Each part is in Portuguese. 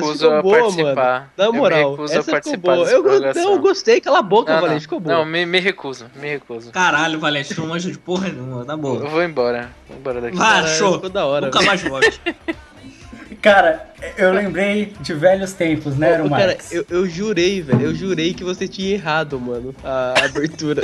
Recuso boa, participar. mano. Na moral, essa ficou participar boa. Eu, não, eu gostei, cala a boca, Não, Valente, ficou boa. Não, me, me recuso, me recuso. Caralho, Valente, tu não manja de porra nenhuma, tá bom. Eu vou embora. Vou embora daqui. Vai, Caralho, show. ficou da hora, Nunca mais volte. Cara, eu lembrei de velhos tempos, né, Aero cara, eu, eu jurei, velho, eu jurei que você tinha errado, mano, a abertura.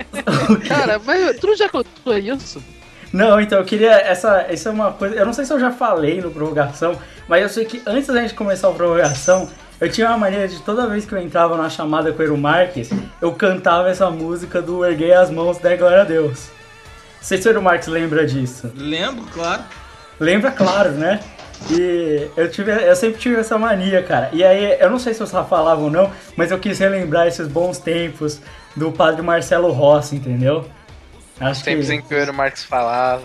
Cara, mas tu não já contou isso? Não, então eu queria. Essa, essa é uma coisa. Eu não sei se eu já falei no prorrogação, mas eu sei que antes da gente começar a prorrogação, eu tinha uma maneira de toda vez que eu entrava na chamada com o Eero Marques, eu cantava essa música do Erguei as Mãos, da Glória a Deus. Não sei se o Eero Marques lembra disso. Lembro, claro. Lembra, claro, né? E eu, tive, eu sempre tive essa mania, cara. E aí, eu não sei se eu só falava ou não, mas eu quis relembrar esses bons tempos do padre Marcelo Rossi, entendeu? Acho Os tempos em que o Euro Marx falava.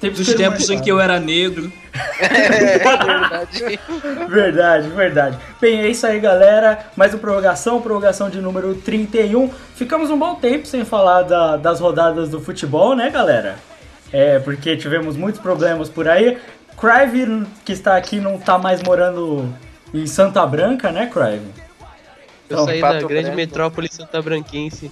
tempos Dos que tempos em que eu era negro. É verdade. Verdade, verdade. Bem, é isso aí, galera. Mais uma prorrogação, prorrogação de número 31. Ficamos um bom tempo sem falar da- das rodadas do futebol, né, galera? É, porque tivemos muitos problemas por aí. Crive, que está aqui, não tá mais morando em Santa Branca, né, Crive? Eu Então, saí da grande Branco. metrópole Santa Branquense.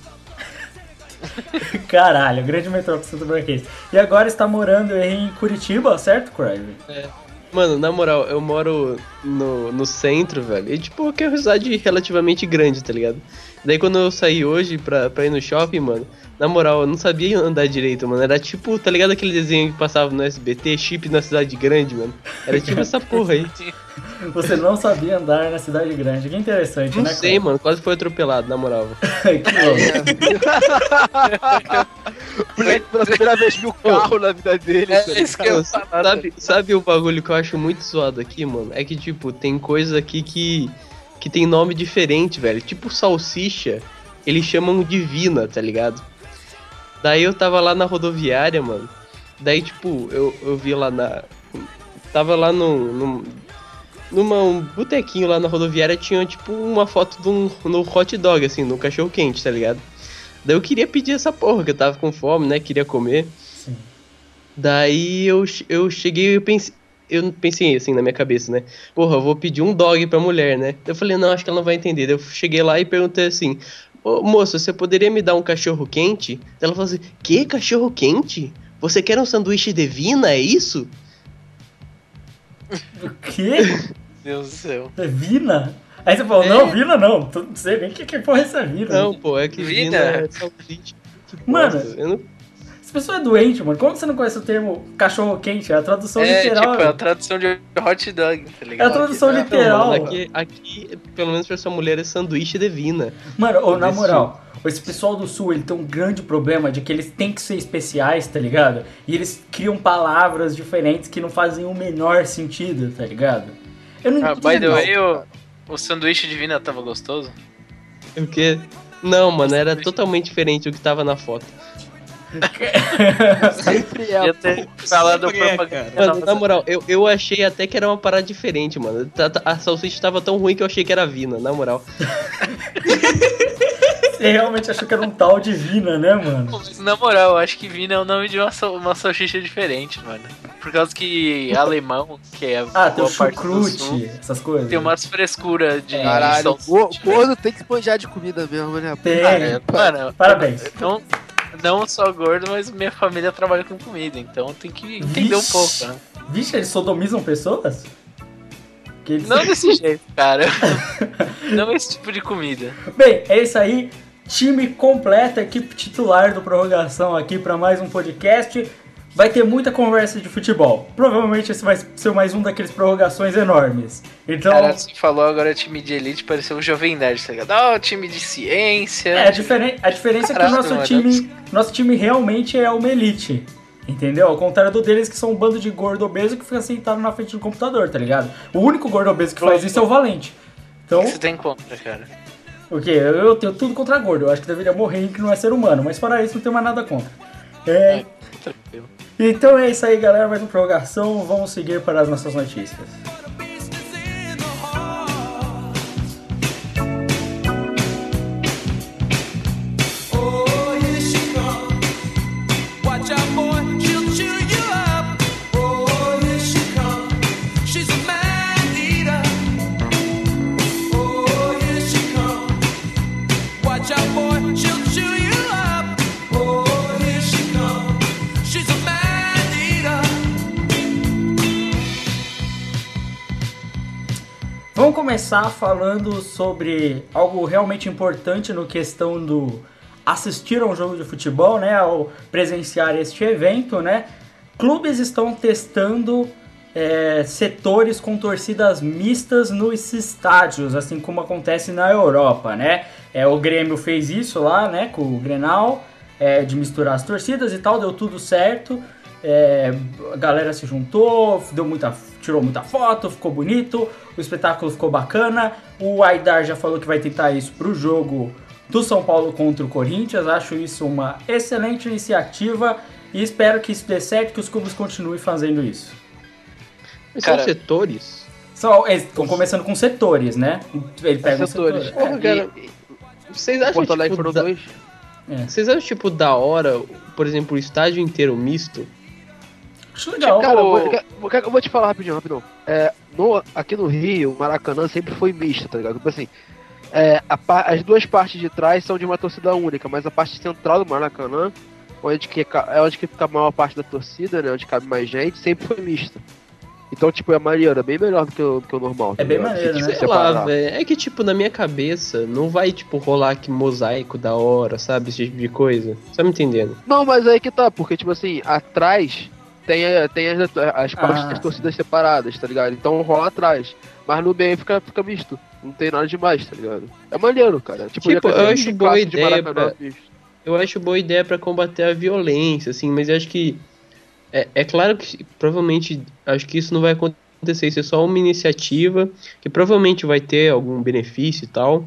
Caralho, grande metrópole Santa Branquense. E agora está morando em Curitiba, certo, Crive? Mano, na moral, eu moro no, no centro, velho. E tipo, que é uma cidade relativamente grande, tá ligado? Daí quando eu saí hoje pra, pra ir no shopping, mano, na moral, eu não sabia andar direito, mano. Era tipo, tá ligado aquele desenho que passava no SBT, chip na cidade grande, mano? Era tipo essa porra aí. Você não sabia andar na cidade grande. Que interessante, Não né, sei, mano, quase foi atropelado, na moral. Que louco. Pela primeira vez viu o carro na vida dele. É tá isso que eu Cara, sabe, sabe o bagulho que eu acho muito zoado aqui, mano? É que, tipo, tem coisas aqui que, que tem nome diferente, velho. Tipo salsicha, eles chamam de Vina, tá ligado? Daí eu tava lá na rodoviária, mano. Daí, tipo, eu, eu vi lá na. Tava lá no. no numa um botequinho lá na rodoviária tinha tipo uma foto de um no hot dog, assim, no cachorro quente, tá ligado? Daí eu queria pedir essa porra, que eu tava com fome, né? Queria comer. Sim. Daí eu, eu cheguei e pensei. Eu pensei assim na minha cabeça, né? Porra, eu vou pedir um dog pra mulher, né? Eu falei, não, acho que ela não vai entender. Eu cheguei lá e perguntei assim: Ô moça, você poderia me dar um cachorro quente? Ela falou assim: Que cachorro quente? Você quer um sanduíche de vina, é isso? O quê? Deus do céu. É Vina? Aí você falou, É. não, Vina não. Tu não sei nem o que, que porra é essa Vina. Não, pô, é que Vina? vina é Mano, eu não... Essa pessoa é doente, mano. Como você não conhece o termo cachorro quente? É a tradução É, literal. tipo, é a tradução de hot dog, tá É a ligado? tradução Não, literal. Não, aqui, aqui, pelo menos pra essa mulher, é sanduíche de vina. Mano, ô, na moral, esse pessoal do sul, ele tem um grande problema de que eles têm que ser especiais, tá ligado? E eles criam palavras diferentes que não fazem o menor sentido, tá ligado? Eu não Ah, by the way, o, o sanduíche de vina tava gostoso? O quê? Não, mano, era totalmente diferente do que tava na foto. Sempre é. Ter falado Sempre é, propaganda. Mano, na moral, eu, eu achei até que era uma parada diferente, mano. Tá- tá- A salsicha tava tão ruim que eu achei que era Vina, na moral. Você realmente achou que era um tal de Vina, né, mano? Na moral, eu acho que Vina é o nome de uma, uma salsicha diferente, mano. Por causa que alemão, que é Ah, tem o boa parte do sul, chucrute, essas coisas. tem umas frescuras de Caralho, salsicha. go- gordo tem que esponjar de comida mesmo, né? Tem. Ah, é, mano, Parabéns. não, não só gordo, mas minha família trabalha com comida, então tem que entender um Vixe. pouco, né? Vixe, eles sodomizam pessoas? Que eles- Não desse jeito, cara. não esse tipo de comida. Bem, é isso aí. Time completo, equipe titular do Prorrogação aqui para mais um podcast. Vai ter muita conversa de futebol. Provavelmente esse vai ser mais um daqueles prorrogações enormes. Então, Cara, você falou agora time de elite, pareceu um jovem nerd, tá ligado? Ah, time de ciência. é, a, diferen- a diferença é que o nosso mano. time, nosso time realmente é uma elite. Entendeu? Ao contrário do deles que são um bando de gordo obeso que fica sentado na frente do computador, tá ligado? O único gordo obeso que faz isso é o Valente. Então, O que você tem contra, cara? O quê? Eu tenho tudo contra gordo. Eu acho que deveria morrer que não é ser humano. Mas fora isso, não tenho mais nada contra. É, Tranquilo. Então é isso aí, galera. Mais uma prorrogação. Vamos seguir para as nossas notícias. Começar falando sobre algo realmente importante no questão do assistir a um jogo de futebol, né? Ao presenciar este evento, né? Clubes estão testando é, setores com torcidas mistas nos estádios, assim como acontece na Europa, né? É, o Grêmio fez isso lá, né? Com o Grenal, é, de misturar as torcidas e tal, deu tudo certo. É, a galera se juntou, deu muita, tirou muita foto, ficou bonito, o espetáculo ficou bacana. O Aidar já falou que vai tentar isso pro jogo do São Paulo contra o Corinthians. Acho isso uma excelente iniciativa e espero que isso dê certo, que os clubes continuem fazendo isso. Mas Cara- são setores? Só, eles estão começando com setores, né? Ele pega Setores. setor. Porra, cara. Vocês acham, Porto Alegre tipo, foram da... dois. Vocês acham, tipo, da hora, por exemplo, o estádio inteiro misto? Acho legal. Cara, eu vou, eu vou te falar rapidinho, rapidão. É, no, aqui no Rio, o Maracanã sempre foi misto, tá ligado? Tipo assim, é, a as duas partes de trás são de uma torcida única, mas a parte central do Maracanã, onde que, é onde que fica a maior parte da torcida, né? Onde cabe mais gente, sempre foi mista. Então, tipo, é maneiro, é bem melhor do que o, do que o normal. tá É bem ligado? maneiro, Se né? Sei lá, velho. É que, tipo, na minha cabeça, não vai, tipo, rolar que mosaico da hora, sabe? Esse tipo de coisa. Tá me entendendo? Não, mas aí que tá, porque, tipo assim, atrás tem, tem as, as partes Ah. das torcidas separadas, tá ligado? Então rola atrás. Mas no meio fica, fica misto. Não tem nada demais, tá ligado? É maneiro, cara. Tipo, Tipo, teve eu acho boa ideia pra-. Eu acho boa ideia pra combater a violência, assim, mas eu acho que. É, é claro que provavelmente. Acho que isso não vai acontecer. Isso é só uma iniciativa que provavelmente vai ter algum benefício e tal.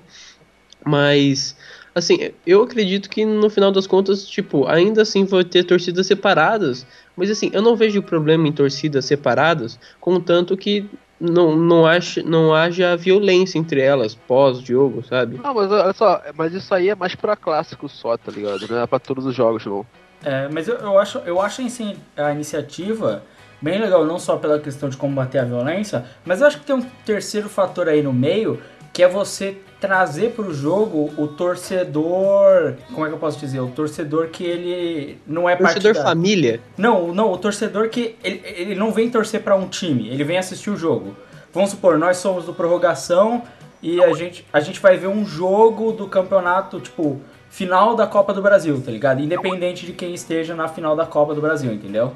Mas. Assim, eu acredito que no final das contas, tipo, ainda assim vai ter torcidas separadas. Mas assim, eu não vejo problema em torcidas separadas, contanto que não, não, acha, não haja violência entre elas pós-jogo, sabe? Não, mas olha só, mas isso aí é mais pra clássico só, tá ligado? Não é pra todos os jogos, não. É, mas eu, eu acho, eu acho assim, a iniciativa bem legal, não só pela questão de combater a violência, mas eu acho que tem um terceiro fator aí no meio, que é você trazer para o jogo o torcedor. Como é que eu posso dizer? O torcedor que ele não é Torcedor partidário. família. Não, não, o torcedor que ele, ele não vem torcer para um time, ele vem assistir o jogo. Vamos supor, nós somos do prorrogação e a gente, a gente vai ver um jogo do campeonato, tipo, final da Copa do Brasil, tá ligado? Independente de quem esteja na final da Copa do Brasil, entendeu?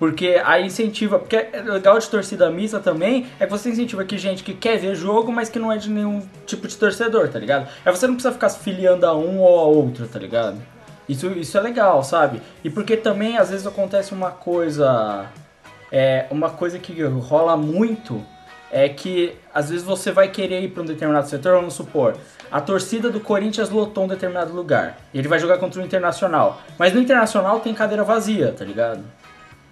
Porque aí incentiva, porque é legal de torcida mista também, é que você incentiva que gente que quer ver jogo, mas que não é de nenhum tipo de torcedor, tá ligado? Aí você não precisa ficar se filiando a um ou a outro, tá ligado? Isso, isso é legal, sabe? E porque também às vezes acontece uma coisa. É, uma coisa que rola muito é que às vezes você vai querer ir para um determinado setor, vamos supor, a torcida do Corinthians lotou um determinado lugar. E ele vai jogar contra o Internacional. Mas no Internacional tem cadeira vazia, tá ligado?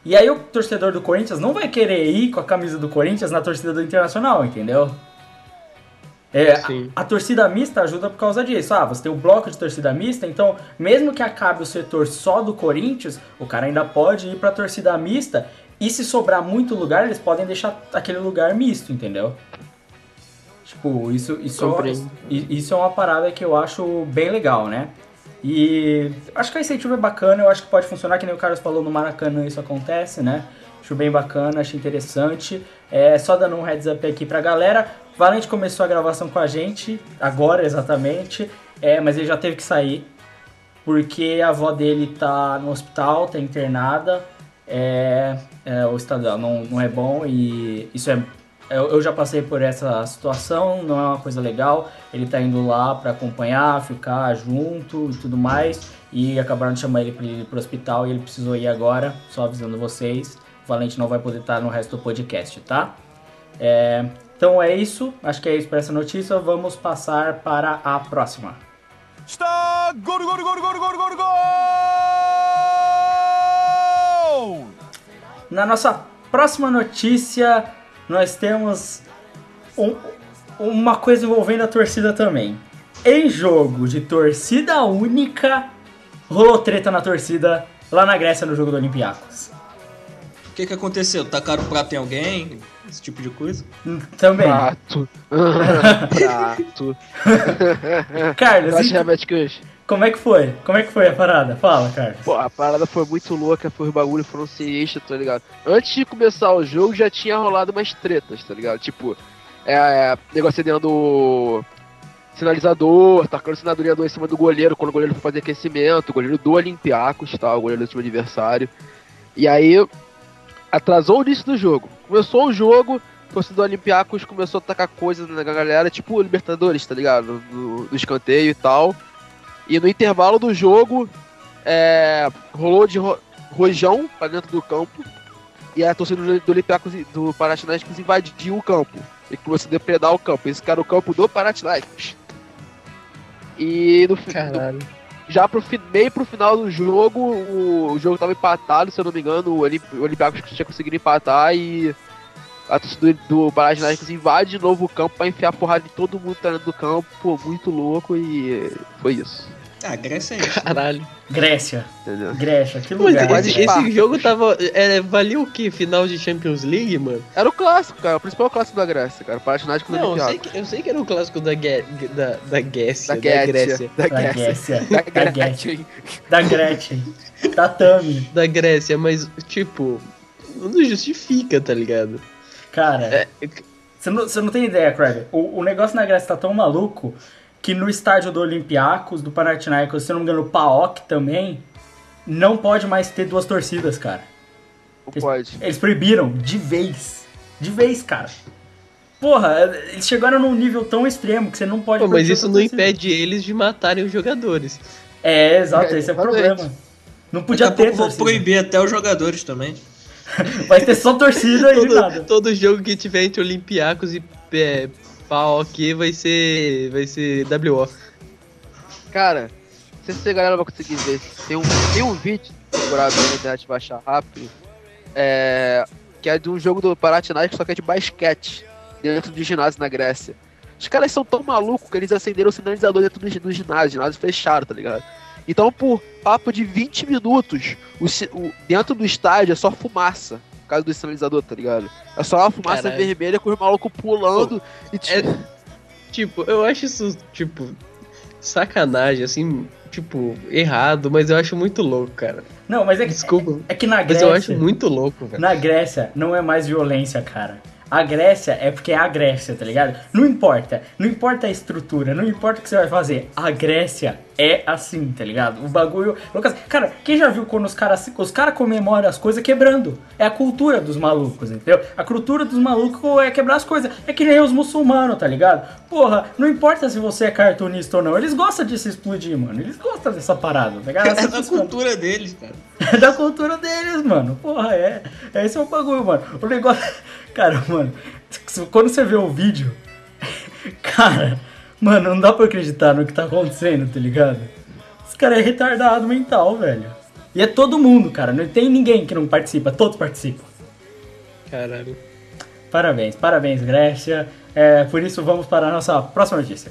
E aí o torcedor do Corinthians não vai querer ir com a camisa do Corinthians na torcida do Internacional, entendeu? É, a, a torcida mista ajuda por causa disso. Ah, você tem o bloco de torcida mista, então, mesmo que acabe o setor só do Corinthians, o cara ainda pode ir pra torcida mista. E se sobrar muito lugar, eles podem deixar aquele lugar misto, entendeu? Tipo, isso, isso, Compreendo. i- isso é uma parada que eu acho bem legal, né? E acho que a incentivo é bacana, eu acho que pode funcionar, que nem o Carlos falou, no Maracanã isso acontece, né? Acho bem bacana, acho interessante. É, só dando um heads up aqui pra galera, Valente começou a gravação com a gente, agora exatamente, é, mas ele já teve que sair, porque a avó dele tá no hospital, tá internada, é, é, o estado não, não é bom e isso é. Eu, eu já passei por essa situação, não é uma coisa legal. Ele tá indo lá pra acompanhar, ficar junto e tudo mais. E acabaram de chamar ele pra ir pro hospital e ele precisou ir agora, só avisando vocês. O Valente não vai poder estar no resto do podcast, tá? É, então é isso, acho que é isso para essa notícia. Vamos passar para a próxima. Está gol, gol, gol, gol, gol, gol, gol! Na nossa próxima notícia, nós temos um- uma coisa envolvendo a torcida também. Em jogo de torcida única, rolou treta na torcida lá na Grécia no jogo do Olympiacos. O que que aconteceu? Tacaram prato em alguém? Esse tipo de coisa? Hum, Também. Prato. Prato. Carlos, e-. como é que foi? Como é que foi a parada? Fala, Carlos. Pô, a parada foi muito louca, foi o bagulho foram sinistra, tá ligado? Antes de começar o jogo já tinha rolado umas tretas, tá ligado? Tipo, é, negócio dentro do sinalizador, tacando sinalizador em cima do goleiro, quando o goleiro foi fazer aquecimento, o goleiro do Olympiacos, tá? O goleiro do time adversário. E aí, atrasou o início do jogo. Começou o jogo, o torcedor do Olympiacos começou a tacar coisas na galera, tipo Libertadores, tá ligado? No, no escanteio e tal. E no intervalo do jogo, é, rolou de ro rojão pra dentro do campo. E a torcida do, do Olympiacos do Panathinaikos invadiu o campo. E começou a depredar o campo. Esse era o campo do Panathinaikos. E no, fi- Caralho. já pro meio pro final do jogo, o, o jogo tava empatado, se eu não me engano, o, Olimp, o Olympiacos tinha conseguido empatar e a torcida do, Panathinaikos invade de novo o campo pra enfiar porrada de todo mundo que tá dentro do campo, pô, muito louco e foi isso, Ah, Grécia é isso. Caralho. Grécia. entendeu? Grécia, que Mas lugar. quase esse, Esparta. esse jogo tava. É, valia o que? Final de Champions League, mano? Era o clássico, cara, o principal clássico da Grécia, cara, o Não, eu sei, Olympiacos. que, eu sei que era o clássico da, Gue- da, da Grécia. Da Da, Grécia. Grécia. Da Da Grécia. Grécia. Da Da Grécia. Grécia. Da Gretchen. Tatame. Da Grécia, mas, tipo. Não justifica, tá ligado? Cara, É, você não, você não tem ideia, Craig. O, o negócio na Grécia tá tão maluco que no estádio do Olympiacos, do Panathinaikos, se eu não me engano, o PAOK também, não pode mais ter duas torcidas, cara. Não pode. Eles proibiram de vez. De vez, cara. Porra, eles chegaram num nível tão extremo que você não pode pô, mas isso não torcida. impede eles de matarem os jogadores. É, exato, É, esse é o problema. Não podia Daqui a ter pouco vou proibir até os jogadores também. Vai ter só torcida nada. Todo, todo jogo que tiver entre Olympiacos e é, PAOK vai ser. vai ser WO. Cara, não sei se a galera vai conseguir ver. Tem um, tem um vídeo, procurar abrir na internet baixar rápido, é, que é de um jogo do Panathinaikos, só que é de basquete, dentro de ginásio na Grécia. Os caras são tão malucos que eles acenderam o sinalizador dentro do, do ginásio, ginásio fechado, tá ligado? Então, por papo de 20 minutos, o, o- dentro do estádio é só fumaça, causa do sinalizador, tá ligado? É só uma fumaça Caralho. vermelha com os malucos pulando e tipo, Tipo, eu acho isso, tipo, sacanagem, assim, tipo, errado, mas eu acho muito louco, cara. Não, mas é que, Desculpa, é que na mas Grécia. eu acho muito louco, velho. Na Grécia não é mais violência, cara. A Grécia é porque é a Grécia, tá ligado? Não importa. Não importa a estrutura, não importa o que você vai fazer. A Grécia é assim, tá ligado? O bagulho. Lucas, cara, quem já viu quando os caras os cara comemoram as coisas quebrando? É a cultura dos malucos, entendeu? A cultura dos malucos é quebrar as coisas. É que nem os muçulmanos, tá ligado? Porra, não importa se você é cartunista ou não. Eles gostam de se explodir, mano. Eles gostam dessa parada, tá ligado? É Essa da funciona. cultura deles, cara. É da cultura deles, mano. Porra, é. Esse é o bagulho, mano. O negócio. Cara, mano, quando você vê o vídeo, cara, mano, não dá pra acreditar no que tá acontecendo, tá ligado? Esse cara é retardado mental, velho. E é todo mundo, cara, não tem ninguém que não participa, todos participam. Caralho. Parabéns, parabéns, Grécia. É, por isso, vamos para a nossa próxima notícia.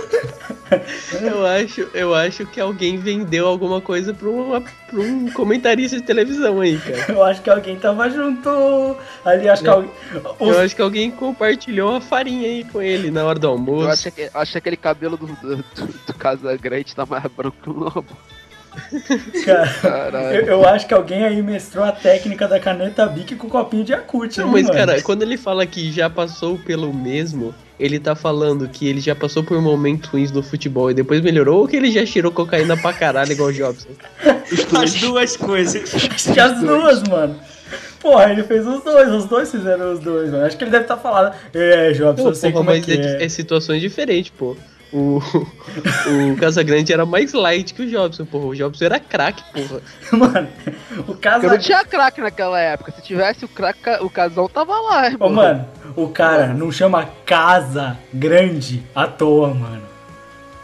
Eu acho, eu acho que alguém vendeu alguma coisa pra, uma, pra um comentarista de televisão aí, cara. Eu acho que alguém tava junto. Ali, acho que Não. alguém. Eu acho que alguém compartilhou a farinha aí com ele na hora do Eu almoço. acho que, acho que aquele cabelo do, do, do, do Casagrande tá mais branco que o lobo. Cara, eu, eu acho que alguém aí mestrou a técnica da caneta Bic com copinho de Yakut, Não, hein, mas, mano? cara, quando ele fala que já passou pelo mesmo, ele tá falando que ele já passou por momentos ruins no futebol e depois melhorou ou que ele já tirou cocaína pra caralho igual o Jobson? As duas coisas. Acho que as duas, mano. Porra, ele fez os dois, os dois fizeram os dois, mano. Acho que ele deve estar falando. É, Jobson, Pô, eu sei porra, como é mas que é. é situações diferentes, pô. O, o Casagrande era mais light que o Jobson, porra. O Jobson era craque, porra. Mano, o Porque não tinha craque naquela época. Se tivesse o craque, o casal tava lá, irmão. Ô, mano, o cara não chama casa grande à toa, mano.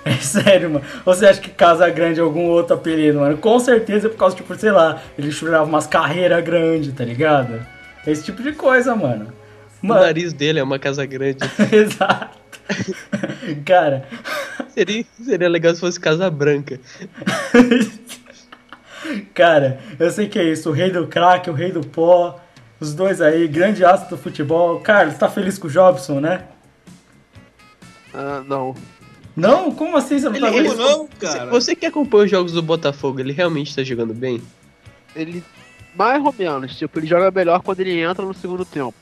É sério, mano. Ou você acha que casa grande é algum outro apelido, mano? Com certeza é por causa, tipo, sei lá, ele churava umas carreiras grandes, tá ligado? Esse tipo de coisa, mano. O Mano, nariz dele é uma casa grande. exato. cara, Seria, seria legal se fosse casa branca. Cara, eu sei que é isso. O rei do crack, o rei do pó. Os dois aí, grande astro do futebol. Carlos, tá feliz com o Jobson, né? Ah, não. Não? Como assim você não tá Como feliz? não, Você, cara? você que acompanha os jogos do Botafogo, ele realmente tá jogando bem? Ele. Mais ou menos, tipo, ele joga melhor quando ele entra no segundo tempo.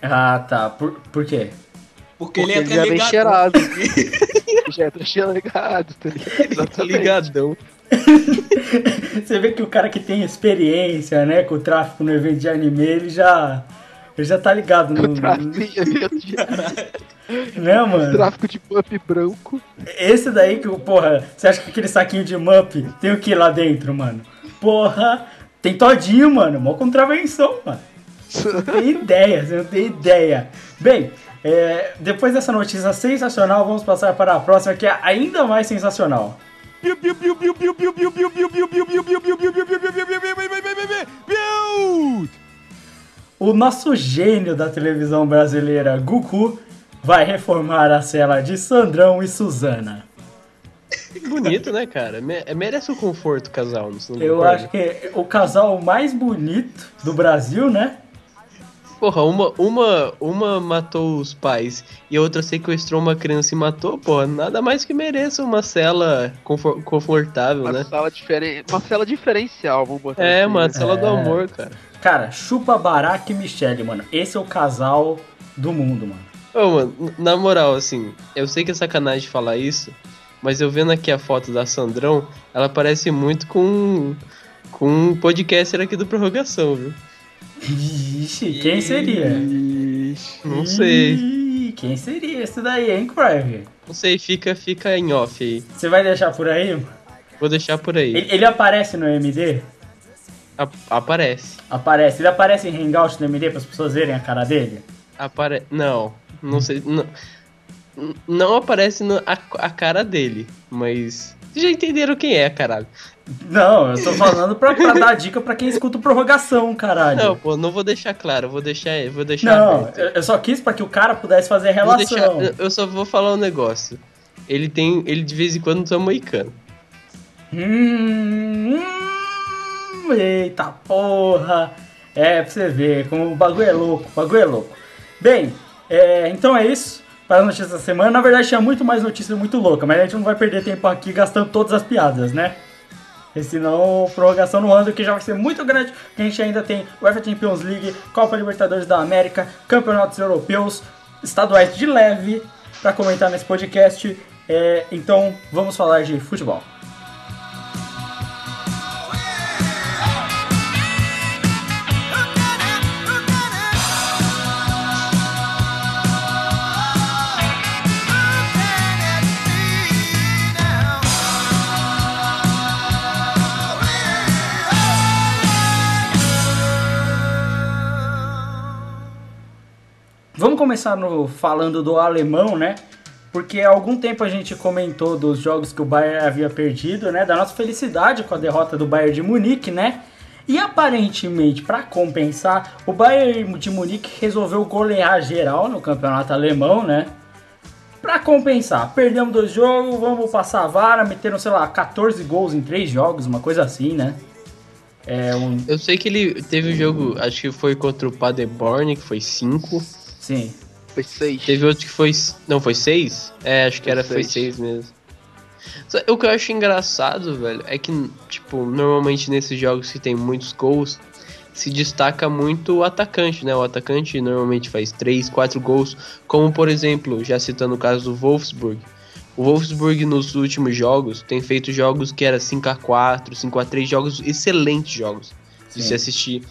Ah, tá. Por, por quê? Porque, Porque ele ele entra já vem ligado. cheirado. já entra cheirado, tá ligado? Exatamente. Ligadão. Você vê que o cara que tem experiência, né, com o tráfico no evento de anime, ele já. Ele já tá ligado no. Tráfico, evento de- Né, mano? Tráfico de pup branco. Esse daí que, porra, você acha que aquele saquinho de mup tem o que lá dentro, mano? Porra, tem todinho, mano. Mó contravenção, mano. Você não tem ideia, você não tem ideia. Bem, é, depois dessa notícia sensacional, vamos passar para a próxima que é ainda mais sensacional. O nosso gênio da televisão brasileira, Goku, vai reformar a cela de Sandrão e Suzana. Bonito, né, cara? Merece o conforto casal. Eu acho que o casal mais bonito do Brasil, né? Porra, uma, uma, uma matou os pais e a outra sequestrou uma criança e matou, porra, nada mais que mereça uma cela confor- confortável, Uma né? sala diferente. Uma cela diferencial, vamos botar É, assim, uma né? cela do É. amor, cara. Cara, chupa Barack e Michelle, mano. Esse é o casal do mundo, mano. Ô, mano, na moral, assim, eu sei que é sacanagem falar isso, mas eu vendo aqui a foto da Sandrão, ela parece muito com, com um podcaster aqui do Prorrogação, viu? Vixe, quem seria? Não sei. Quem seria esse daí, hein, Crave? Não sei, fica, fica em off aí. Você vai deixar por aí? Vou deixar por aí. Ele, ele aparece no MD? A- aparece. Aparece. Ele aparece em Hangout no MD para as pessoas verem a cara dele? Apare... Não, não sei. Não, não aparece no- a, a cara dele, mas. Vocês já entenderam quem é, caralho. Não, eu tô falando pra, pra dar dica pra quem escuta o prorrogação, caralho. Não, pô, não vou deixar claro, vou deixar, vou deixar Não, aberto. eu só quis pra que o cara pudesse fazer Vou relação. deixar, eu- só vou falar um negócio. Ele tem. Ele de vez em quando usa moicano. Hum, hum, eita porra. É, pra você ver como o bagulho é louco, o bagulho é louco. Bem, é, então é isso para as notícias da semana. Na verdade, tinha muito mais notícia muito louca, mas a gente não vai perder tempo aqui gastando todas as piadas, né? Porque senão prorrogação no ano que já vai ser muito grande. que A gente ainda tem UEFA Champions League, Copa Libertadores da América, Campeonatos Europeus, estaduais de leve para comentar nesse podcast. É, então vamos falar de futebol. Vamos começar no, falando do alemão, né? Porque há algum tempo a gente comentou dos jogos que o Bayern havia perdido, né? Da nossa felicidade com a derrota do Bayern de Munique, né? E aparentemente, para compensar, o Bayern de Munique resolveu golear geral no campeonato alemão, né? Pra compensar, perdemos dois jogos, vamos passar a vara, meteram, sei lá, 14 gols em três jogos, uma coisa assim, né? É um. Eu sei que ele teve um jogo, acho que foi contra o Paderborn, que foi 5. Sim. Foi seis. Teve outro que foi. Não, foi 6? É, acho que Foi era foi seis. 6 mesmo. O que eu acho engraçado, velho, é que, tipo, normalmente nesses jogos que tem muitos gols, se destaca muito o atacante, né? O atacante normalmente faz 3, 4 gols, como por exemplo, já citando o caso do Wolfsburg. O Wolfsburg nos últimos jogos tem feito jogos que era 5x4, 5x3, jogos excelentes jogos de Sim. se assistir.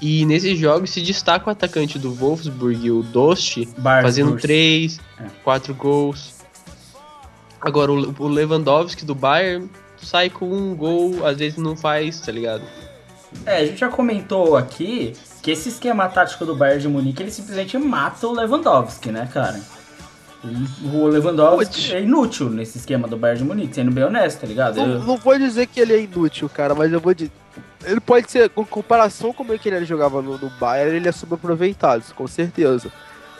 E nesses jogos se destaca o atacante do Wolfsburg, o Dost, fazendo Durst. 3, É. 4 gols. Agora o o Lewandowski do Bayern sai com um gol, às vezes não faz, tá ligado? É, a gente já comentou aqui que esse esquema tático do Bayern de Munique, ele simplesmente mata o Lewandowski, né, cara? O Lewandowski Putz. é inútil nesse esquema do Bayern de Munique, sendo bem honesto, tá ligado? Não, Eu- não vou dizer que ele é inútil, cara, mas eu vou dizer. Ele pode ser, com comparação com como que ele jogava no, no Bayern, ele é subaproveitado, com certeza.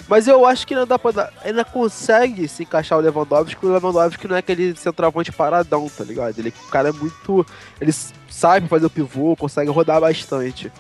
Mas eu acho que ainda dá pra dar, ainda consegue se encaixar o Lewandowski, porque o Lewandowski não é aquele centroavante paradão, tá ligado? Ele, o cara é muito. Ele sabe fazer o pivô, consegue rodar bastante.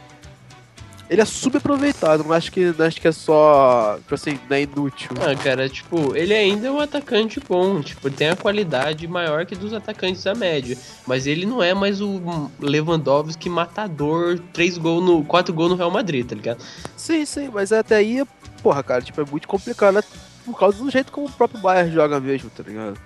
Ele é subaproveitado, não acho que, não acho que é só. Tipo assim, não é inútil. Ah, cara, tipo, ele ainda é um atacante bom, tipo, tem a qualidade maior que dos atacantes da média. Mas ele não é mais o Lewandowski matador, 3 gols no. 4 gols no Real Madrid, tá ligado? Sim, sim, mas até aí, porra, cara, tipo, é muito complicado né? por causa do jeito como o próprio Bayern joga mesmo, tá ligado?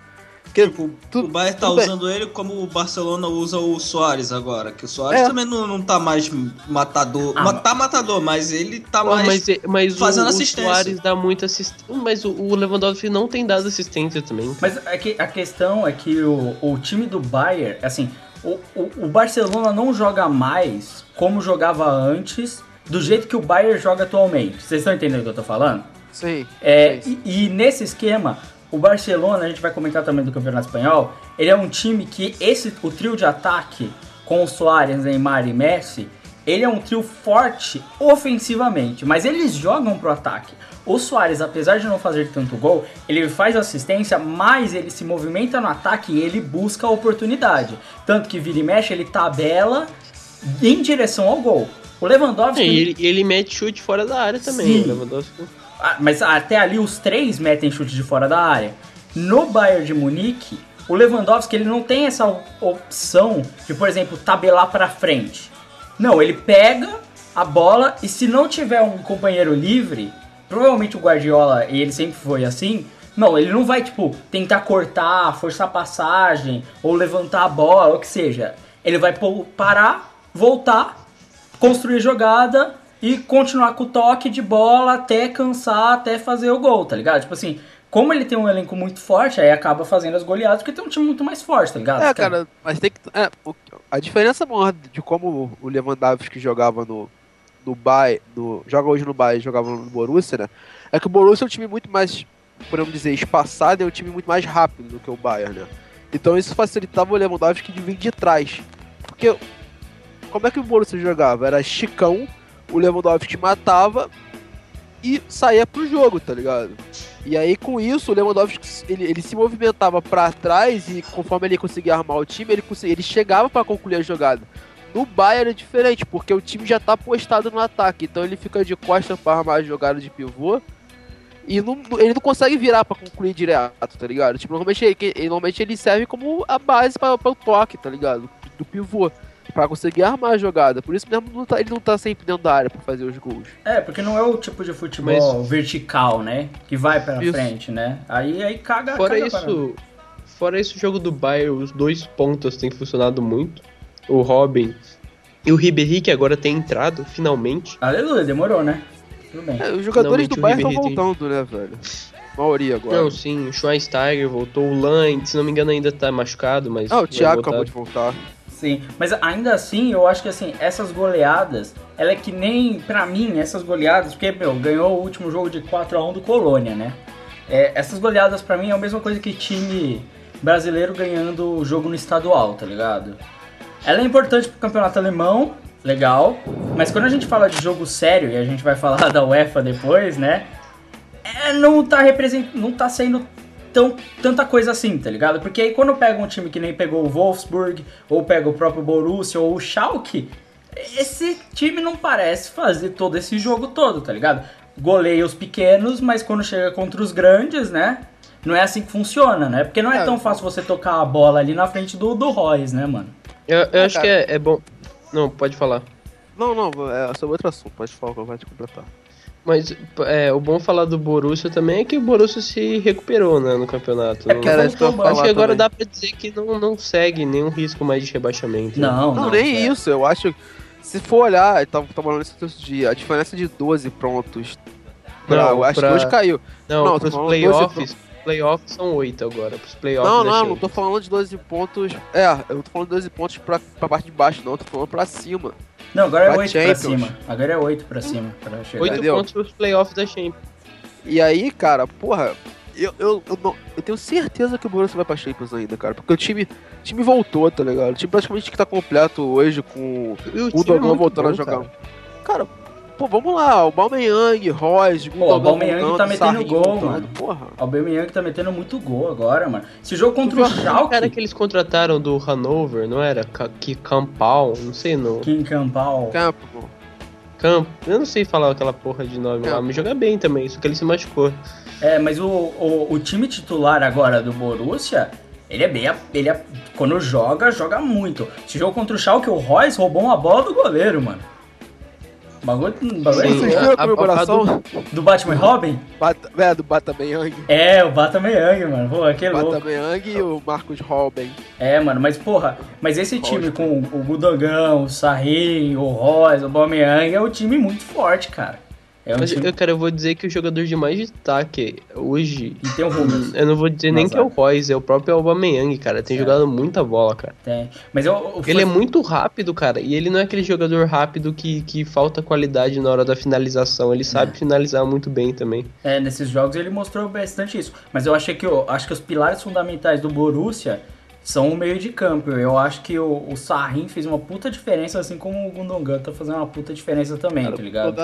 Porque Tipo, tu- o Bayern tá bem. usando ele como o Barcelona usa o Soares agora. Que o Soares É. também não, não tá mais matador. Ah, Tá matador, mas ele tá Pô, mais. mas é- mas fazendo o, assistência. o Soares dá muita assistência. Mas o, o Lewandowski não tem dado assistência também. Mas é que a questão é que o, o time do Bayern, assim, o, o, o Barcelona não joga mais como jogava antes, do jeito que o Bayern joga atualmente. Vocês estão entendendo o que eu tô falando? sim. É, sim. e, e nesse esquema, o Barcelona, a gente vai comentar também do Campeonato Espanhol, ele é um time que esse o trio de ataque com o Soares, Neymar e Messi, ele é um trio forte ofensivamente, mas eles jogam pro ataque. O Soares, apesar de não fazer tanto gol, ele faz assistência, mas ele se movimenta no ataque e ele busca a oportunidade. Tanto que vira e mexe, ele tabela em direção ao gol. O Lewandowski... E ele, ele mete chute fora da área também. Sim. O Lewandowski. Ah, Mas até ali os três metem chute de fora da área. No Bayern de Munique, o Lewandowski ele não tem essa op- opção de, por exemplo, tabelar pra frente. Não, ele pega a bola e se não tiver um companheiro livre, provavelmente o Guardiola, e ele sempre foi assim, não, ele não vai, tipo, tentar cortar, forçar a passagem, ou levantar a bola, ou o que seja. Ele vai parar, voltar, construir jogada e continuar com o toque de bola até cansar, até fazer o gol, tá ligado? Tipo assim, como ele tem um elenco muito forte, aí acaba fazendo as goleadas porque tem um time muito mais forte, tá ligado? É, cara, mas tem que. É, a diferença maior de como o Lewandowski jogava no, no Bayern, no, joga hoje no e jogava no Borussia, né? É que o Borussia é um time muito mais, podemos dizer, espaçado, é um time muito mais rápido do que o Bayern, né? Então isso facilitava o Lewandowski de vir de trás. Porque como é que o Borussia jogava? Era chicão, o Lewandowski matava e saía pro jogo, tá ligado? E aí com isso o Lewandowski ele, ele se movimentava pra trás e conforme ele conseguia armar o time, ele, conseguia, ele chegava pra concluir a jogada. No Bayern é diferente, porque o time já tá postado no ataque, então ele fica de costas pra armar a jogada de pivô. E não- ele não consegue virar pra concluir direto, tá ligado? Tipo, normalmente ele- normalmente ele serve como a base para o toque, tá ligado? do pivô. Pra conseguir armar a jogada. Por isso mesmo não tá- ele não tá sempre dentro da área pra fazer os gols. É, porque não é o tipo de futebol vertical, né? Que vai pra Isso. frente, né? Aí, aí caga Fora caga isso, fora isso, o jogo do Bayern, os dois pontos têm funcionado muito. O Robin e o Ribéry, que agora tem entrado, finalmente. Aleluia, demorou, né? Tudo bem. É, os jogadores Finalmente do o Bayern estão voltando, né, velho? Maioria agora. Não, sim, o Schweinsteiger voltou, o Lan, se não me engano, ainda tá machucado, mas. Ah, o Thiago voltar. acabou de voltar. Sim, mas ainda assim, eu acho que assim, essas goleadas, ela é que nem, pra mim, essas goleadas, porque, meu, ganhou o último jogo de 4x1 do Colônia, né? É, essas goleadas pra mim é a mesma coisa que time brasileiro ganhando o jogo no estadual, tá ligado? Ela é importante pro campeonato alemão, legal, mas quando a gente fala de jogo sério, e a gente vai falar da UEFA depois, né? É, não tá representando, não tá sendo tão, tanta coisa assim, tá ligado? Porque aí quando pega um time que nem pegou o Wolfsburg, ou pega o próprio Borussia, ou o Schalke, esse time não parece fazer todo esse jogo todo, tá ligado? Goleia os pequenos, mas quando chega contra os grandes, né? Não é assim que funciona, né? Porque não é É. tão fácil você tocar a bola ali na frente do, do Royce, né, mano? Eu, eu acho cara. que é, é bom. Não, pode falar. Não, não, é sobre outro assunto. Pode falar, vai te completar. Mas é, o bom falar do Borussia também é que o Borussia se recuperou né, no campeonato. É Não- Cara, que mano. falar acho que agora também. dá pra dizer que não, não segue nenhum risco mais de rebaixamento. Não, Não, não. nem é. isso. Eu acho. Se for olhar, eu tava falando isso outro dia, a diferença de 12 prontos. Pra, Não, eu acho pra- que hoje caiu. Não, Não, pros playoffs, playoffs são oito agora. Pros playoffs Não, não, não tô falando de 12 pontos. É, eu tô falando de 12 pontos pra, pra parte de baixo, não, eu tô falando pra cima. Não, agora é Pra 8 pra Champions. cima. Agora é 8 pra cima. Pra chegar. Oito Entendeu? pontos pros playoffs da Champions. E aí, cara, porra, eu, eu, eu, não- eu tenho certeza que o Borussia vai pra Champions ainda, cara. Porque o time, o time voltou, tá ligado? O time praticamente que tá completo hoje com E o time é muito voltando a bom, jogar. cara. Cara, pô, vamos lá, o Baumeyang, Royce, Pô, o Aubameyang tá metendo gol, mano. Porra. O Aubameyang tá metendo muito gol agora, mano. Esse jogo contra o O cara Schalke, que eles contrataram do Hanover, não era? Que Campal, não sei não. Kim Campal. Campo, pô. Camp, eu não sei falar aquela porra de nome lá, Campo. mas joga bem também, só que ele se machucou. É, mas o, o, o time titular agora do Borussia, ele é bem. Ele é, quando joga, joga muito. Esse jogo contra o Schalke, o Royce roubou uma bola do goleiro, mano. Bagulho, bagulho Sim, Vocês a- viram a a- a- comemoração? do Batman e Robin? Bata, é, do Batameyang. É, o Batameyang, mano. Pô, que louco. Batameyang e o Marcos Robin. É, mano, mas porra, mas esse time com o Gudogão, o Sarri, o Royce, o Aubameyang é um time muito forte, cara. É um Mas, time eu, cara, eu vou dizer que o jogador de mais destaque hoje. e tem o Hummels. Eu não vou dizer nem que é o Royce, é o próprio Aubameyang, cara. Tem É. jogado muita bola, cara. Tem. Mas eu, eu Ele é muito rápido, cara. E ele não é aquele jogador rápido que, que falta qualidade na hora da finalização. Ele sabe finalizar muito bem também. É, nesses jogos ele mostrou bastante isso. Mas eu achei que eu acho que os pilares fundamentais do Borussia são o meio de campo. Eu acho que o, o Sarrin fez uma puta diferença, assim como o Gundogan tá fazendo uma puta diferença também, Cara, tá o ligado?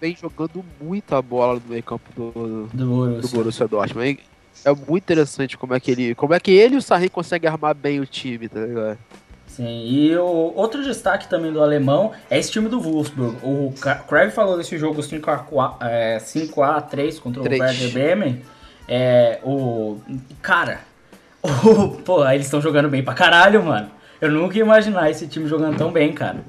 Vem jogando muita bola no meio campo do, Do do Borussia. Borussia Dortmund. É muito interessante como é que ele, como é que ele e o Sarri conseguem armar bem o time, tá ligado? Sim, e o outro destaque também do alemão é esse time do Wolfsburg. O Crave falou desse jogo 5x4, é, 5x3 contra Três. o Werder Bremen. É, o. Cara, o, pô, eles estão jogando bem pra caralho, mano. Eu nunca ia imaginar esse time jogando tão bem, cara.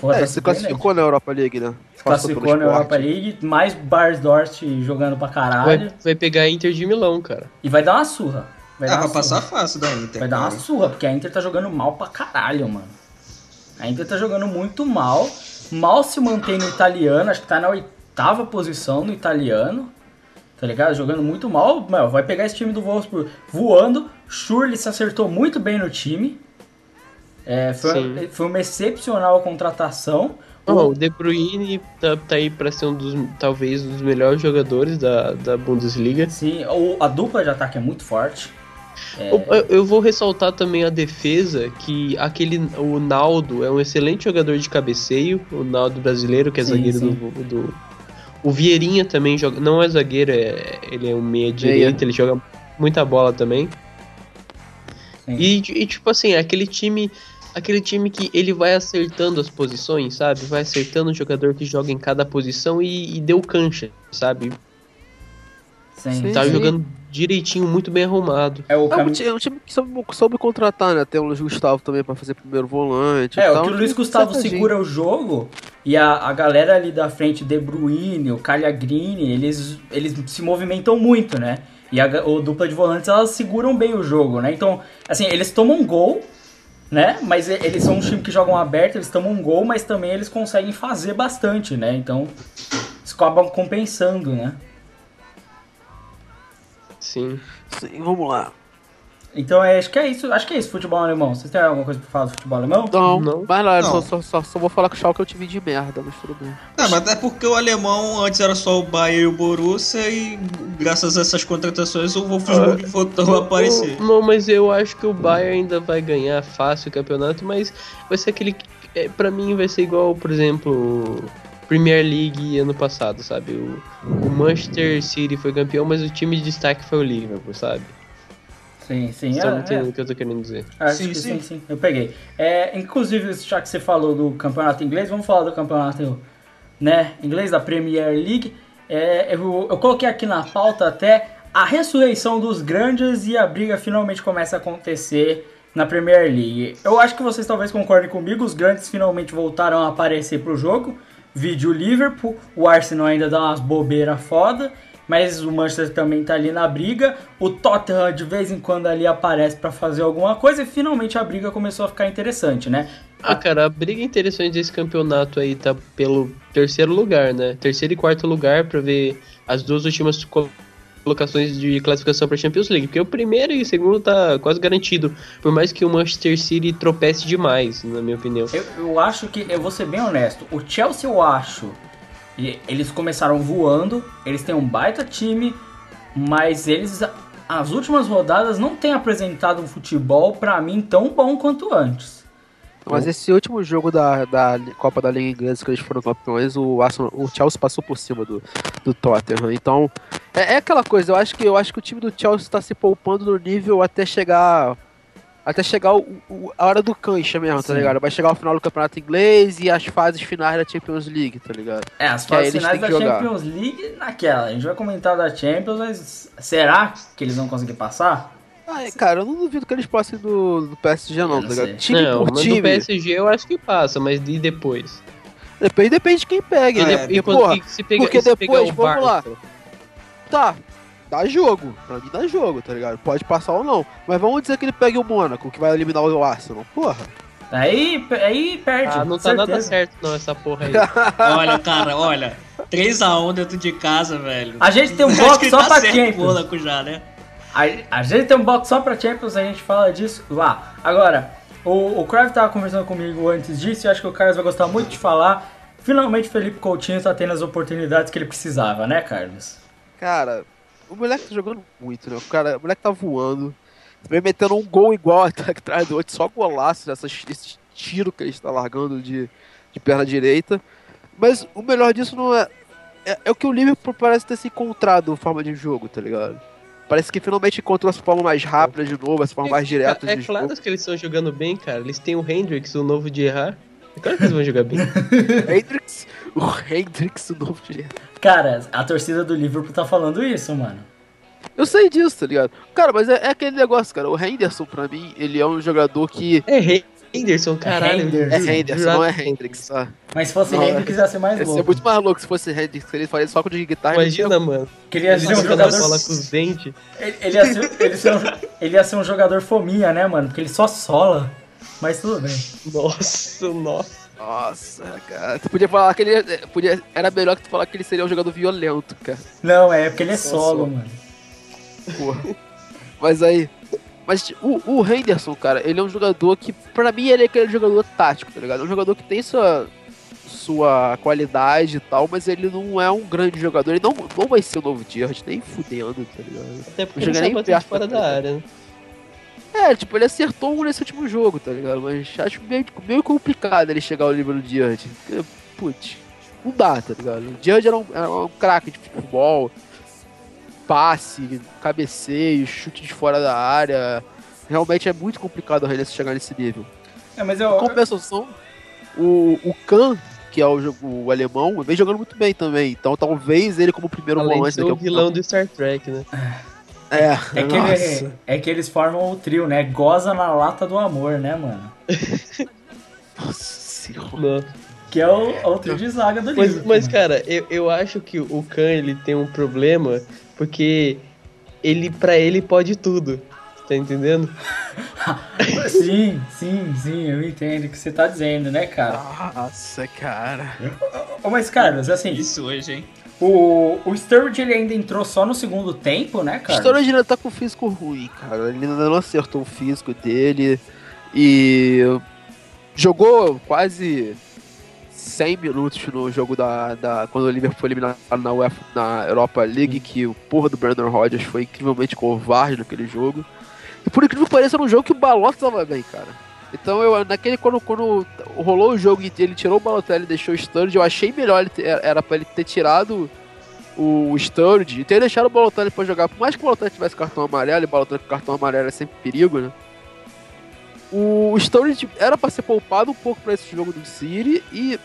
Pô, É, tá se classificou na Europa League, né? Passou Classificou pelo na Europa. League, mais Barsdorst jogando pra caralho. Vai, vai pegar a Inter de Milão, cara. E vai dar uma surra. Vai dar Ah, uma vai passar surra. fácil da Inter. Vai dar uma cara. surra, porque a Inter tá jogando mal pra caralho, mano. A Inter tá jogando muito mal. Mal se mantém no italiano, acho que tá na oitava posição no italiano. Tá ligado? Jogando muito mal. Meu, vai pegar esse time do Wolfsburg voando. Schurrle se acertou muito bem no time. É, foi, Sim. foi uma excepcional contratação. Não, o De Bruyne tá, tá aí pra ser um dos, talvez, um dos melhores jogadores da, da Bundesliga. Sim, o- a dupla de ataque é muito forte. Eu, eu- vou ressaltar também a defesa, que aquele o Naldo é um excelente jogador de cabeceio, o Naldo brasileiro, que é Sim, zagueiro sim. do, do- O Vieirinha também joga. Não é zagueiro, é, ele é um meia direita, ele joga muita bola também. E, e, tipo assim, aquele time. Aquele time que ele vai acertando as posições, sabe? Vai acertando o jogador que joga em cada posição e, e deu cancha, sabe? Sim. Sim. Tá jogando direitinho, muito bem arrumado. É o É um, caminho. ti- é um time que soube, soube contratar, né? Tem o Luiz Gustavo também pra fazer primeiro volante. É, e o tal. que o Luiz time Gustavo segura o jogo e a, a galera ali da frente, De Bruyne, o Cagliagrini, eles, eles se movimentam muito, né? E a, o dupla de volantes, elas seguram bem o jogo, né? Então, assim, eles tomam um gol, né? Mas eles são um time que jogam aberto, eles tomam um gol, mas também eles conseguem fazer bastante, né? Então, eles acabam compensando, né? Sim. Sim, vamos lá. Então, é, acho que é isso. Acho que é isso, futebol alemão. Vocês têm alguma coisa pra falar do futebol alemão? Não, Não. vai lá, Não. Só, só, só, só vou falar que o Schalke é um time de merda, mas tudo bem. Ah, mas é porque o alemão antes era só o Bayern e o Borussia e graças a essas contratações o Wolfsburg voltou a aparecer. Não, mas eu acho que o Bayern ainda vai ganhar fácil o campeonato, mas vai ser aquele. que- É, pra mim vai ser igual, por exemplo, Premier League ano passado, sabe? O, o Manchester City foi campeão, mas o time de destaque foi o Liverpool, sabe? Sim, sim. Vocês é, é. entendendo o que eu tô querendo dizer. Acho Sim, que sim. sim, sim, eu peguei. É, inclusive, já que você falou do campeonato inglês, vamos falar do campeonato né, inglês, da Premier League. É, eu, eu coloquei aqui na pauta até a ressurreição dos grandes e a briga finalmente começa a acontecer na Premier League. Eu acho que vocês talvez concordem comigo, os grandes finalmente voltaram a aparecer pro jogo. Vídeo Liverpool, o Arsenal ainda dá umas bobeiras foda, mas o Manchester também tá ali na briga. O Tottenham de vez em quando ali aparece pra fazer alguma coisa e finalmente a briga começou a ficar interessante, né? Ah, cara, a briga interessante desse campeonato aí tá pelo terceiro lugar, né? Terceiro e quarto lugar pra ver as duas últimas co- colocações de classificação pra Champions League. Porque o primeiro e o segundo tá quase garantido. Por mais que o Manchester City tropece demais, na minha opinião. Eu, eu acho que, eu vou ser bem honesto, o Chelsea eu acho, e eles começaram voando, eles têm um baita time, mas eles, as últimas rodadas, não têm apresentado um futebol pra mim tão bom quanto antes. Mas esse último jogo da, da Copa da Liga Inglesa que eles foram campeões, o, Arsenal, o Chelsea passou por cima do, do Tottenham. Então, é, é aquela coisa, eu acho que eu acho que o time do Chelsea está se poupando no nível até chegar até chegar o, o- a hora do cancha mesmo, tá Sim. ligado? Vai chegar o final do Campeonato Inglês e as fases finais da Champions League, tá ligado? É, as Que fases finais da jogar. Champions League naquela, a gente vai comentar da Champions, mas será que eles vão conseguir passar? Ah, cara, eu não duvido que eles passem do, do PSG não, tá não ligado? Time não, por mas time. do PSG eu acho que passa, mas e depois? Depende, depende de quem pega, E, né? de- Porque, e quando- porra, e se pega, porque se pegar depois, o vamos lá. Barça? Tá, dá jogo. Pra mim dá jogo, tá ligado? Pode passar ou não. Mas vamos dizer que ele pegue o Mônaco, que vai eliminar o Arsenal. Porra. Aí, aí perde. Ah, não tá nada certo não, essa porra aí. Olha, cara, olha. 3x1 dentro de casa, velho. A gente tem um box só tá pra Champions. Mônaco já, né? A, a gente tem um box só pra Champions, a gente fala disso lá. Agora, o, o Crave tava conversando comigo antes disso e acho que o Carlos vai gostar muito de falar. Finalmente, Felipe Coutinho tá tendo as oportunidades que ele precisava, né, Carlos? Cara, o moleque tá jogando muito, né? O, cara, o moleque tá voando. Vem metendo um gol igual atrás do outro, só golaço dessas, desses tiros que ele está largando de, de perna direita. Mas o melhor disso não é, é. É o que o Liverpool parece ter se encontrado forma de jogo, tá ligado? Parece que finalmente encontrou essa forma mais rápida de novo, essa forma mais direta É de claro jogo. que eles estão jogando bem, cara. Eles têm o Hendrix, o novo de errar. É claro que eles vão jogar bem. Hendrix, o Hendrix, o novo de Cara, a torcida do Liverpool tá falando isso, mano. Eu sei disso, tá ligado? Cara, mas é, é aquele negócio, cara. O Henderson, pra mim, ele é um jogador que. É Henderson, caralho. Henderson. É Henderson, não é Hendrix, tá? Mas se fosse Não, Hendrix, ia ser mais Ia ser louco. muito mais louco se fosse Hendrix, ele faria só com de guitarra. e Imagina, mano. Queria ser um jogador. fala com os dentes. Ele, ele ia ser, ele, ser um, ele ia ser um jogador fominha, né, mano? Porque ele só sola. Mas tudo bem. Nossa, nossa. Nossa, cara. Tu podia falar que ele. Podia, era melhor que tu falar que ele seria um jogador violento, cara. Não, é porque ele é Só solo, mano. Porra. Mas aí. Mas o, o Henderson, cara, ele é um jogador que, pra mim, ele é aquele jogador tático, tá ligado? É um jogador que tem sua, sua qualidade e tal, mas ele não é um grande jogador. Ele não, não vai ser o novo Gerrard, nem fudendo, tá ligado? Até porque ele nem perto fora da da área, né? É, tipo, ele acertou um nesse último jogo, tá ligado? Mas acho meio, meio complicado ele chegar ao nível do. Porque, Putz, não dá, tá ligado? O Gerrard era um, era um craque de futebol, passe, cabeceio, chute de fora da área. Realmente é muito complicado o Henderson chegar nesse nível. É, mas Em eu. compensação, o, o Khan, que é o, o alemão, vem jogando muito bem também. Então talvez ele como primeiro Além volante ser daqui a o pouco- vilão do Star Trek, né? É, É que, nossa. ele- é que eles formam o trio, né? Goza na lata do amor, né, mano? Nossa senhora. Que é o, é o trio de zaga do Mas, livro. mas, cara, eu, eu acho que o Khan ele tem um problema porque ele, pra ele, pode tudo. Tá entendendo? Sim, sim, sim, eu entendo o que você tá dizendo, né, cara? Nossa, cara. Mas, Carlos, assim, Isso hoje, hein? O, o Sturridge ele ainda entrou só no segundo tempo, né, O cara? Storage ainda tá com o físico ruim, cara. Ele ainda não acertou o físico dele. E jogou quase 100 minutos no jogo da. da quando o Liverpool foi eliminado na, UEFA, na Europa League, que o porra do Brandon Rodgers foi incrivelmente covarde naquele jogo. E por incrível que pareça, era um jogo que o Balotelli tava bem, cara. Então eu, naquele, quando, quando rolou o jogo e ele tirou o Balotelli e deixou o Sturridge, eu achei melhor, ele ter- era pra ele ter tirado o Sturridge e ter deixado o Balotelli pra jogar. Por mais que o Balotelli tivesse cartão amarelo, e o Balotelli com cartão amarelo é sempre perigo, né? O Sturridge era pra ser poupado um pouco pra esse jogo do City e,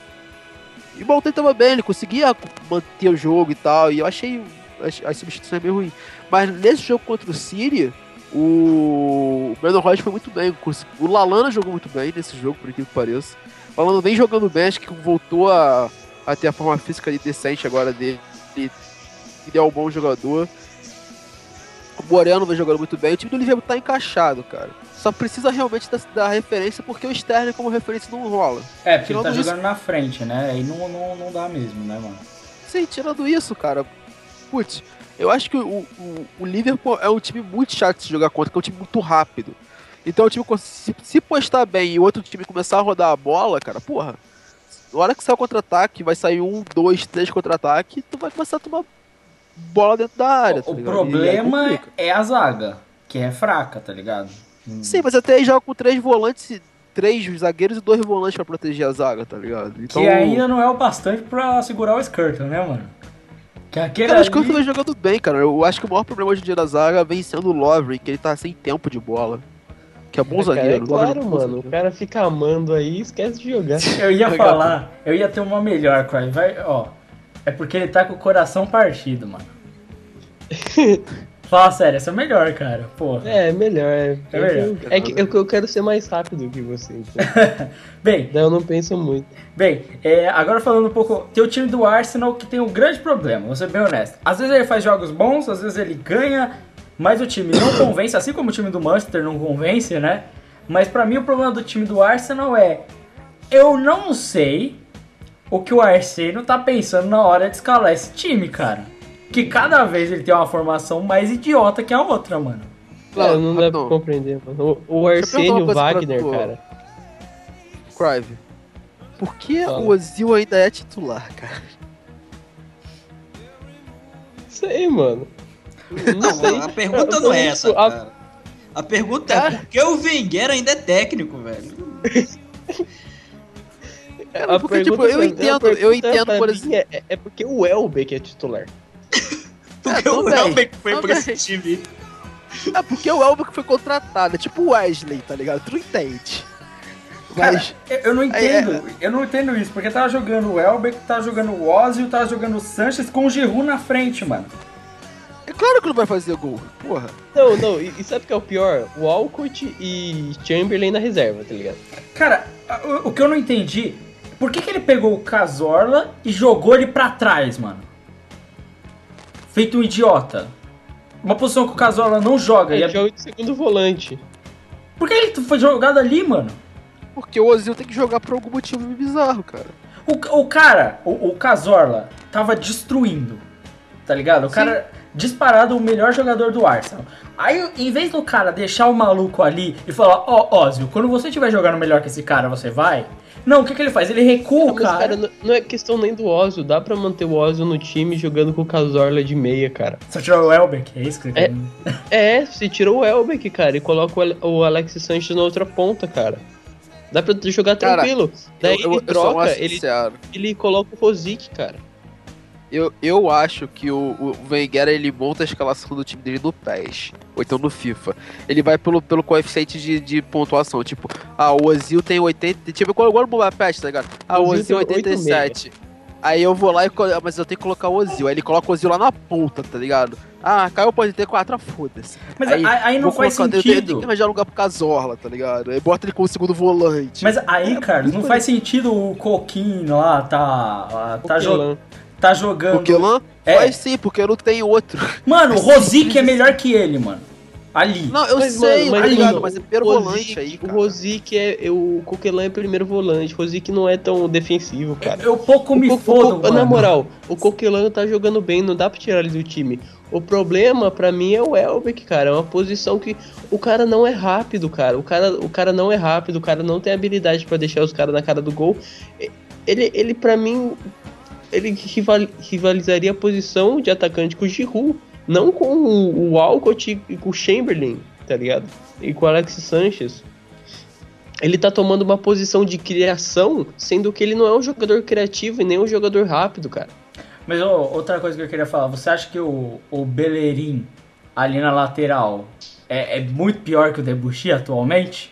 e o Balotelli tava bem, ele conseguia manter o jogo e tal, e eu achei as, as substituições meio ruins. Mas nesse jogo contra o City, o, Brandon Rodgers foi muito bem. O Lalana jogou muito bem nesse jogo, por incrível que pareça. O Lalana vem jogando bem, acho que voltou a, a ter a forma física ali decente agora dele. Ele, ele é um bom jogador. O Moreno vem jogando muito bem. O time do Liverpool tá encaixado, cara. Só precisa realmente da, da referência, porque o Sterling como referência não rola. É, porque ele tá Tirando isso- jogando na frente, né? Aí não, não, não dá mesmo, né, mano? Sim, tirando isso, cara. Putz, eu acho que o, o, o Liverpool é um time muito chato de se jogar contra, que é um time muito rápido. Então o time, cons- se, se postar bem e o outro time começar a rodar a bola, cara, porra. Na hora que sair o contra-ataque, vai sair um, dois, três contra-ataque, tu vai começar a tomar bola dentro da área. tá o ligado? Problema é a zaga, que é fraca, tá ligado? Sim, mas até aí joga com três volantes, e- três zagueiros e dois volantes pra proteger a zaga, tá ligado? Então, Que ainda não é o bastante pra segurar o Skirtle, né, mano? Que aquele Cara, ali... acho que eu vem jogando bem, cara. Eu acho que o maior problema hoje em dia da zaga vem sendo o Lovren, que ele tá sem tempo de bola. Que é bom É, cara, zagueiro. é o claro, é bom mano. O zagueiro. cara fica amando aí e esquece de jogar. Eu ia falar, eu ia ter uma melhor, Cry. Vai, ó. É porque ele tá com o coração partido, mano. Fala sério, essa é melhor, cara. Porra. É, melhor. É, É melhor. É que eu, eu quero ser mais rápido que você. Então. Bem, Daí eu não penso muito. Bem, é, agora falando um pouco, tem o time do Arsenal que tem um grande problema, vou ser bem honesto. Às vezes ele faz jogos bons, às vezes ele ganha, mas o time não convence, assim como o time do Manchester não convence, né? Mas pra mim o problema do time do Arsenal é, eu não sei o que o Arsênio tá pensando na hora de escalar esse time, cara. Que cada vez ele tem uma formação mais idiota que a outra, mano. É, não dá pra compreender, mano. O, o Arsênio Wagner, cara. Crive. Por que Fala. o Ozil ainda é titular, cara? Sei, mano. Não, Não, sei. a pergunta não é essa, a- cara. A pergunta é por que o Wenger ainda é técnico, velho? Cara, a porque, tipo, pergunta eu pra- entendo- eu entendo, pra por exemplo- É, é- é porque o Welbeck é titular. Porque É, o também, Welbeck foi pra esse time. É porque o que foi contratado, é tipo o Wesley, tá ligado? Tu não entende. Mas, Eu, eu não É, entendo, eu não entendo isso, porque tava jogando o Elbeck, tava jogando o Ozil, tava jogando o Sanches com o Giroud na frente, mano. é claro que não vai fazer gol, porra. Não, não, e, e sabe o que é o pior? O Alcott e Chamberlain na reserva, tá ligado? Cara, o, o que eu não entendi, por que, que ele pegou o Cazorla e jogou ele pra trás, mano? Feito um idiota. Uma posição que o Cazorla não joga. e É é- jogo de segundo volante. Por que ele foi jogado ali, mano? Porque o Ozil tem que jogar por algum motivo bizarro, cara. O, o cara, o, o Cazorla, tava destruindo. Tá ligado? O cara disparado o melhor jogador do Arsenal. Aí, em vez do cara deixar o maluco ali e falar, ó, Ozil, quando você estiver jogando melhor que esse cara, você vai. Não, o que, que ele faz? Ele recua o cara. cara, não, não é questão nem do Ozil. Dá pra manter o Ozil no time jogando com o Cazorla de meia, cara. Só tirar o Elbeck, é isso que você É. É, você tirou o Elbeck, cara, e coloca o Ale- o Alex Sanches na outra ponta, cara. Dá pra jogar Cara, tranquilo. Daí eu, eu, ele troca, ele, ele coloca o Rosic, cara. Eu, eu acho que o, o Wenger ele monta a escalação do time dele no PES, ou então no FIFA. Ele vai pelo, pelo coeficiente de, de pontuação. Tipo, ah, o Ozil tem 80. Tipo, igual no Mobile PES, tá ligado? Ah, o O Ozil Ozil tem tem 87. Aí eu vou lá e. Mas eu tenho que colocar o Ozil. Aí ele coloca o Ozil lá na ponta, tá ligado? Ah, caiu pode ter 4, foda-se. Mas aí, aí não vou faz colocar- eu tenho- Eu tenho sentido. que arranjar lugar pro Cazorla, tá ligado? Aí bota ele como segundo volante. Mas aí, Carlos, não faz sentido o Coquinho lá tá, tá, jo Coquelin. Tá jogando. O Kelan? É. Faz sim, porque eu não tenho outro. Mano, o Rosic é melhor que ele, mano. Ali. Não, eu Mas, sei, mano, tá mas, ligado? mano, Mas é primeiro o volante Rosic- aí, O cara. Rosic é, é o Coquelin é primeiro volante. O Rosic não é tão defensivo, cara. Eu pouco O me o fodo, Co- mano. Na moral, o Coquelin tá jogando bem, não dá pra tirar ele do time. O problema pra mim é o Elbeck, cara. É uma posição que o cara não é rápido, cara. O cara, o cara não é rápido, o cara não tem habilidade pra deixar os caras na cara do gol. Ele, ele para mim, ele rival- rivalizaria a posição de atacante com o Giroud, não com o, o Alcott e com o Chamberlain, tá ligado? E com o Alex Sanchez. Ele tá tomando uma posição de criação, sendo que ele não é um jogador criativo e nem um jogador rápido, cara. Mas ô, outra coisa que eu queria falar, você acha que o, o Bellerin ali na lateral é, é muito pior que o Debuchy atualmente?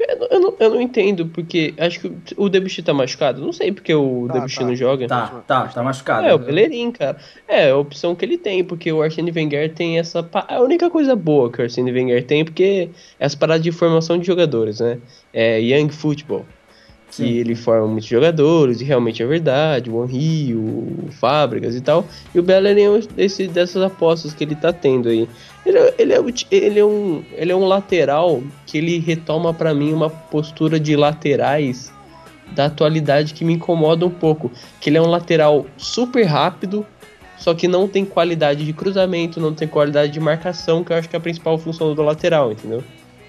Eu não, eu não, eu não entendo, porque acho que o Debuchy tá machucado. Não sei porque o Tá, Debuchy tá. não joga. Tá, tá, tá machucado. É, o Bellerin, cara. É, a opção que ele tem, porque o Arsene Wenger tem essa. pa- A única coisa boa que o Arsene Wenger tem, porque é as paradas de formação de jogadores, né? É Young Football. Que Sim. ele forma muitos jogadores, e realmente é verdade, o Henry, o Fábricas e tal. E o Bellerin é um desse, dessas apostas que ele tá tendo aí. Ele, é- ele, é, ele, é um, ele é um lateral que ele retoma pra mim uma postura de laterais da atualidade que me incomoda um pouco. Que ele é um lateral super rápido, só que não tem qualidade de cruzamento, não tem qualidade de marcação, que eu acho que é a principal função do lateral, entendeu?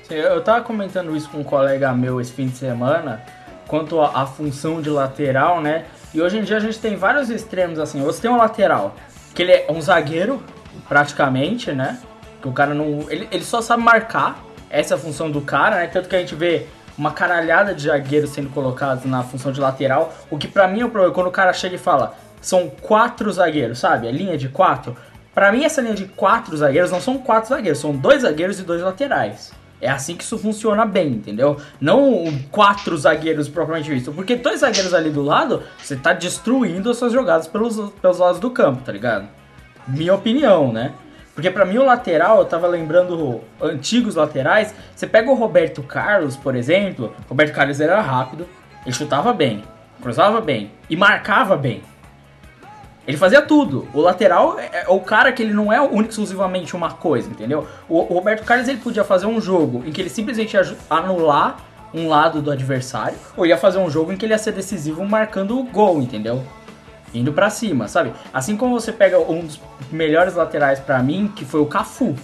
Eu tava comentando isso com um colega meu esse fim de semana, quanto à função de lateral, né? E hoje em dia a gente tem vários extremos assim. Você tem um lateral, que ele é um zagueiro, praticamente, né? Que o cara não. Ele, ele só sabe marcar, essa é a função do cara, né? Tanto que a gente vê uma caralhada de zagueiros sendo colocados na função de lateral. O que pra mim é o problema, quando o cara chega e fala, são quatro zagueiros, sabe? A linha de quatro. Pra mim, essa linha de quatro zagueiros não são quatro zagueiros, são dois zagueiros e dois laterais. É assim que isso funciona bem, entendeu? Não quatro zagueiros propriamente visto. Porque dois zagueiros ali do lado, você tá destruindo as suas jogadas pelos, pelos lados do campo, tá ligado? Minha opinião, né? Porque pra mim o lateral, eu tava lembrando antigos laterais. Você pega o Roberto Carlos, por exemplo. Roberto Carlos era rápido, ele chutava bem, cruzava bem e marcava bem. Ele fazia tudo. O lateral é é o cara que ele não é único exclusivamente uma coisa, entendeu? O, o Roberto Carlos ele podia fazer um jogo em que ele simplesmente ia anular um lado do adversário, ou ia fazer um jogo em que ele ia ser decisivo marcando o gol, entendeu? Indo pra cima, sabe? Assim como você pega um dos melhores laterais pra mim, que foi o Cafu.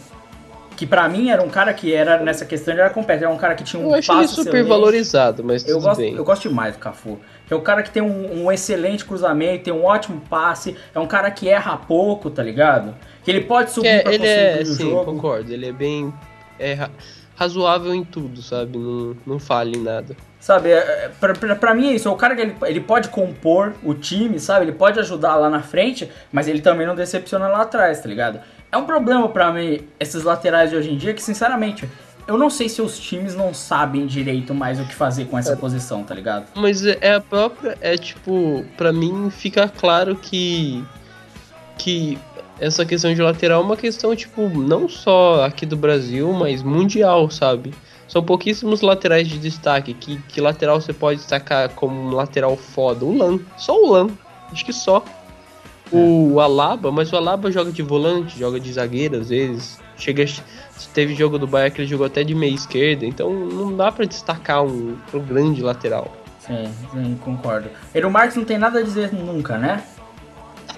Que pra mim era um cara que era, nessa questão, ele era completo. Era um cara que tinha um Eu acho ele passe super excelente. valorizado, mas Eu tudo gosto, bem. eu gosto demais do Cafu. É um cara que tem um, um excelente cruzamento, tem um ótimo passe, é um cara que erra pouco, tá ligado? Que ele pode subir é, pra ele é, o sim, jogo. concordo. Ele é bem é, ra- razoável em tudo, sabe? Não, não falha em nada. Sabe, é- é- pra, pra, pra mim é isso. É o cara que ele, ele pode compor o time, sabe? Ele pode ajudar lá na frente, mas ele também não decepciona lá atrás, tá ligado? É um problema pra mim, esses laterais de hoje em dia, que sinceramente, eu não sei se os times não sabem direito mais o que fazer com essa É. posição, tá ligado? Mas é é a própria. É tipo, pra mim fica claro que. Que essa questão de lateral é uma questão, tipo, não só aqui do Brasil, mas mundial, sabe? São pouquíssimos laterais de destaque. Que, que lateral você pode destacar como um lateral foda? O Lan. Só o Lan. Acho que só. O Alaba, mas o Alaba joga de volante, joga de zagueiro às vezes. Chega, teve jogo do Bayern que ele jogou até de meia esquerda, então não dá pra destacar um, um grande lateral. Sim, sim, concordo. Eero Marques não tem nada a dizer nunca, né?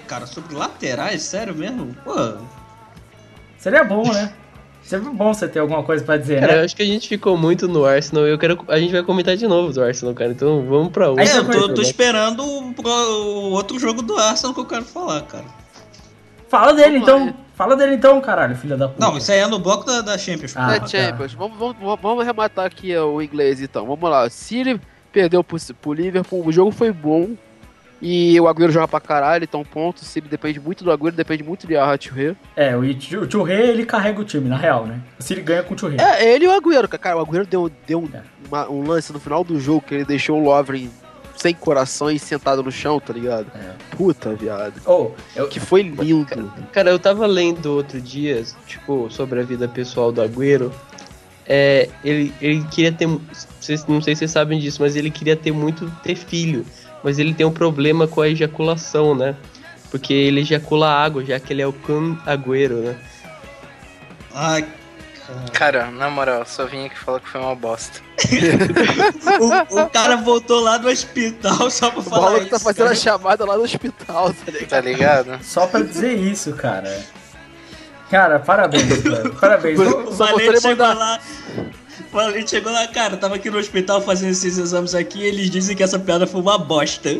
Cara, sobre laterais, sério mesmo? Pô, Seria bom, né? Sempre bom você ter alguma coisa pra dizer, Cara, eu né? acho que a gente ficou muito no Arsenal. Eu quero, a gente vai comentar de novo do Arsenal, cara. Então vamos pra outro. Aí é, eu tô, tô esperando o, o outro jogo do Arsenal que eu quero falar, cara. Fala dele Vamos então. lá. Fala dele então, caralho, filha da puta. Não, isso aí é no bloco da, da Champions. Ah, é tá. Champions. Vamos, vamos, vamos- vamos arrematar aqui ó, o inglês então. Vamos lá. Se ele perdeu pro, pro Liverpool, o jogo foi bom. E o Agüero joga pra caralho, então ponto. Se ele depende muito do Agüero, depende muito de Arrature. É, o, Churré, ele carrega o time, na real, né? O City ganha com o Churré. É, ele e o Agüero, cara. O Agüero deu, deu um, É. uma- um lance no final do jogo que ele deixou o Lovren sem coração e sentado no chão, tá ligado? É. Puta, viado. Oh, eu, Que foi lindo. Cara, eu tava lendo outro dia, tipo, sobre a vida pessoal do Agüero. É, ele, ele queria ter. Não sei se vocês sabem disso, mas ele queria ter muito ter filho. Mas ele tem um problema com a ejaculação, né? Porque ele ejacula água, já que ele é o Kun Agüero, né? Ai, Cara, na moral, só vim aqui falar que foi uma bosta. o, o cara voltou lá do hospital só pra O falar maluco isso. tá fazendo cara. a chamada lá no hospital, tá ligado? Tá ligado? só pra dizer isso, cara. Cara, parabéns, velho. Parabéns. O Só Valente faltou ele chegou mandar- lá. Valente chegou lá, cara, tava aqui no hospital fazendo esses exames aqui e eles dizem que essa piada foi uma bosta.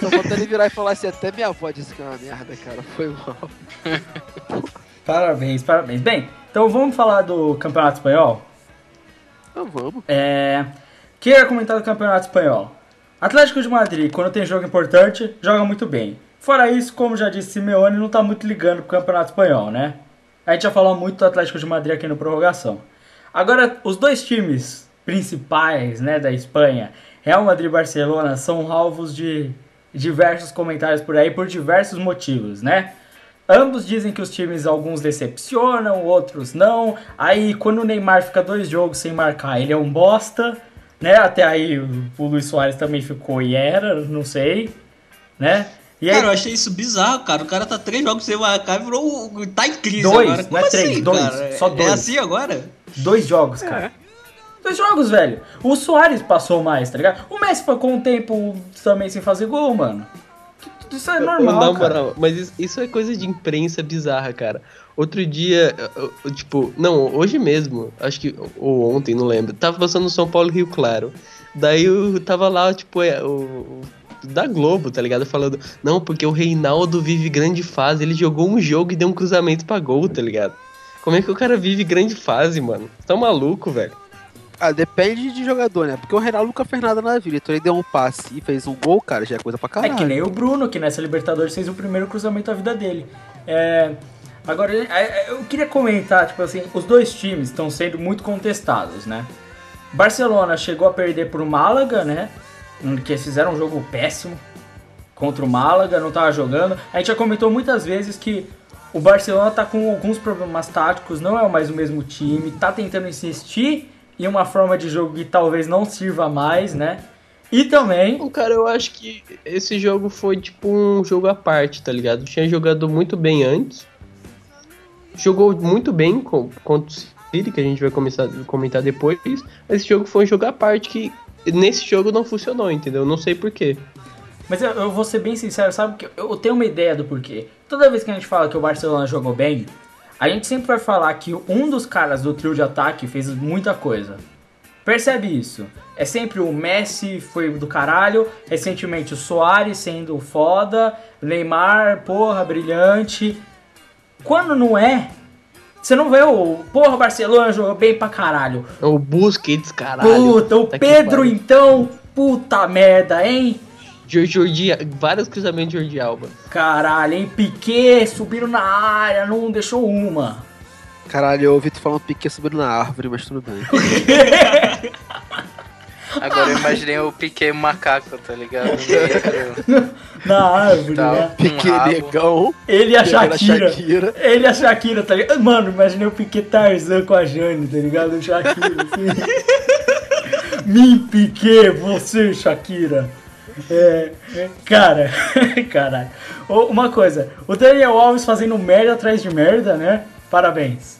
Só falta ele virar e falar assim, até minha avó disse que é uma merda, cara. Foi mal. Parabéns, parabéns. Bem, então vamos falar do Campeonato Espanhol? Então vamos. É. Queria comentar do Campeonato Espanhol. Atlético de Madrid, quando tem jogo importante, joga muito bem. Fora isso, como já disse Simeone, não tá muito ligando pro Campeonato Espanhol, né? A gente já falou muito do Atlético de Madrid aqui no Prorrogação. Agora, os dois times principais né, da Espanha, Real Madrid e Barcelona, são alvos de diversos comentários por aí por diversos motivos, né? Ambos dizem que os times, alguns decepcionam, outros não. Aí, quando o Neymar fica dois jogos sem marcar, ele é um bosta, né? Até aí o Luiz Soares também ficou e era, não sei, né? E aí, Cara, eu achei isso bizarro, cara. O cara tá três jogos sem marcar e virou. o- tá em crise Dois, agora. não Como é três, assim, dois, cara? só É- dois. É assim agora? Dois jogos, cara. Dois jogos, velho. O Soares passou mais, tá ligado? O Messi ficou um tempo também sem fazer gol, mano. Isso é normal, Na cara. moral, mas isso, isso é coisa de imprensa bizarra, cara. Outro dia, eu- eu, tipo, não, hoje mesmo, acho que, ou ontem, não lembro, tava passando São Paulo Rio Claro. Daí eu tava lá, tipo, é, o, o- da Globo, tá ligado? Falando, não, porque o Reinaldo vive grande fase, ele jogou um jogo e deu um cruzamento pra gol, tá ligado? Como é que o cara vive grande fase, mano? Tá maluco, velho? Ah, depende de jogador, né? Porque o Reinaldo nunca fez nada na vida. Então ele deu um passe e fez um gol, cara, já é coisa pra É caralho. que nem o Bruno, que nessa Libertadores fez o primeiro cruzamento da vida dele. É, agora, é, é, eu queria comentar, tipo assim, os dois times estão sendo muito contestados, né? Barcelona chegou a perder pro Málaga, né? Que fizeram um jogo péssimo contra o Málaga, não tava jogando. A gente já comentou muitas vezes que o Barcelona tá com alguns problemas táticos, não é mais o mesmo time, tá tentando insistir em uma forma de jogo que talvez não sirva mais, né? E também Bom, cara, eu acho que esse jogo foi tipo um jogo à parte, tá ligado? Tinha jogado muito bem antes. Jogou muito bem contra o City, que a gente vai começar, comentar depois. Esse jogo foi um jogo à parte que nesse jogo não funcionou, entendeu? Não sei porquê. Mas eu, eu vou ser bem sincero, sabe? que Eu tenho uma ideia do porquê. Toda vez que a gente fala que o Barcelona jogou bem, a gente sempre vai falar que um dos caras do trio de ataque fez muita coisa. Percebe isso? É sempre o Messi foi do caralho, recentemente o Soares sendo foda, Neymar, porra, brilhante. Quando não é, você não vê o porra, Barcelona jogou bem pra caralho. O Busquets, caralho. Puta, o Tá Pedro então, puta merda, hein? Jor- Jordi, vários cruzamentos de Jordi Alba. Caralho, hein? Piquet subiram na área, não deixou uma. Caralho, eu ouvi tu falando pique subindo na árvore, mas tudo bem. Agora eu imaginei o Piquet macaco, tá ligado? Na árvore, tal, né? com Pique rabo. negão. Ele e a Shakira. Shakira. Ele e a Shakira, tá ligado? Mano, imaginei o Piquet Tarzan com a Jane, tá ligado? O Shakira, assim. Me Piquet, você, Shakira. É, é, cara, caralho. Uma coisa, o Daniel Alves fazendo merda atrás de merda, né? Parabéns.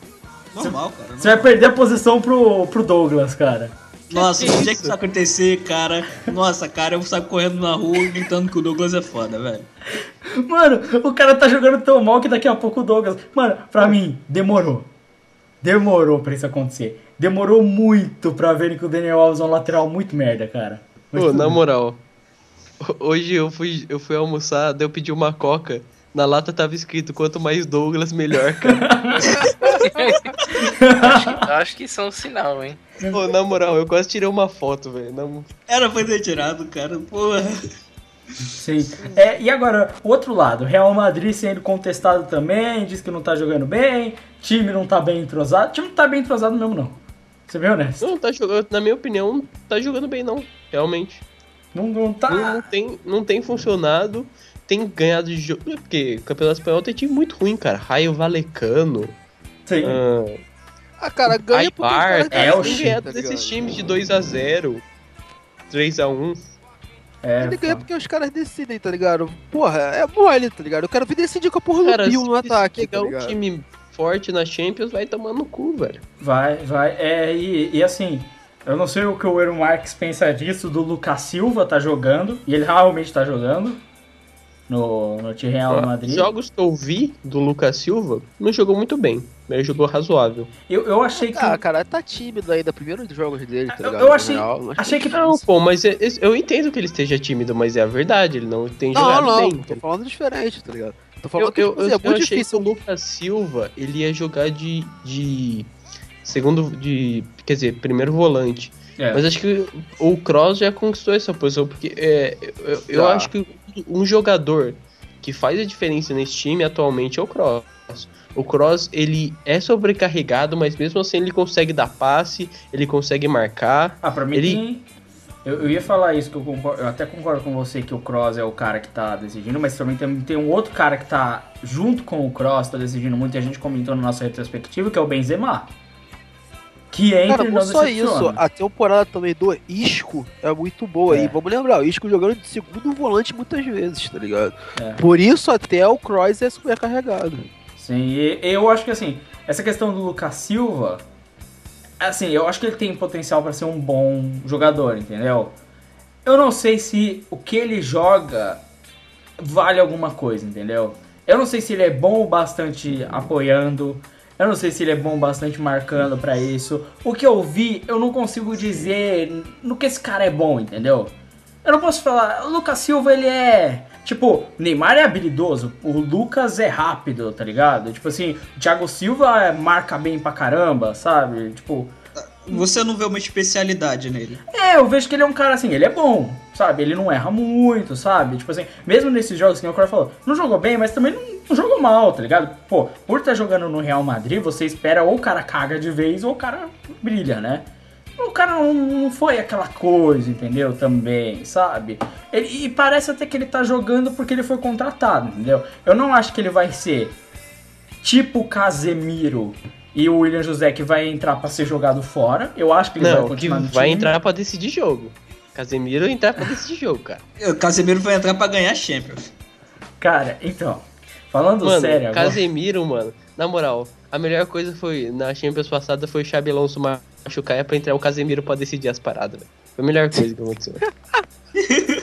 Normal, cara. Você vai perder a posição pro, pro Douglas, cara. Nossa, um dia que isso acontecer, cara. Nossa, cara, eu saio correndo na rua gritando que o Douglas é foda, velho. Mano, o cara tá jogando tão mal que daqui a pouco o Douglas. Mano, pra mim, demorou. Demorou pra isso acontecer. Demorou muito pra verem que o Daniel Alves é um lateral muito merda, cara. Mas Pô, na bem. moral, hoje eu fui, eu fui almoçar, daí eu pedi uma coca. Na lata tava escrito, quanto mais Douglas, melhor, cara. acho, acho que isso é um sinal, hein? Pô, na moral, eu quase tirei uma foto, velho. na Era pra ter tirado, cara. Porra. Sim. É, e agora, o outro lado, Real Madrid sendo contestado também, diz que não tá jogando bem, time não tá bem entrosado. time não tá bem entrosado mesmo, não. Você viu, né? Não, tá jogando, na minha opinião, não tá jogando bem, não. Realmente. Não, não tá. Não, não tem, não tem funcionado. Tem ganhado de jogo. Porque o Campeonato Espanhol tem time muito ruim, cara. Raio Valecano. Sim. ah, Ah, cara, ganha Aibar. caras é, Tem ganhado tá desses times de 2x0, 3x1. É, Ele ganha porque os caras decidem, tá ligado? Porra, é mole, tá ligado? Eu quero ver decidir com a porra do Cara, Bill se no ataque, pegar tá um time forte na Champions, vai tomar no cu, velho. Vai, vai. É, e, e assim, eu não sei o que o Eero Marques pensa disso, do Lucas Silva tá jogando, e ele realmente tá jogando no, no Real Madrid. Jogos que eu vi do Lucas Silva, não jogou muito bem. Ele jogou razoável. Eu, eu achei que. Ah, cara, tá tímido ainda, primeiro dos jogos dele, tá eu, ligado? eu No achei, Real, achei que. Não, pô, mas é- é- eu entendo que ele esteja tímido, mas é a verdade, ele não tem Não, jogado não, bem. tô falando diferente, tá ligado? Tô Eu, falando que eu, tipo, eu, assim, é eu muito achei difícil. que o Lucas Silva, ele ia jogar de, de segundo, de, quer dizer, primeiro volante. É. Mas acho que o Cross já conquistou essa posição, porque é, eu, eu Já. acho que um jogador que faz a diferença nesse time atualmente é o Cross. O Cross, ele é sobrecarregado, mas mesmo assim ele consegue dar passe, ele consegue marcar. Ah, pra mim Ele- tem- Eu, eu ia falar isso, que eu, concordo- eu até concordo com você que o Cross é o cara que tá decidindo, mas também tem, tem um outro cara que tá junto com o Cross, tá decidindo muito, e a gente comentou na nossa retrospectiva, que é o Benzema. Que entra Cara, e não só decepciona. isso, a temporada também do Isco é muito boa. É. E vamos lembrar, o Isco jogando de segundo volante muitas vezes, tá ligado? É. Por isso até o Kroos é super carregado. Sim, e eu acho que assim, essa questão do Lucas Silva, assim, eu acho que ele tem potencial pra ser um bom jogador, entendeu? Eu não sei se o que ele joga vale alguma coisa, entendeu? Eu não sei se ele é bom o bastante apoiando, eu não sei se ele é bom bastante marcando pra isso. O que eu vi, eu não consigo dizer no que esse cara é bom, entendeu? Eu não posso falar, o Lucas Silva ele é. Tipo, Neymar é habilidoso, o Lucas é rápido, tá ligado? Tipo assim, o Thiago Silva marca bem pra caramba, sabe? Tipo, Você não vê uma especialidade nele. é, eu vejo que ele é um cara assim, ele é bom, sabe? Ele não erra muito, sabe? Tipo assim, mesmo nesses jogos que o cara falou, não jogou bem, mas também não, não jogou mal, tá ligado? Pô, por estar jogando no Real Madrid, você espera ou o cara caga de vez ou o cara brilha, né? O cara não, não foi aquela coisa, entendeu? Também, sabe? Ele- e parece até que ele tá jogando porque ele foi contratado, entendeu? Eu não acho que ele vai ser tipo Casemiro e o William José que vai entrar pra ser jogado fora. Eu acho que ele vai Não, que continuar no vai entrar pra decidir jogo. Casemiro entrar pra decidir jogo, cara. O Casemiro vai entrar pra ganhar Champions. Cara, então, falando Mano, sério agora. Casemiro, mano, na moral, a melhor coisa foi, na Champions passada, foi o Xabi Alonso machucar é pra entrar o Casemiro pra decidir as paradas, velho. Foi a melhor coisa que aconteceu.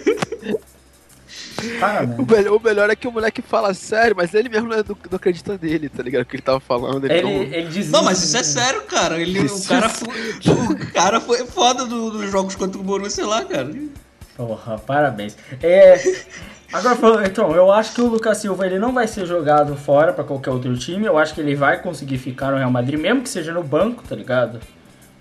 Para, O melhor, o melhor é que o moleque fala sério, mas ele mesmo não, é do- não acredita nele, tá ligado? O que ele tava falando. Ele, Ele, não- ele diz Não, mas isso é sério, cara. Ele, o, Isso cara é foi, o cara foi foda do- dos jogos contra o Borussia lá, cara. Porra, parabéns. É, agora falando, então, eu acho que o Lucas Silva ele não vai ser jogado fora pra qualquer outro time. Eu acho que ele vai conseguir ficar no Real Madrid, mesmo que seja no banco, tá ligado?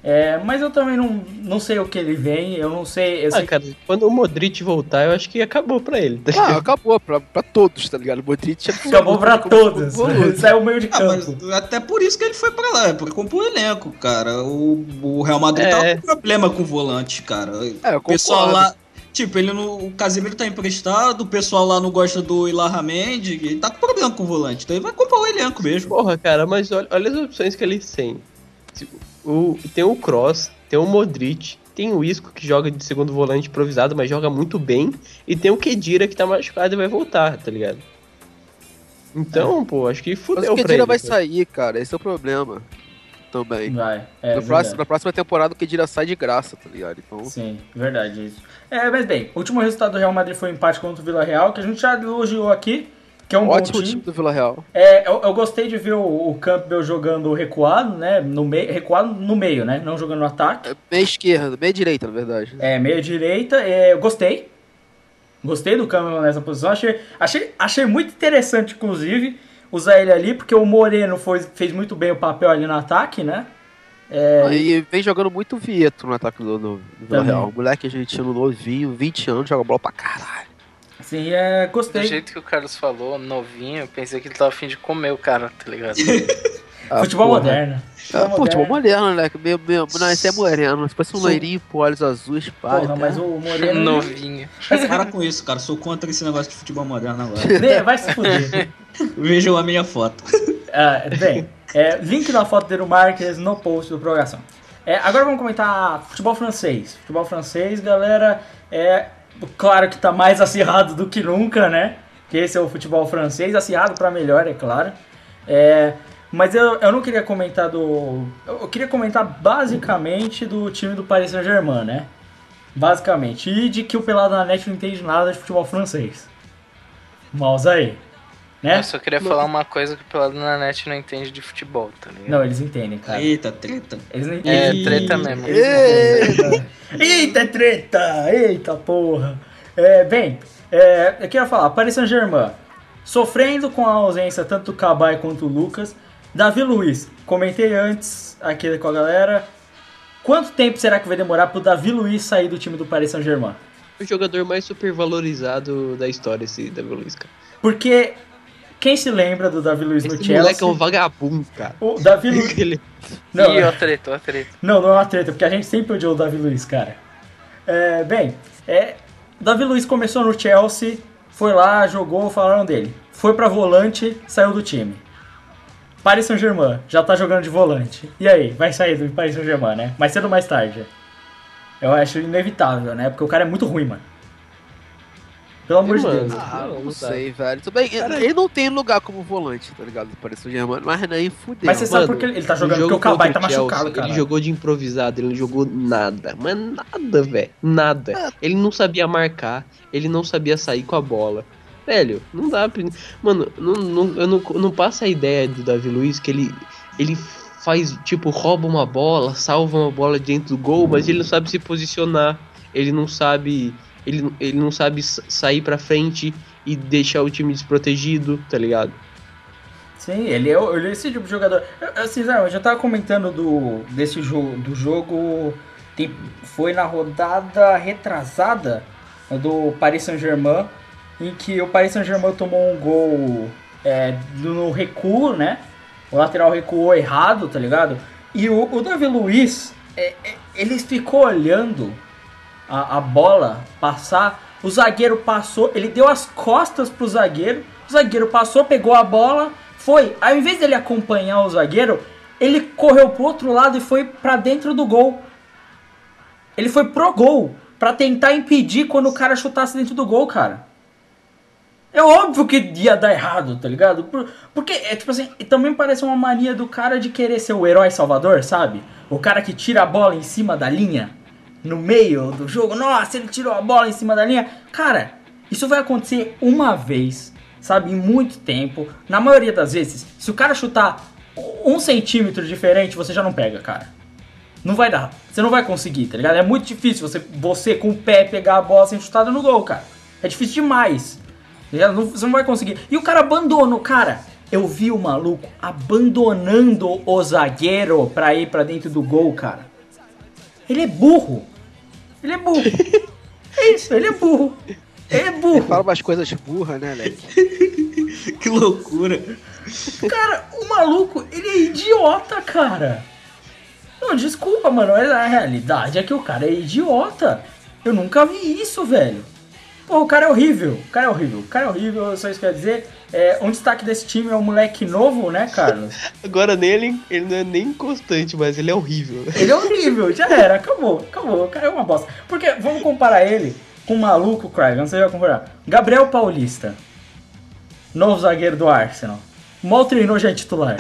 É, mas eu também não, não sei o que ele vem, eu não sei. Eu sei Ah, cara, quando o Modric voltar, eu acho que acabou pra ele. tá Ah, acabou pra, pra todos, tá ligado? O Modric é Acabou pra todos. Saiu o meio de Ah, mas campo. até por isso que ele foi pra lá, é pra compor o elenco, cara. O, o Real Madrid É. tava com problema com volante, cara. É, eu o pessoal lá. Tipo, ele não, o Casemiro tá emprestado, o pessoal lá não gosta do Ilarramendi, ele tá com problema com o volante, então ele vai compor o elenco mesmo. Porra, cara, mas olha, olha as opções que eles têm. Tipo, O, tem o Cross, tem o Modric, tem o Isco que joga de segundo volante improvisado, mas joga muito bem, e tem o Kedira que tá machucado e vai voltar, tá ligado? Então, pô, acho que Mas fudeu o pra Kedira ele. vai sair, cara. Esse é o problema. Também. Vai. É, no próximo, na próxima temporada o Kedira sai de graça, tá ligado? Então. Sim, verdade isso. É, mas bem, o último resultado do Real Madrid foi um empate contra o Vila Real, que a gente já elogiou aqui, que é um Ótimo bom time. time. do Vila Real. É, eu, eu gostei de ver o, o Campbell jogando recuado, né? No meio, recuado no meio, né? Não jogando no ataque. Meia esquerda, meia direita, na verdade. É, meia direita. É, eu gostei. Gostei do Campbell nessa posição. Achei, achei, achei muito interessante, inclusive, usar ele ali, porque o Moreno foi, fez muito bem o papel ali no ataque, né? É, E vem jogando muito Vieto no ataque do, do, do Vila. Real. Moleque argentino novinho, 20 anos, joga bola pra caralho. Sim, é, Do gostei. jeito que o Carlos falou, novinho, eu pensei que ele tava afim de comer o cara, tá ligado? Ah, Futebol porra. moderno. Ah, futebol moderno, né? Meu, meu, não, esse é moreno. Se fosse um Sou- loirinho com olhos azuis, pá. Porra, tá? mas o Moreno. Novinho. Para com isso, cara. Sou contra esse negócio de futebol moderno agora. Né, Vai se fuder. Vejam a minha foto. Ah, bem, é, link da foto do Marques no post do Prorrogação. É, agora vamos comentar futebol francês. Futebol francês, galera, é claro que tá mais acirrado do que nunca, né? Que esse é o futebol francês, acirrado pra melhor, é claro. É, mas eu, eu não queria comentar do. Eu queria comentar basicamente do time do Paris Saint-Germain, né? Basicamente. E de que o Pelado na Net não entende nada de futebol francês. Mouse aí. Né? Eu só queria falar uma coisa que o Pelado na net não entende de futebol, tá ligado? Não, eles entendem, cara. Eita, treta. Eles não É, entendem. treta mesmo. Eita, treta! Eita, porra! É, bem, é, eu queria falar, Paris Saint-Germain, sofrendo com a ausência tanto do Cabai quanto do Lucas. Davi Luiz, comentei antes aqui com a galera. Quanto tempo será que vai demorar pro Davi Luiz sair do time do Paris Saint-Germain? O jogador mais supervalorizado da história, esse Davi Luiz, cara. Porque quem se lembra do Davi Luiz no Esse Chelsea? moleque é um vagabundo, cara. O Davi Luiz. Ele- Não, Ih, ó, treta, ó, treta. Não, não é uma treta, porque a gente sempre odiou o Davi Luiz, cara. É, bem, é, Davi Luiz começou no Chelsea, foi lá, jogou, falaram dele. Foi pra volante, saiu do time. Paris Saint-Germain, já tá jogando de volante. E aí, vai sair do Paris Saint-Germain, né? Mais cedo ou mais tarde. Eu acho inevitável, né? Porque o cara é muito ruim, mano. Pelo amor de Mano. Deus. Ah, Não, sei, velho. Tudo bem, ele não tem lugar como volante, tá ligado? Parece o Germano, mas nem fudeu. Mas você sabe Mano, porque ele tá jogando, jogo porque o Cabai tá machucado, cara. Ele jogou de improvisado, ele não jogou nada. Mas nada, velho. Nada. Ele não sabia marcar, ele não sabia sair com a bola. Velho, não dá pra. Mano, não, não, eu não, não passa a ideia do Davi Luiz que ele, ele faz, tipo, rouba uma bola, salva uma bola dentro do gol, mas ele não sabe se posicionar. Ele não sabe. Ele, ele não sabe sa- sair pra frente e deixar o time desprotegido, tá ligado? Sim, ele é, ele é esse tipo de jogador. Eu, eu, eu tava comentando do, desse jogo, do jogo. tem- foi na rodada retrasada do Paris Saint-Germain, em que o Paris Saint-Germain tomou um gol é, no recuo, né? O lateral recuou errado, tá ligado? E o, o Davi Luiz, é, é, ele ficou olhando a, a bola passar. O zagueiro passou, ele deu as costas pro zagueiro. O zagueiro passou, pegou a bola, foi. Ao invés dele acompanhar o zagueiro, ele correu pro outro lado e foi pra dentro do gol. Ele foi pro gol pra tentar impedir quando o cara chutasse dentro do gol, cara. É óbvio que ia dar errado, tá ligado? Por- Porque, é tipo assim, também parece uma mania do cara de querer ser o herói salvador, sabe? O cara que tira a bola em cima da linha, no meio do jogo. Nossa, ele tirou a bola em cima da linha. Cara, isso vai acontecer uma vez, sabe? Em muito tempo. Na maioria das vezes, se o cara chutar um centímetro diferente, você já não pega, cara. Não vai dar. Você não vai conseguir, tá ligado? É muito difícil você, você com o pé pegar a bola sem chutada no gol, cara. É difícil demais. Tá? Não- Você não vai conseguir. E o cara abandonou, cara. Eu vi o maluco abandonando o zagueiro pra ir pra dentro do gol, cara. Ele é burro. Ele é burro. é isso, ele é burro. Ele é burro. Fala umas coisas burras, né, Leque? Que loucura. Cara, o maluco, ele é idiota, cara. Não, desculpa, mano, mas a realidade é que o cara é idiota. Eu nunca vi isso, velho. Pô, o cara é horrível. O cara é horrível. O cara é horrível, só isso que eu ia dizer. É, um destaque desse time é um moleque novo, né, Carlos? Agora nele, ele não é nem constante, mas ele é horrível. Ele é horrível, já era, acabou, acabou. O cara é uma bosta. Porque vamos comparar ele com o maluco, Craig, não sei se vai comparar. Gabriel Paulista, novo zagueiro do Arsenal. Mal treinou já é titular.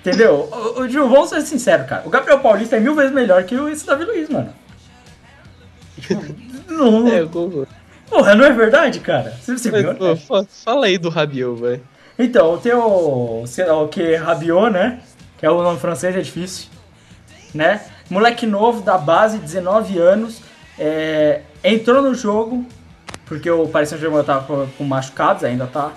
Entendeu? O, o, Gil, vamos ser sinceros, cara. O Gabriel Paulista é mil vezes melhor que o esse Davi Luiz, mano. Tipo, não, É, porra, não é verdade, cara? Você, você viu, Mas, pô, né? fa- fala aí do Rabiot, velho. Então, tem o, sei lá, o que Rabiot, né? Que é o nome francês, é difícil. Né? Moleque novo da base, 19 anos. é, entrou no jogo, porque o Paris Saint-Germain tava com, com machucados, ainda tá.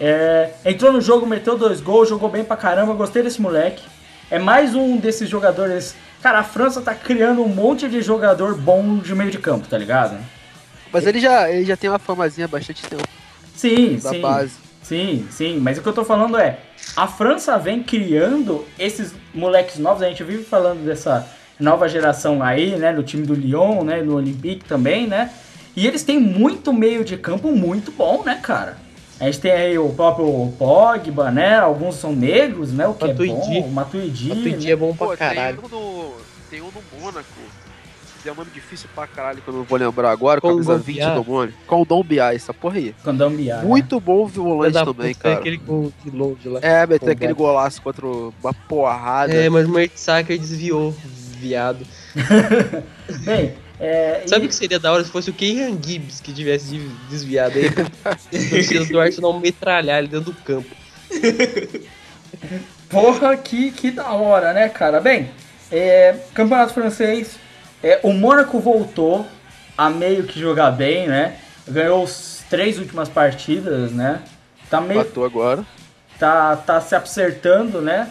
É, entrou no jogo, meteu dois gols, jogou bem pra caramba. Gostei desse moleque. É mais um desses jogadores. Cara, a França tá criando um monte de jogador bom de meio de campo, tá ligado? Mas ele já, ele já tem uma famazinha há bastante tempo Sim, da sim. base. Sim, sim, mas o que eu tô falando é, a França vem criando esses moleques novos, a gente vive falando dessa nova geração aí, né, no time do Lyon, né, no Olympique também, né, e eles têm muito meio de campo muito bom, né, cara. A gente tem aí o próprio Pogba, né, alguns são negros, né, o que Matuidi. é bom, o Matuidi, Matuidi né? é bom Pô, pra tem caralho. um no. Tem um no Mônaco. Que é um nome difícil pra caralho que eu não vou lembrar agora, Com camisa o 20 Dombiá. do Mônaco. Com o Dom Biá, essa porra aí. Condambiar, né? Muito bom o volante também, puta, é cara. aquele gol de longe lá. É, meteu aquele golaço contra o- uma porrada. É, mas o Mertesacker desviou, viado. Bem, é, Sabe o e- que seria da hora se fosse o Keihan Gibbs que tivesse de- desviado aí? O torcida do Arsenal metralhar ele dentro do campo. Porra, que, que da hora, né, cara? Bem, é, campeonato francês, é, o Mônaco voltou a meio que jogar bem, né? Ganhou os três últimas partidas, né? Tá meio Matou agora. tá, tá se acertando, né?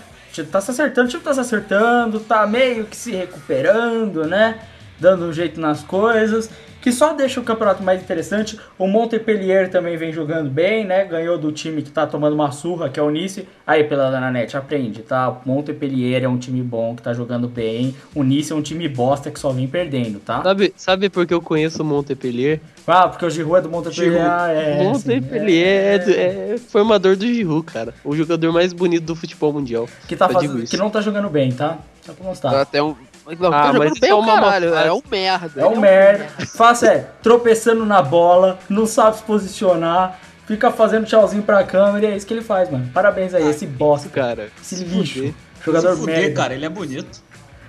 Tá se acertando, o time tá se acertando, tá meio que se recuperando, né? Dando um jeito nas coisas. Que só deixa o campeonato mais interessante. O Montpellier também vem jogando bem, né? Ganhou do time que tá tomando uma surra, que é o Nice. Aí, pela Dana Net, aprende, tá? O Montpellier é um time bom, que tá jogando bem. O Nice é um time bosta que só vem perdendo, tá? Sabe, sabe por que eu conheço o Montpellier? Ah, porque o Giroud é do Montpellier. Giroud. Ah, é, o Montpellier é, do- é formador do Giroud, cara. O jogador mais bonito do futebol mundial. que, tá fazendo, que não tá jogando bem, tá? Só pra mostrar. Tá até um. Não, Ah, tá mas bem é o caralho, fase. é um merda. É um ele merda. Faça é, tropeçando na bola, não sabe se posicionar, fica fazendo tchauzinho pra câmera e é isso que ele faz, mano. Parabéns aí, esse bosta, Cara, esse se lixo. fuder. Jogador Se fuder, merda. cara, ele é bonito.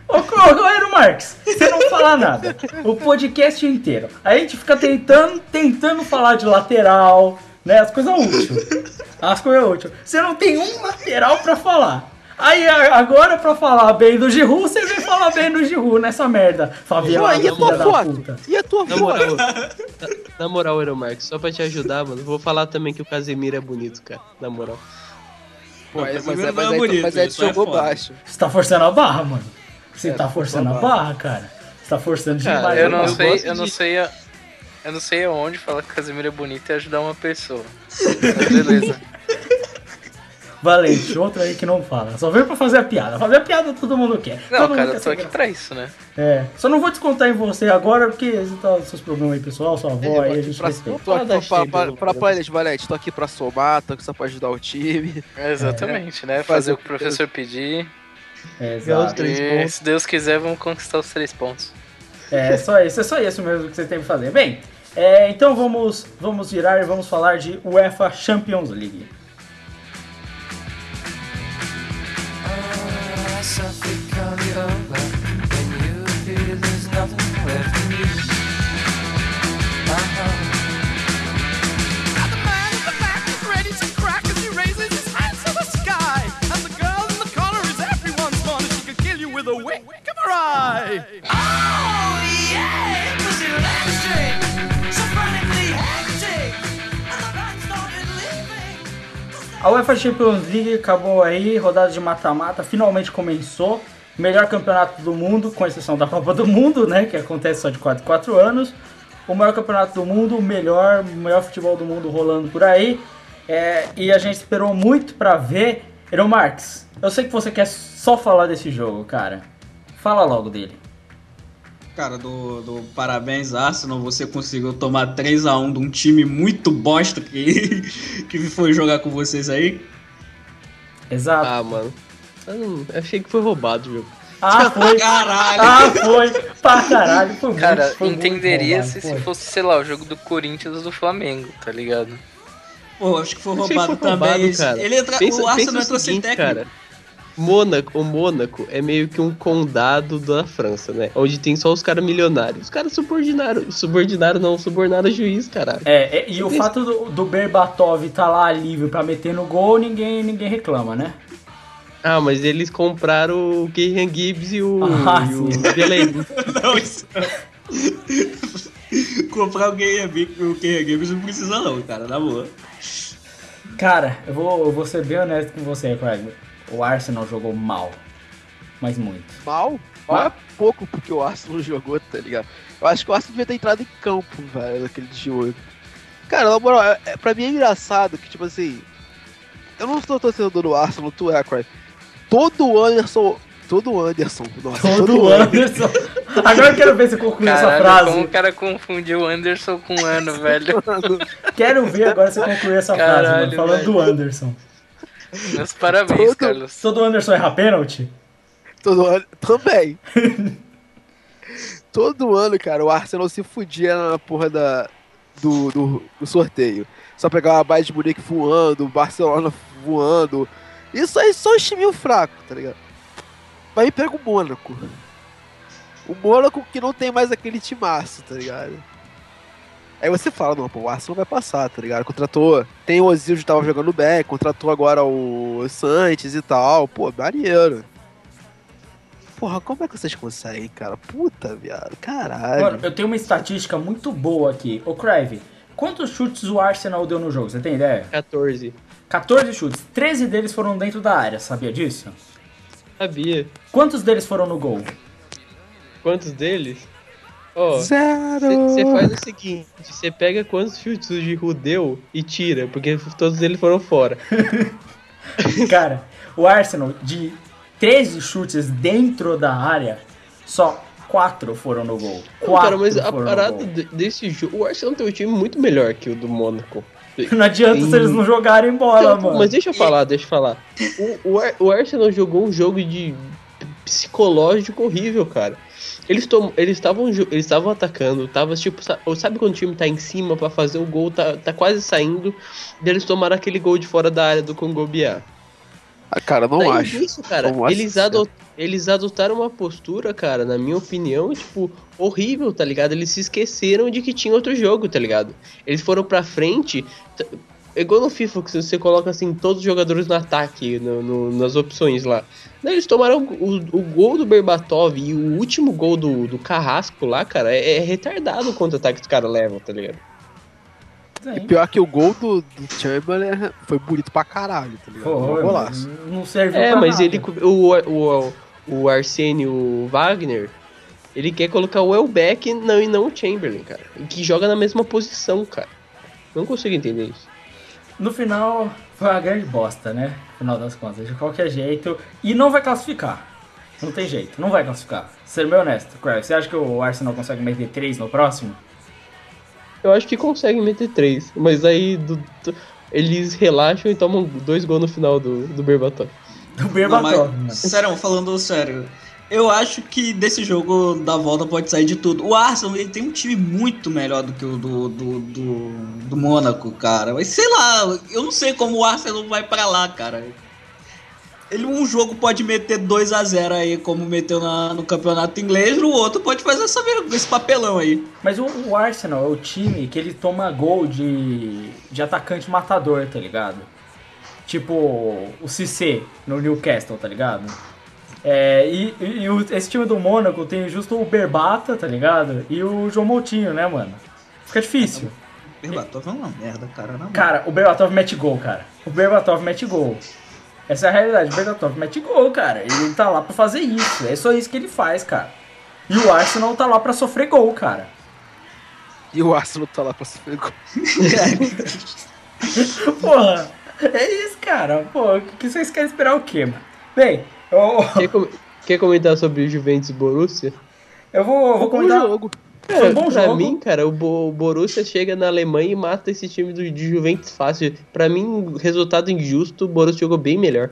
Ô, ô, Marques, você não fala nada. O podcast inteiro. A gente fica tentando, tentando falar de lateral, né? As coisas úteis. As coisas úteis. Você não tem um lateral pra falar. Aí agora pra falar bem do Giroud, você vem falar bem do Giroud nessa merda. Fabiano, e a tua foto? puta. E a tua Na foto? moral, na, na moral, Aeromarx, só pra te ajudar, mano, vou falar também que o Casemiro é bonito, cara. Na moral. Pô, Não, mas, mas mas, não mas, é bonito, mas é jogou foda. baixo. Você tá forçando a barra, mano. Você É, tá forçando a barra, cara. Você tá forçando Cara, demais. Eu a não barra. eu sei, eu não de- sei a- Eu não sei aonde falar que o Casemiro é bonito e ajudar uma pessoa. Mas beleza. Valente, outro aí que não fala. Só veio pra fazer a piada. Fazer a piada todo mundo quer. Não, todo mundo cara, eu tô aqui engraçado. pra isso, né? É. Só não vou descontar em você agora, porque você tá os seus problemas aí, pessoal, sua avó aí, a gente Pra, respeita. tô aqui pra, pra, Valete, tô aqui pra somar, tô aqui só pra ajudar o time. É, exatamente, né? Fazer Fazer o que o professor pedir. É, Ganhar os exato. E se Deus quiser, vamos conquistar os três pontos. É só isso, é só isso mesmo que você tem que fazer. Bem, é, então vamos, vamos virar e vamos falar de UEFA Champions League. A wink of her eye. A UEFA Champions League acabou aí, rodada de mata-mata finalmente começou. Melhor campeonato do mundo, com exceção da Copa do Mundo, né? Que acontece só de 4 em 4 anos. O maior campeonato do mundo, o melhor, o melhor futebol do mundo rolando por aí. É, e a gente esperou muito pra ver. Eron Marques, eu sei que você quer só falar desse jogo, cara. Fala logo dele. Cara, do, do parabéns, Arsenal. Você conseguiu tomar 3x1 de um time muito bosta que, que foi jogar com vocês aí. Exato. Ah, mano. Eu, não- eu achei que foi roubado o jogo. Ah, foi. Caralho! Ah, foi. Pra caralho. Foi muito, Cara, foi muito entenderia roubado, se, foi. se fosse, sei lá, o jogo do Corinthians ou do Flamengo, tá ligado? Pô, acho que foi Achei que roubado foi roubado, também. cara. Ele entra, Pensa- o Arsenal entrou sem técnico. cara. Mônaco, o Mônaco é meio que um condado da França, né? Onde tem só os caras milionários. Os caras subordinaram, subordinaram não, subornaram o juiz, caralho. É, é, e o Desse- fato do, do Berbatov tá lá livre pra meter no gol, ninguém, ninguém reclama, né? Ah, mas eles compraram o Keihan Gibbs e o, Ah, e o. Não, isso. Comprar o o Game Games não precisa não, cara, na boa. Cara, eu vou, eu vou ser bem honesto com você, Craig. O Arsenal jogou mal. Mas muito. Mal? Mal é pouco porque o Arsenal jogou, tá ligado? Eu acho que o Arsenal devia ter entrado em campo, velho, naquele de hoje. Cara, na moral, é, é, pra mim é engraçado que, tipo assim. Eu não estou torcedor do Arsenal, tu é, Cry. Todo Anderson. Todo Anderson. Nossa, Todo Anderson. Agora eu quero ver se conclui essa Caralho, frase. como o cara confundiu o Anderson com o Ano, velho. Quero ver agora se conclui essa frase, Caralho, mano. Falando velho. do Anderson. Meus parabéns, Todo- Carlos. Todo Anderson erra pênalti? Todo ano. Também. Todo ano, cara, o Arsenal se fudia na porra da, do, do, do sorteio. Só pegava a Bayern de Munique voando, o Barcelona voando. Isso aí só os timinhos fracos, tá ligado? Mas aí pega o Mônaco. O Mônaco que não tem mais aquele timaço, tá ligado? Aí você fala, não, pô, o Arsenal vai passar, tá ligado? Contratou. Tem o Ozil que tava jogando bem, contratou agora o Sanches e tal. Pô, maneiro. Porra, como é que vocês conseguem, cara? Puta, viado. Caralho. Mano, eu tenho uma estatística muito boa aqui. Ô, Crive, quantos chutes o Arsenal deu no jogo? Você tem ideia? 14. 14 chutes. 13 deles foram dentro da área, sabia disso? Sabia. Quantos deles foram no gol? Quantos deles? Ó, Zero. você faz o seguinte, você pega quantos chutes o Giroud deu e tira, porque todos eles foram fora. Cara, o Arsenal, de 13 chutes dentro da área, só 4 foram no gol. 4 Não, cara, mas a parada de- desse jogo, o Arsenal tem um time muito melhor que o do Mônaco. Não adianta se eles não jogarem bola, Não, mano. Mas deixa eu falar, deixa eu falar. O, o, Ar- o Arsenal jogou um jogo de psicológico horrível, cara. Eles tom- eles estavam eles estavam atacando, tava tipo, sa- sabe quando o time tá em cima pra fazer o gol, tá, tá quase saindo, e eles tomaram aquele gol de fora da área do Congobiá. Ah, cara, não Daí acho. Isso, cara, Não acho eles, certo. ado- eles adotaram uma postura, cara, na minha opinião, tipo, horrível, tá ligado? Eles se esqueceram de que tinha outro jogo, tá ligado? Eles foram pra frente. É igual no FIFA, que você coloca assim, todos os jogadores no ataque, no- no- nas opções lá. Daí eles tomaram o, o gol do Berbatov e o último gol do, do Carrasco lá, cara, é, é retardado o contra-ataque que os caras levam, tá ligado? Sim. Pior que o gol do, do Chamberlain foi bonito pra caralho, tá ligado? Um golaço. Não serviu É, pra mas nada. ele. O, o, o Arsênio Wagner. Ele quer colocar o Elbeck não, e não o Chamberlain, cara. E que joga na mesma posição, cara. Não consigo entender isso. No final, foi uma grande bosta, né? No final das contas, de qualquer jeito. E não vai classificar. Não tem jeito, não vai classificar. Ser bem honesto, Craig, você acha que o Arsenal consegue meter 3 no próximo? Eu acho que consegue meter três, mas aí do- do- eles relaxam e tomam dois gols no final do, do Berbatov. Do Não, Berbatov, mas, sério, falando sério, eu acho que desse jogo da volta pode sair de tudo. O Arsenal ele tem um time muito melhor do que o do, do, do, do Mônaco, cara. Mas sei lá, eu não sei como o Arsenal vai pra lá, cara. Ele um jogo pode meter 2 a 0 aí, como meteu na- no campeonato inglês, o outro pode fazer essa, esse papelão aí. Mas o, o Arsenal é o time que ele toma gol de, de atacante matador, tá ligado? Tipo o Cissé no Newcastle, tá ligado? É, e e- e o- esse time do Mônaco tem justo o Berbata, tá ligado? E o João Moutinho, né, mano? Fica difícil. Berbatov é uma merda, cara. moral. Cara, o Berbatov mete gol, cara. O Berbatov mete gol. Essa é a realidade. O Berbatov mete gol, cara. Ele tá lá pra fazer isso. É só isso que ele faz, cara. E o Arsenal tá lá pra sofrer gol, cara. E o Arsenal tá lá pra sofrer gol. Porra, é isso, cara. Pô, o que vocês querem esperar o quê, mano? Bem, eu, Quer, com- quer comentar sobre o Juventus e Borussia? eu vou, eu vou comentar. jogo. Foi um bom pra jogo. mim, cara, o, Bo- o Borussia chega na Alemanha e mata esse time do, de Juventus fácil. Pra mim, resultado injusto, o Borussia jogou bem melhor.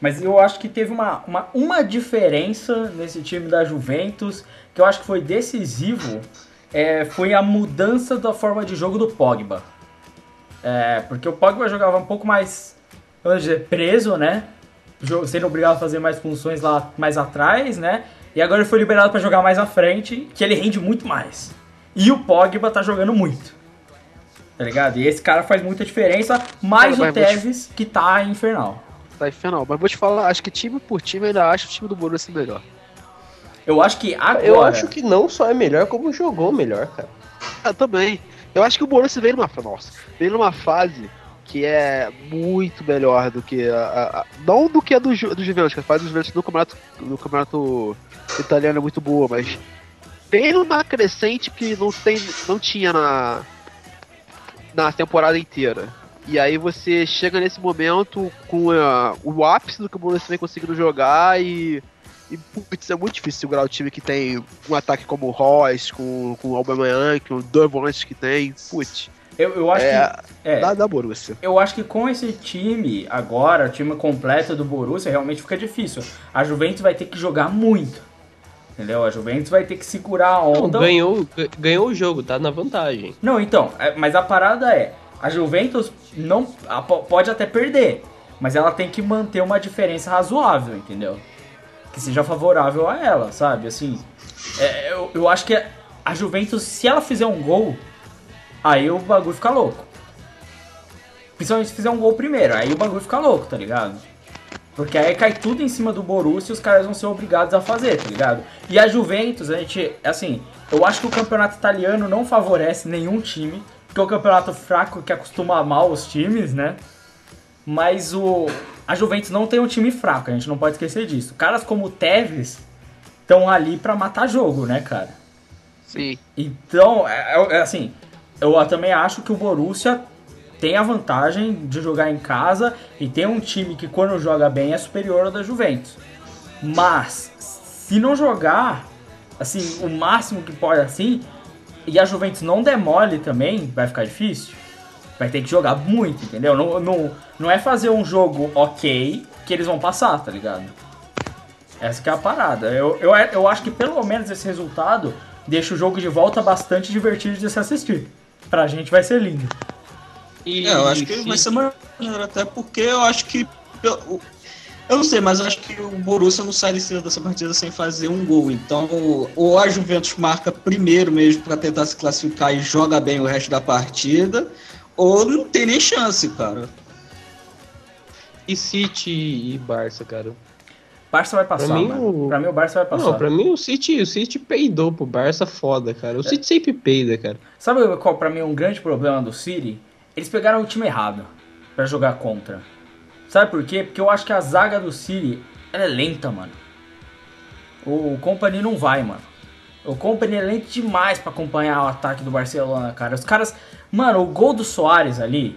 Mas eu acho que teve uma, uma, uma diferença nesse time da Juventus que eu acho que foi decisivo. é, foi a mudança da forma de jogo do Pogba. É, porque o Pogba jogava um pouco mais, vamos dizer, preso, né? Sendo obrigado a fazer mais funções lá mais atrás, né? E agora ele foi liberado pra jogar mais à frente, que ele rende muito mais. E o Pogba tá jogando muito. Tá ligado? E esse cara faz muita diferença, mais Cara, o vou te- Tevez, que tá infernal. Tá infernal. Mas vou te falar, acho que time por time eu ainda acho o time do Borussia melhor. Eu acho que agora. Eu acho que não só é melhor, como jogou melhor, cara. Ah, também. Eu acho que o Borussia veio numa. Nossa, veio numa fase que é muito melhor do que a, a- a- não do que a do, do Juventus, que a fase Juventus no campeonato, no campeonato italiano é muito boa, mas tem uma crescente que não tem, não tinha na na temporada inteira. E aí você chega nesse momento com ah, o ápice do que o Borussia vem conseguindo jogar e e putz, é muito difícil segurar o time que tem um ataque como o Royce, com, com o Aubameyang, com dois volantes que tem. Putz, Eu, eu acho é, que. É, dá, dá Borussia. Eu acho que com esse time agora, o time completo do Borussia, realmente fica difícil. A Juventus vai ter que jogar muito. Entendeu? A Juventus vai ter que segurar a Não, onda. ganhou, ganhou o jogo, tá na vantagem. Não, então, é- mas a parada é, a Juventus não a- po- pode até perder, mas ela tem que manter uma diferença razoável, entendeu? Que seja favorável a ela, sabe? Assim, é, eu, eu acho que a Juventus, se ela fizer um gol, aí o bagulho fica louco. Principalmente se fizer um gol primeiro, aí o bagulho fica louco, tá ligado? Porque aí cai tudo em cima do Borussia e os caras vão ser obrigados a fazer, tá ligado? E a Juventus, a gente, assim, eu acho que o campeonato italiano não favorece nenhum time, porque é um campeonato fraco que acostuma mal os times, né? Mas o a Juventus não tem um time fraco, a gente não pode esquecer disso. Caras como o Tevez estão ali pra matar jogo, né, cara? Sim. Então, é, é- é assim, eu também acho que o Borussia tem a vantagem de jogar em casa e tem um time que quando joga bem é superior ao da Juventus. Mas, se não jogar, assim, o máximo que pode assim, e a Juventus não demole também, vai ficar difícil. Vai ter que jogar muito, entendeu? Não, não, não é fazer um jogo ok que eles vão passar, tá ligado? Essa é a parada. Eu, eu, eu acho que pelo menos esse resultado deixa o jogo de volta bastante divertido de se assistir. Pra gente vai ser lindo. E É, eu acho que vai ser maneiro, até porque eu acho que. Eu, eu não sei, mas eu acho que o Borussia não sai desse- dessa partida sem fazer um gol. Então, ou a Juventus marca primeiro mesmo pra tentar se classificar e joga bem o resto da partida, ou não tem nem chance, cara. E City e Barça, cara. Barça vai passar, Pra mim, mano. o- Pra mim o Barça vai passar. Não, pra mim o City, o City peidou pro Barça foda, cara. O City sempre peida, cara. Sabe qual pra mim é um grande problema do City? Eles pegaram o time errado pra jogar contra. Sabe por quê? Porque eu acho que a zaga do City é lenta, mano. O Company não vai, mano. O Company é lento demais pra acompanhar o ataque do Barcelona, cara. Os caras. Mano, o gol do Soares ali.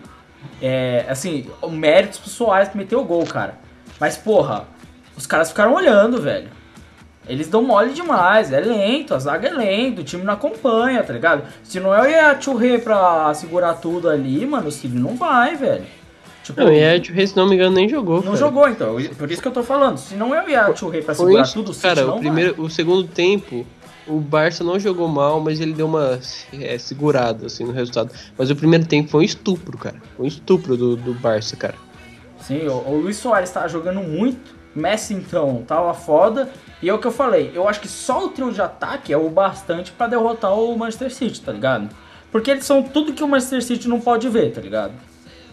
É. Assim, o méritos pro Soares que meteu o gol, cara. Mas, porra, os caras ficaram olhando, velho. Eles dão mole demais, é lento, a zaga é lenta, o time não acompanha, tá ligado? Se não é o Yachurre pra segurar tudo ali, mano, o City não vai, velho. Tipo, Não, e a Ed se não me engano, nem jogou. não cara. jogou então, por isso que eu tô falando. Se não é o Yachurre pra segurar isso, tudo, o cara, o primeiro, o segundo tempo, o Barça não jogou mal, mas ele deu uma é, segurada assim no resultado. Mas o primeiro tempo foi um estupro, cara. Foi um estupro do, do Barça, cara. vai. Sim, o, o Luiz Soares tava jogando muito, Messi então tava foda. E é o que eu falei, eu acho que só o trio de ataque é o bastante pra derrotar o Manchester City, tá ligado? Porque eles são tudo que o Manchester City não pode ver, tá ligado?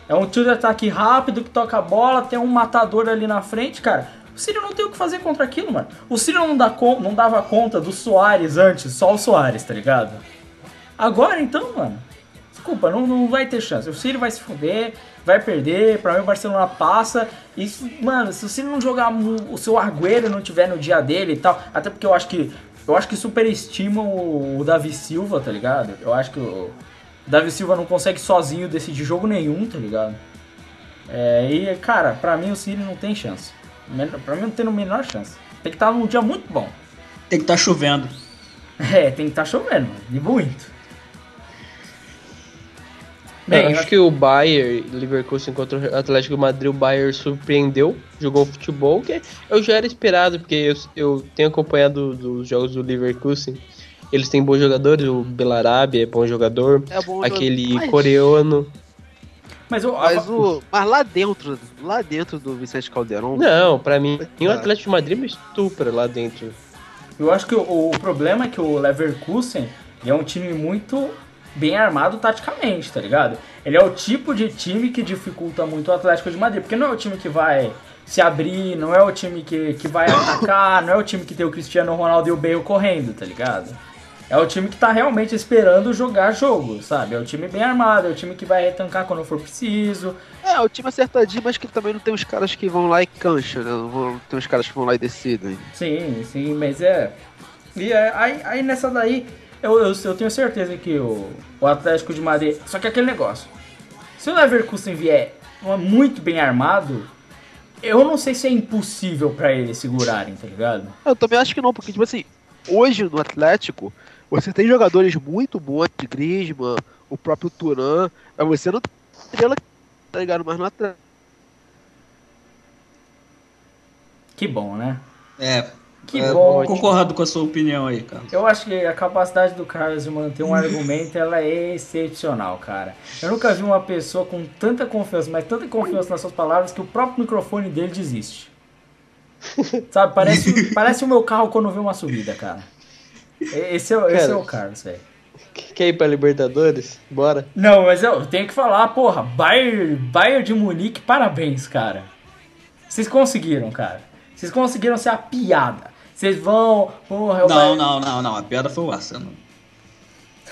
É um trio de ataque rápido que toca a bola, tem um matador ali na frente, cara. O Ciro não tem o que fazer contra aquilo, mano. O Ciro não, dá não dava conta do Soares antes, só o Soares, tá ligado? Agora então, mano. Desculpa, não, não vai ter chance. O Ciro vai se fuder, vai perder. Pra mim o Barcelona passa. E, mano, se o Ciro não jogar o seu Argueiro não tiver no dia dele e tal. Até porque eu acho que. Eu acho que superestimam o, o Davi Silva, tá ligado? Eu acho que o Davi Silva não consegue sozinho decidir jogo nenhum, tá ligado? É, e, cara, pra mim o Ciro não tem chance. Pra mim não tem a menor chance. Tem que estar num dia muito bom. Tem que estar chovendo. É, tem que estar chovendo, mano. De muito. Bem, Bem, acho que o Bayern, Leverkusen contra o Atlético de Madrid, o Bayern surpreendeu, jogou futebol que eu já era esperado, porque eu, eu tenho acompanhado dos jogos do Leverkusen. Eles têm bons jogadores, o Belarabe é bom jogador, É bom aquele mas, coreano. Mas, o, Mas, o, mas lá dentro, lá dentro do Vicente Caldeirão, Não, pra mim, o Cara. Atlético de Madrid me estupra lá dentro. Eu acho que o, o problema é que o Leverkusen é um time muito bem armado taticamente, tá ligado? Ele é o tipo de time que dificulta muito o Atlético de Madrid, porque não é o time que vai se abrir, não é o time que, que vai atacar, não é o time que tem o Cristiano Ronaldo e o Bale correndo, tá ligado? É o time que tá realmente esperando jogar jogo, sabe? É o time bem armado, é o time que vai retancar quando for preciso. É, o time acertadinho, mas que também não tem os caras que vão lá e cancha, né? Não tem os caras que vão lá e decidem. Sim, sim, mas é. E é- aí, aí nessa daí, eu, eu, eu tenho certeza que o, o Atlético de Madrid. Só que aquele negócio. Se o Leverkusen vier muito bem armado, eu não sei se é impossível pra eles segurarem, tá ligado? Eu também acho que não, porque, tipo assim, hoje no Atlético, você tem jogadores muito bons, de Griezmann, o próprio Turan, mas você não tem estrela, tá ligado? Mas no Atlético. Que bom, né? É. Que é, bom. Concordo com a sua opinião aí, cara. Eu acho que a capacidade do Carlos de manter um argumento ela é excepcional, cara. Eu nunca vi uma pessoa com tanta confiança, mas tanta confiança nas suas palavras que o próprio microfone dele desiste. Sabe, parece, parece o meu carro quando vê uma subida, cara. Esse é, esse é Cara. o Carlos, velho. Quer ir pra Libertadores? Bora. Não, mas eu tenho que falar, porra, Bayern, Bayern de Munique, parabéns, cara. Vocês conseguiram, cara. Vocês conseguiram ser a piada. Vocês vão, porra, o Não, Bayern- não, não, não. A piada foi o Arsenal.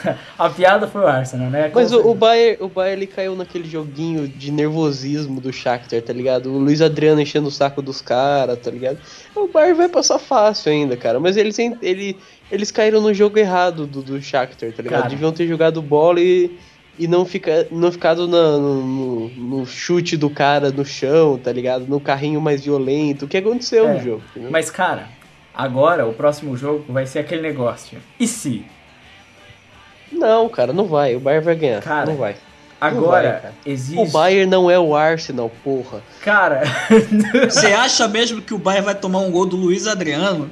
A piada foi o Arsenal, né? Mas o, o Bayern, o Bayern ele caiu naquele joguinho de nervosismo do Shakhtar, tá ligado? O Luiz Adriano enchendo o saco dos caras, tá ligado? O Bayern vai passar fácil ainda, cara. Mas eles, ele, eles caíram no jogo errado do, do Shakhtar, tá ligado? Cara. Deviam ter jogado bola e, e não, fica, não ficado na- no, no- no chute do cara no chão, tá ligado? No carrinho mais violento. O que aconteceu É, no jogo? Mas, cara, agora o próximo jogo vai ser aquele negócio. E se? Não, cara, não vai. O Bayern vai ganhar. Cara, não vai. Agora vai, cara. existe. O Bayern não é o Arsenal, porra. Cara, Você acha mesmo que o Bayern vai tomar um gol do Luiz Adriano?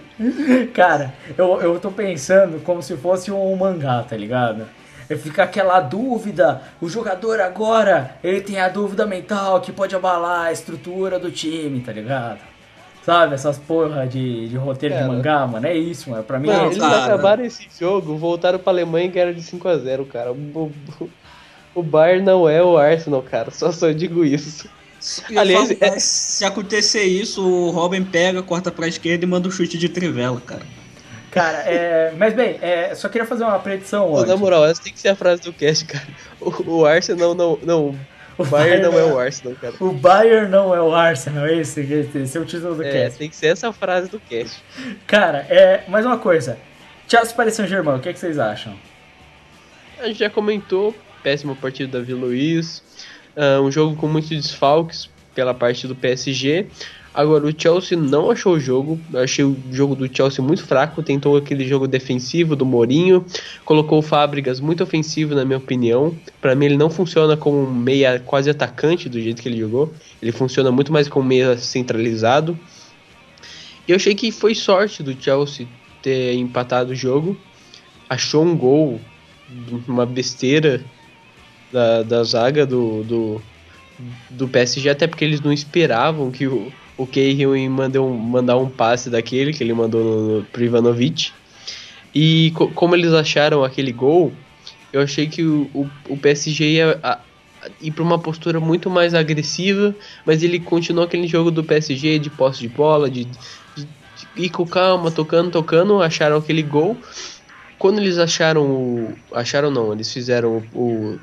cara, eu, eu tô pensando como se fosse um mangá, tá ligado? Fica aquela dúvida, o jogador agora, ele tem a dúvida mental que pode abalar a estrutura do time, tá ligado? Sabe, essas porra de, de roteiro de mangá, mano, é isso, mano. Pra mim Mano, é eles isso. cara. acabaram esse jogo, voltaram pra Alemanha e ganharam de 5x0, cara. O, o, o Bayern não é o Arsenal, cara. Só só digo isso. Eu Aliás, falo, é- se acontecer isso, o Robin pega, corta pra esquerda e manda um chute de trivela, cara. Cara, é. Mas bem, é, só queria fazer uma predição hoje. na moral, essa tem que ser a frase do cast, cara. O, o Arsenal não. Não. O Bayern não é o Arsenal, cara. O Bayern não é o Arsenal, esse, esse, esse é o título do É, cast. tem que ser essa frase do cast. Cara, é, mais uma coisa. Chelsea para Saint-Germain, o que, que vocês acham? A gente já comentou, péssimo partido da Davi Luiz, ah, um jogo com muitos desfalques pela parte do PSG. Agora, o Chelsea não achou o jogo, eu achei o jogo do Chelsea muito fraco, tentou aquele jogo defensivo do Mourinho, colocou o Fábricas muito ofensivo, na minha opinião. Para mim, ele não funciona como um meia quase atacante do jeito que ele jogou, ele funciona muito mais como meia centralizado. E eu achei que foi sorte do Chelsea ter empatado o jogo, achou um gol uma besteira da, da zaga do, do, do PSG, até porque eles não esperavam que o, o Cahill ia mandar um, mandar um passe daquele que ele mandou no, no, pro Ivanovic. E co- como eles acharam aquele gol, eu achei que o, o, o PSG ia a- ir para uma postura muito mais agressiva, mas ele continuou aquele jogo do PSG de posse de bola, de, de, de ir com calma, tocando, tocando, acharam aquele gol quando eles acharam o. Acharam não, eles fizeram o, o,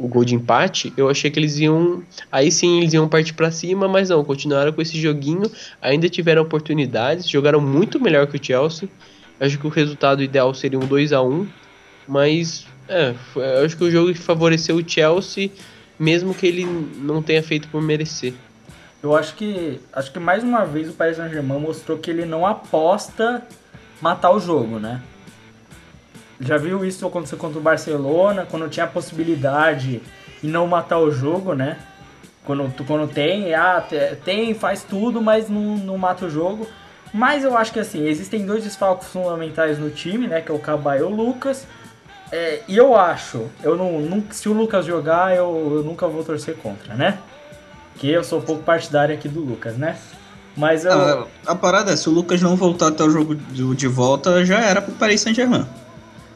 o gol de empate, eu achei que eles iam. Aí sim eles iam partir pra cima, mas não, continuaram com esse joguinho, ainda tiveram oportunidades, jogaram muito melhor que o Chelsea. Acho que o resultado ideal seria um 2 a 1 mas é, eu acho que o jogo favoreceu o Chelsea, mesmo que ele não tenha feito por merecer. Eu acho que. Acho que mais uma vez o Paris Saint-Germain mostrou que ele não aposta matar o jogo, né? Já viu isso acontecer contra o Barcelona, quando tinha a possibilidade e não matar o jogo, né? Quando, quando tem, ah, te- tem, faz tudo, mas não, não mata o jogo. Mas eu acho que assim, existem dois desfalques fundamentais no time, né? Que é o Cabay e o Lucas. É, e eu acho, eu não, se o Lucas jogar, eu, eu nunca vou torcer contra, né? Que eu sou pouco partidário aqui do Lucas, né? Mas eu. Ah, a parada é, se o Lucas não voltar até o jogo do- de volta, já era pro Paris Saint-Germain.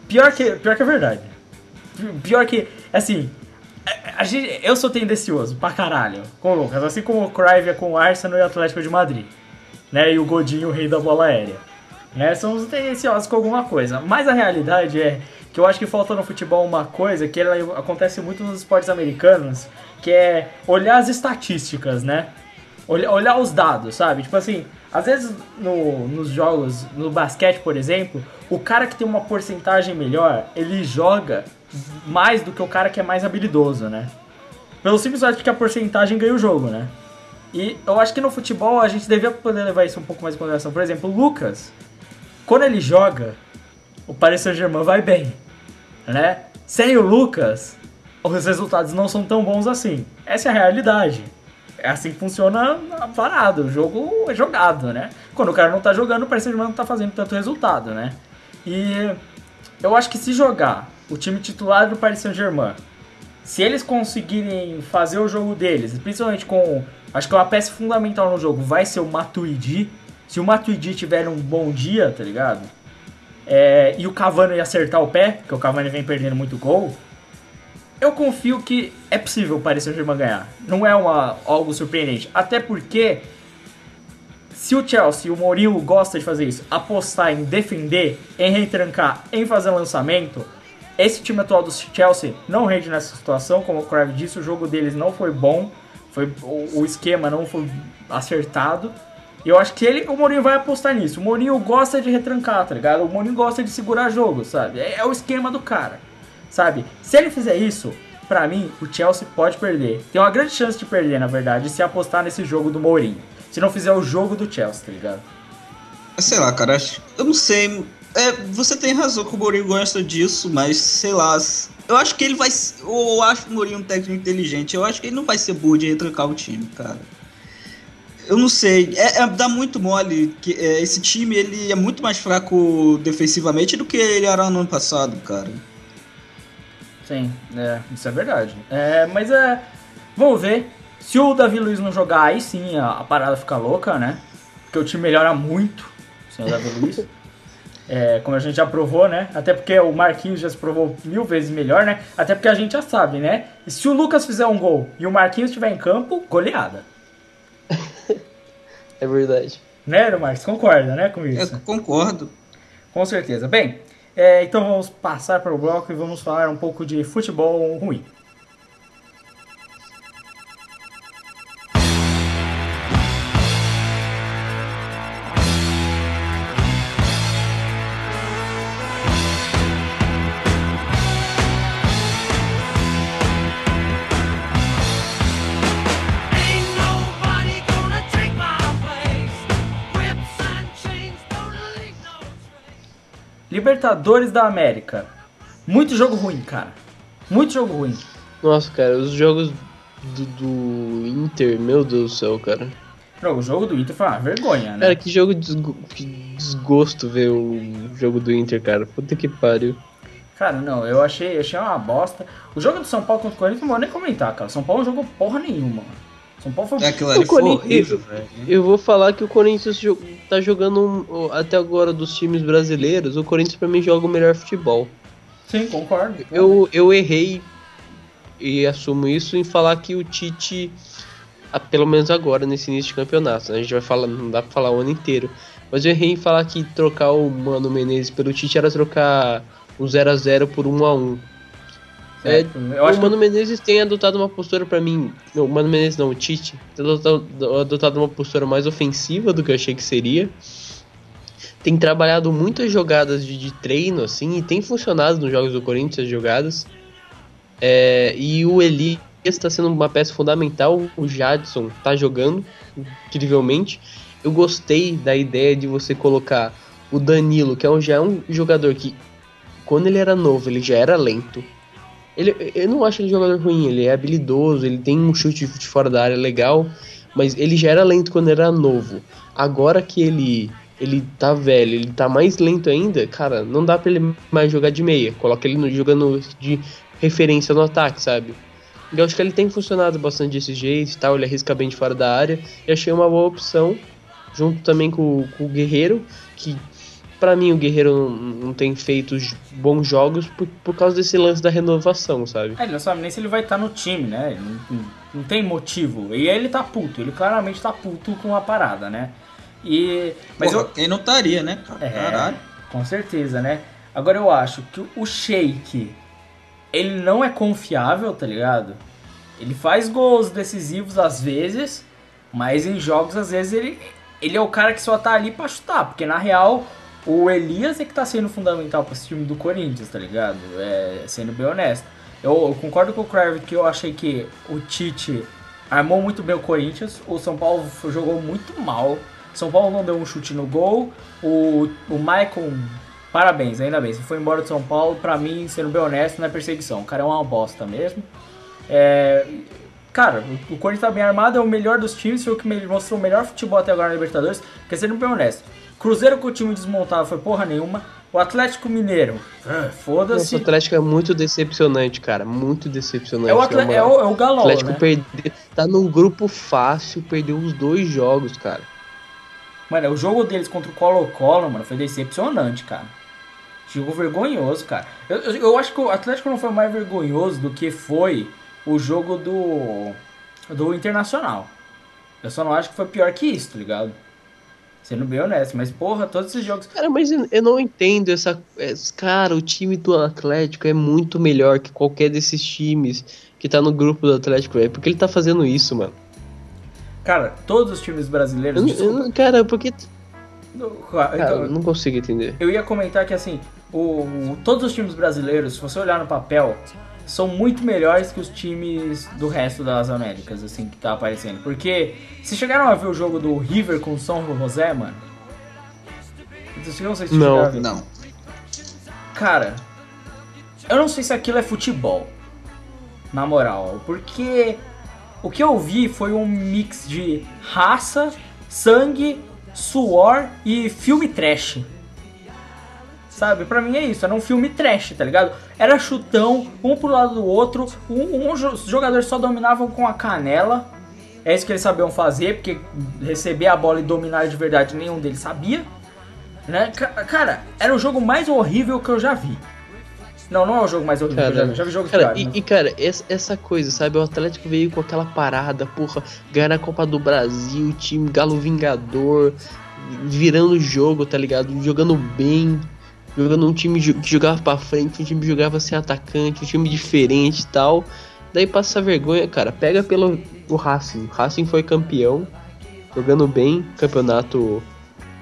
Pior que, pior que é verdade. Pior que, assim, a- a gente, eu sou tendencioso pra caralho com o Lucas, assim como o Cruyff é com o Arsenal e o Atlético de Madrid. Né? E o Godinho, o rei da bola aérea. né? Somos tendenciosos com alguma coisa. Mas a realidade é que eu acho que falta no futebol uma coisa que ela acontece muito nos esportes americanos, que é olhar as estatísticas, né? Olhar os dados, sabe? Tipo assim, às vezes no, nos jogos, no basquete, por exemplo, o cara que tem uma porcentagem melhor, ele joga mais do que o cara que é mais habilidoso, né? Pelo simples fato de que a porcentagem ganha o jogo, né? E eu acho que no futebol a gente devia poder levar isso um pouco mais em consideração. Por exemplo, o Lucas, quando ele joga, o Paris Saint-Germain vai bem, né? Sem o Lucas, os resultados não são tão bons assim. Essa é a realidade. É assim que funciona a parada. O jogo é jogado, né? Quando o cara não tá jogando, o Paris Saint-Germain não tá fazendo tanto resultado, né? E eu acho que se jogar o time titular do Paris Saint-Germain, se eles conseguirem fazer o jogo deles, principalmente com. Acho que uma peça fundamental no jogo vai ser o Matuidi. Se o Matuidi tiver um bom dia, tá ligado? É, e o Cavani acertar o pé, porque o Cavani vem perdendo muito gol. Eu confio que é possível o Paris Saint-Germain ganhar. Não é uma, algo surpreendente. Até porque, se o Chelsea, o Mourinho gosta de fazer isso, apostar em defender, em retrancar, em fazer lançamento, esse time atual do Chelsea não rende nessa situação. Como o Crave disse, o jogo deles não foi bom. Foi, o, o esquema não foi acertado. E eu acho que ele, o Mourinho vai apostar nisso. O Mourinho gosta de retrancar, tá ligado? O Mourinho gosta de segurar jogo, sabe? É, é o esquema do cara, sabe? Se ele fizer isso, pra mim, o Chelsea pode perder. Tem uma grande chance de perder, na verdade, se apostar nesse jogo do Mourinho. Se não fizer o jogo do Chelsea, tá ligado? Sei lá, cara, eu não sei. É, você tem razão que o Mourinho gosta disso, mas sei lá. Eu acho que ele vai. Eu acho o Mourinho um técnico inteligente. Eu acho que ele não vai ser burro de retrancar o time, cara. Eu não sei. É, é- dá muito mole que é, esse time ele é muito mais fraco defensivamente do que ele era no ano passado, cara. Sim, é, isso é verdade. É, mas é. Vamos ver. Se o Davi Luiz não jogar, aí sim a, a parada fica louca, né? Porque o time melhora muito sem o Davi Luiz. É, como a gente já provou, né? Até porque o Marquinhos já se provou mil vezes melhor, né? Até porque a gente já sabe, né? E se o Lucas fizer um gol e o Marquinhos estiver em campo, goleada. É verdade. Né, Marcos? Concorda, né, com Eu isso? concordo. Com certeza. Bem, é, então vamos passar para o bloco e vamos falar um pouco de futebol ruim. Libertadores da América. Muito jogo ruim, cara. Muito jogo ruim. Nossa, cara, os jogos do, do Inter, meu Deus do céu, cara. Não, o jogo do Inter foi uma vergonha, né? Cara, que jogo desgo- que desgosto ver o jogo do Inter, cara. Puta que pariu. Cara, não, eu achei, achei uma bosta. O jogo do São Paulo contra o Corinthians não vou nem comentar, cara. São Paulo jogou porra nenhuma. mano. São Paulo foi. É, aquilo ali O foi Corinthians- horrível, velho. Eu vou falar que o Corinthians tá jogando um- até agora dos times brasileiros. O Corinthians pra mim joga o melhor futebol. Sim, concordo. Eu, eu errei e assumo isso em falar que o Tite, ah, pelo menos agora nesse início de campeonato, né? a gente vai falar, não dá pra falar o ano inteiro, mas eu errei em falar que trocar o Mano Menezes pelo Tite era trocar o 0 a 0 por 1 a 1 É, eu acho o Mano Menezes tem adotado uma postura pra mim. Não, o Mano Menezes não, o Tite. Tem adotado, adotado uma postura mais ofensiva do que eu achei que seria. Tem trabalhado muitas jogadas de, de treino, assim, e tem funcionado nos jogos do Corinthians as jogadas. É, e o Elias está sendo uma peça fundamental. O Jadson tá jogando incrivelmente. Eu gostei da ideia de você colocar o Danilo, que é um, já é um jogador que, quando ele era novo, ele já era lento. Ele, eu não acho ele jogador ruim, ele é habilidoso, ele tem um chute de fora da área legal, mas ele já era lento quando era novo. Agora que ele ele tá velho, ele tá mais lento ainda, cara, não dá pra ele mais jogar de meia. Coloca ele no, jogando de referência no ataque, sabe? Eu acho que ele tem funcionado bastante desse jeito e tal, ele arrisca bem de fora da área. E achei uma boa opção, junto também com, com o Guerreiro, que Pra mim o Guerreiro não, não tem feito bons jogos por, por causa desse lance da renovação, sabe? É, ele não sabe nem se ele vai estar no time, né? Não, não- não tem motivo. E ele tá puto, ele claramente tá puto com a parada, né? E, mas Porra, eu, quem não estaria, né? É, Caralho. com certeza, né? Agora eu acho que o Sheik, ele não é confiável, tá ligado? Ele faz gols decisivos às vezes, mas em jogos às vezes ele, ele é o cara que só tá ali pra chutar, porque na real o Elias é que tá sendo fundamental pra esse time do Corinthians, tá ligado? É, sendo bem honesto. Eu, eu concordo com o Kravitz que eu achei que o Tite armou muito bem o Corinthians, o São Paulo jogou muito mal. São Paulo não deu um chute no gol. O, o Michael, parabéns, ainda bem. Você foi embora do São Paulo, pra mim, sendo bem honesto, não é perseguição. O cara é uma bosta mesmo. É, cara, o, Corinthians tá bem armado, é o melhor dos times, foi o que mostrou o melhor futebol até agora na Libertadores. Porque sendo bem honesto, Cruzeiro com o time desmontado foi porra nenhuma. O Atlético Mineiro, ah, Nossa, o foda-se. Atlético é muito decepcionante, cara. Muito decepcionante. É o, na atle- moral. é o, é o Galol, Atlético né? perde... tá num grupo fácil, perdeu os dois jogos, cara. Mano, o jogo deles contra o Colo-Colo, mano, foi decepcionante, cara. Jogo vergonhoso, cara. Eu, eu, eu acho que o Atlético não foi mais vergonhoso do que foi o jogo do. do Internacional. Eu só não acho que foi pior que isso, tá ligado? Sendo bem honesto, mas porra, todos esses jogos. Cara, mas eu não entendo essa. esse- Cara, o time do Atlético é muito melhor que qualquer desses times que tá no grupo do Atlético, velho. Por que ele tá fazendo isso, mano? Cara, todos os times brasileiros. Eu eu cara, porque. Cara, Cara, então, eu não consigo entender. Eu ia comentar que assim, o- todos os times brasileiros, se você olhar no papel, são muito melhores que os times do resto das Américas, assim, que tá aparecendo. Porque se chegaram a ver o jogo do River com o São José, mano. Eu não sei se Não. chegaram a ver. Não. Cara, eu não sei se aquilo é futebol. Na moral, porque o que eu vi foi um mix de raça, sangue, suor e filme trash. Sabe, pra mim é isso, era um filme trash, tá ligado? Era chutão, um pro lado do outro, um, um os jogadores só dominavam com a canela. É isso que eles sabiam fazer, porque receber a bola e dominar de verdade nenhum deles sabia. Né? Ca- Cara, era o jogo mais horrível que eu já vi. Não, não é o jogo mais horrível que eu já já vi jogos cara, piores, e, né? e, cara, essa, essa coisa, sabe? O Atlético veio com aquela parada, porra, ganhar a Copa do Brasil, time Galo Vingador, virando o jogo, tá ligado? Jogando bem, jogando um time que jogava pra frente, um time que jogava sem atacante, um time diferente e tal. Daí passa vergonha, cara. Pega pelo o Racing. O Racing foi campeão, jogando bem, campeonato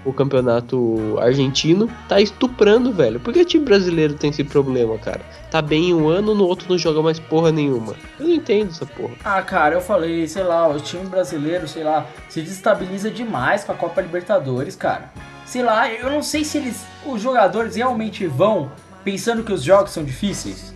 o campeonato argentino, tá estuprando, velho. Por que o time brasileiro tem esse problema, cara? Tá bem em um ano, no outro não joga mais porra nenhuma. Eu não entendo essa porra. Ah, cara, eu falei, sei lá, o time brasileiro, sei lá, se desestabiliza demais com a Copa Libertadores, cara. Sei lá, eu não sei se eles, os jogadores realmente vão pensando que os jogos são difíceis.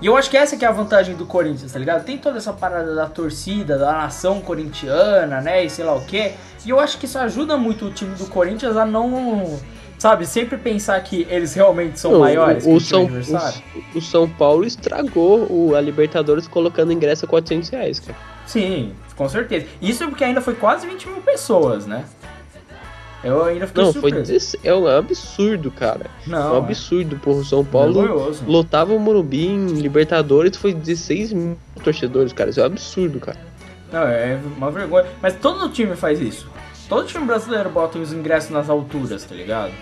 E eu acho que essa que é a vantagem do Corinthians, tá ligado? Tem toda essa parada da torcida, da nação corintiana, né, e sei lá o quê. E eu acho que isso ajuda muito o time do Corinthians a não, sabe, sempre pensar que eles realmente são Não, maiores o, que o o São, o, o São Paulo estragou o, a Libertadores colocando ingresso a 400 reais, cara. Sim, com certeza. Isso porque ainda foi quase 20 mil pessoas, né? Eu ainda fiquei Não, foi surpreso. des- é um absurdo, cara. é Não, um absurdo, porra. O São Paulo vergonhoso. lotava o Morumbi em Libertadores, foi 16 mil torcedores, cara. Isso é um absurdo, cara. Não, é uma vergonha. Mas todo time faz isso. Todo time brasileiro bota os ingressos nas alturas, tá ligado?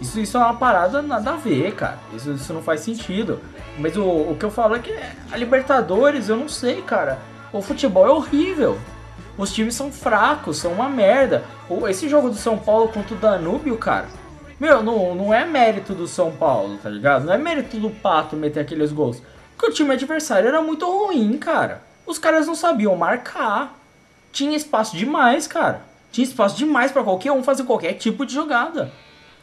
Isso, isso é uma parada nada a ver, cara. Isso, isso não faz sentido. Mas o, o que eu falo é que a Libertadores, eu não sei, cara. O futebol é horrível. Os times são fracos, são uma merda. Esse jogo do São Paulo contra o Danúbio, cara. Meu, não, não é mérito do São Paulo, tá ligado? Não é mérito do Pato meter aqueles gols. Porque o time adversário era muito ruim, cara. Os caras não sabiam marcar. Tinha espaço demais, cara. Tinha espaço demais pra qualquer um fazer qualquer tipo de jogada.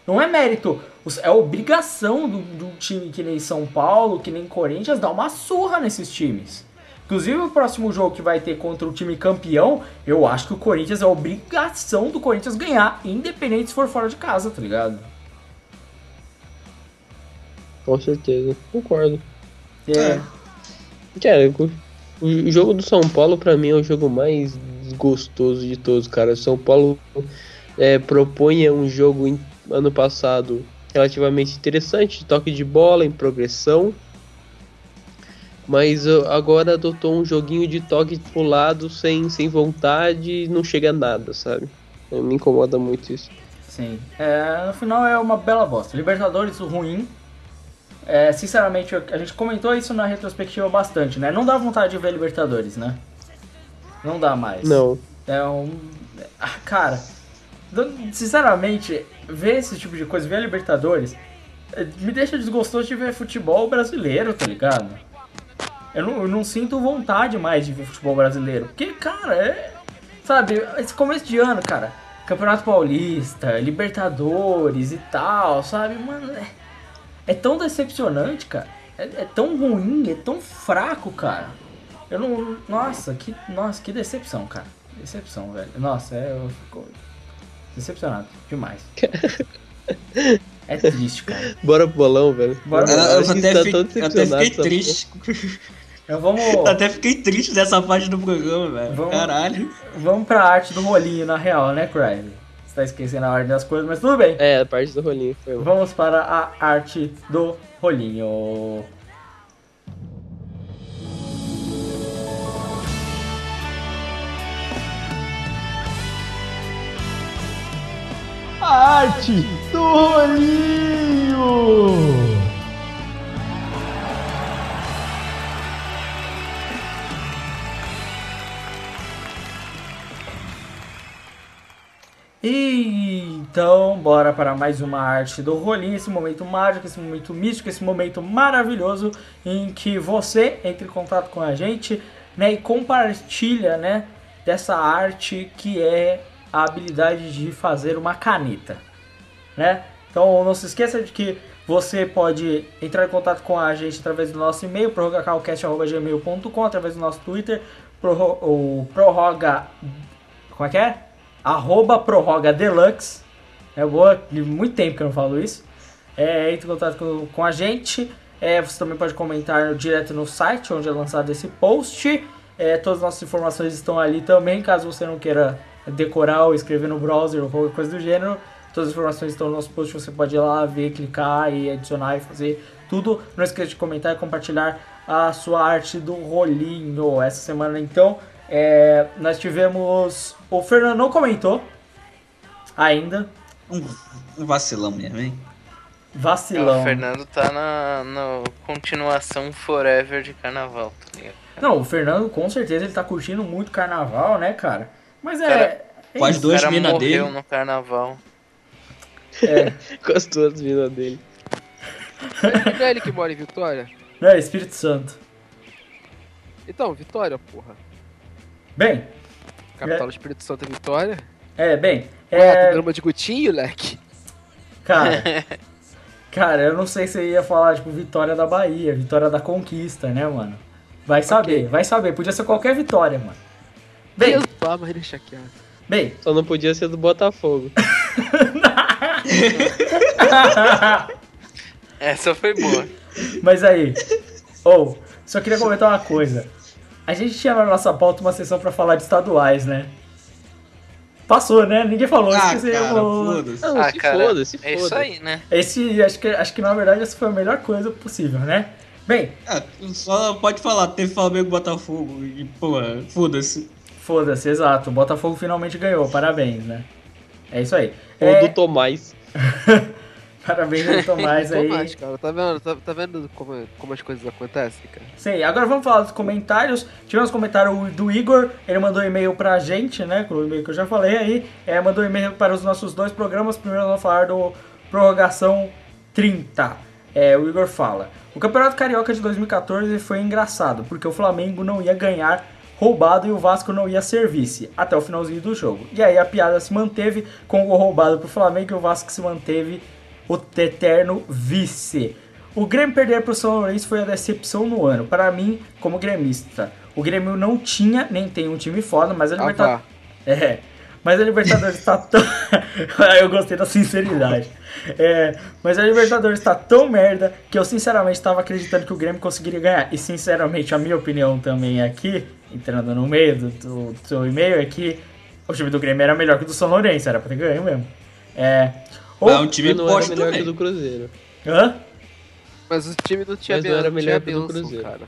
Não é mérito, é obrigação do, do time que nem São Paulo, que nem Corinthians, dar uma surra nesses times. Inclusive o próximo jogo que vai ter contra o time campeão, eu acho que o Corinthians é obrigação do Corinthians ganhar, independente se for fora de casa, tá ligado? Com certeza. Concordo. É. Cara, o, o jogo do São Paulo pra mim é o jogo mais gostoso de todos, cara. O São Paulo é, propõe um jogo em- ano passado relativamente interessante, de toque de bola, em progressão. Mas uh, agora adotou um joguinho de toque pro lado sem, sem vontade e não chega a nada, sabe? Me incomoda muito isso. Sim. É, no final é uma bela bosta. Libertadores ruim. É, sinceramente, a gente comentou isso na retrospectiva bastante, né? Não dá vontade de ver Libertadores, né? Não dá mais. Não. É um. Ah, Cara, sinceramente, ver esse tipo de coisa, ver a Libertadores, eh, me deixa desgostoso de ver futebol brasileiro, tá ligado? Eu não, eu não sinto vontade mais de ver futebol brasileiro. Porque, cara, é. Sabe, esse começo de ano, cara, Campeonato Paulista, Libertadores e tal, sabe? Mano, é, é tão decepcionante, cara. É, é tão ruim, é tão fraco, cara. Eu não. Nossa, que. Nossa, que decepção, cara. Decepção, velho. Nossa, é, eu fico decepcionado demais. É triste, cara. Bora pro bolão, velho. Bora pro Eu, bolão. eu A gente até, tá fi- tão eu até decepcionado fiquei triste. Vamos, até fiquei triste dessa parte do programa, velho. Vamos- Caralho. vamos pra arte do rolinho, na real, né, Crime? Você tá esquecendo a ordem das coisas, mas tudo bem. É, a parte do rolinho foi mal. Vamos para a arte do rolinho. A arte do rolinho! E então, bora para mais uma arte do rolinho, esse momento mágico, esse momento místico, esse momento maravilhoso em que você entra em contato com a gente, né, e compartilha, né, dessa arte que é a habilidade de fazer uma caneta, né? Então, não se esqueça de que você pode entrar em contato com a gente através do nosso e-mail, prorrogacalcast.gmail.com, através do nosso Twitter, prorro, o prorroga... Como é que é? Arroba prorroga deluxe. É boa, muito tempo que eu não falo isso. É, entre em contato com, com a gente. É, você também pode comentar direto no site onde é lançado esse post. É, todas as nossas informações estão ali também, caso você não queira decorar ou escrever no browser ou qualquer coisa do gênero. Todas as informações estão no nosso post, você pode ir lá ver, clicar e adicionar e fazer tudo. Não esqueça de comentar e compartilhar a sua arte do rolinho. Essa semana então é, nós tivemos. O Fernando não comentou ainda. Um, um vacilão mesmo, hein? Vacilão. O Fernando tá na, na continuação forever de carnaval, tá ligado? Não, o Fernando com certeza ele tá curtindo muito carnaval, né, cara? Mas é. Cara, é as isso. Cara minas morreu dele. no carnaval. É, Com as duas minas dele. Não é ele que mora em Vitória? não é Espírito Santo. Então, Vitória, porra. Bem, Capital do Espírito Santo é Vitória. é, bem. Ué, É, tu drama de Gutinho, leque? cara. Cara, eu não sei se eu ia falar, tipo, vitória da Bahia, vitória da conquista, né, mano? Vai saber, vai saber. Podia ser qualquer vitória, mano. Bem, Deus, pá, mas deixa quieto. bem. Só não podia ser do Botafogo. Essa foi boa. Mas aí, ou, só queria comentar uma coisa. A gente tinha na nossa pauta uma sessão pra falar de estaduais, né? Passou, né? Ninguém falou. Ah, esqueci, cara, foda-se. Ah, se cara, foda, se é foda. isso aí, né? Esse, acho que, acho que na verdade essa foi a melhor coisa possível, né? Bem, Ah, só pode falar, teve Flamengo e Botafogo. E, porra, foda-se. foda-se, exato. O Botafogo finalmente ganhou, parabéns, né? É isso aí. Ou É, do Tomás. parabéns ao Tomás aí. Tomás, cara, tá vendo, tá, tá vendo como, como as coisas acontecem, cara? Sim, agora vamos falar dos comentários. Tivemos comentário do Igor, ele mandou e-mail pra gente, né? Com o e-mail que eu já falei aí. É, mandou e-mail para os nossos dois programas. Primeiro vamos falar do Prorrogação 30. É, o Igor fala: O Campeonato Carioca de 2014 foi engraçado, porque o Flamengo não ia ganhar roubado e o Vasco não ia ser vice até o finalzinho do jogo. E aí a piada se manteve com o gol roubado pro Flamengo e o Vasco se manteve o eterno vice. O Grêmio perder pro São Lourenço foi a decepção no ano. Para mim, como gremista, o Grêmio não tinha nem tem um time foda, mas a Ah, Libertadores. vá. É. Mas a Libertadores tá tão. eu gostei da sinceridade. É, mas a Libertadores tá tão merda que eu sinceramente estava acreditando que o Grêmio conseguiria ganhar. E sinceramente, a minha opinião também aqui, entrando no meio do, do, do seu e-mail, é que o time do Grêmio era melhor que o do São Lourenço, era pra ter ganho mesmo. É. Mas é um time não era melhor que o do Cruzeiro. Hã? Mas o time tinha Mas não era melhor que o do Cruzeiro. cara.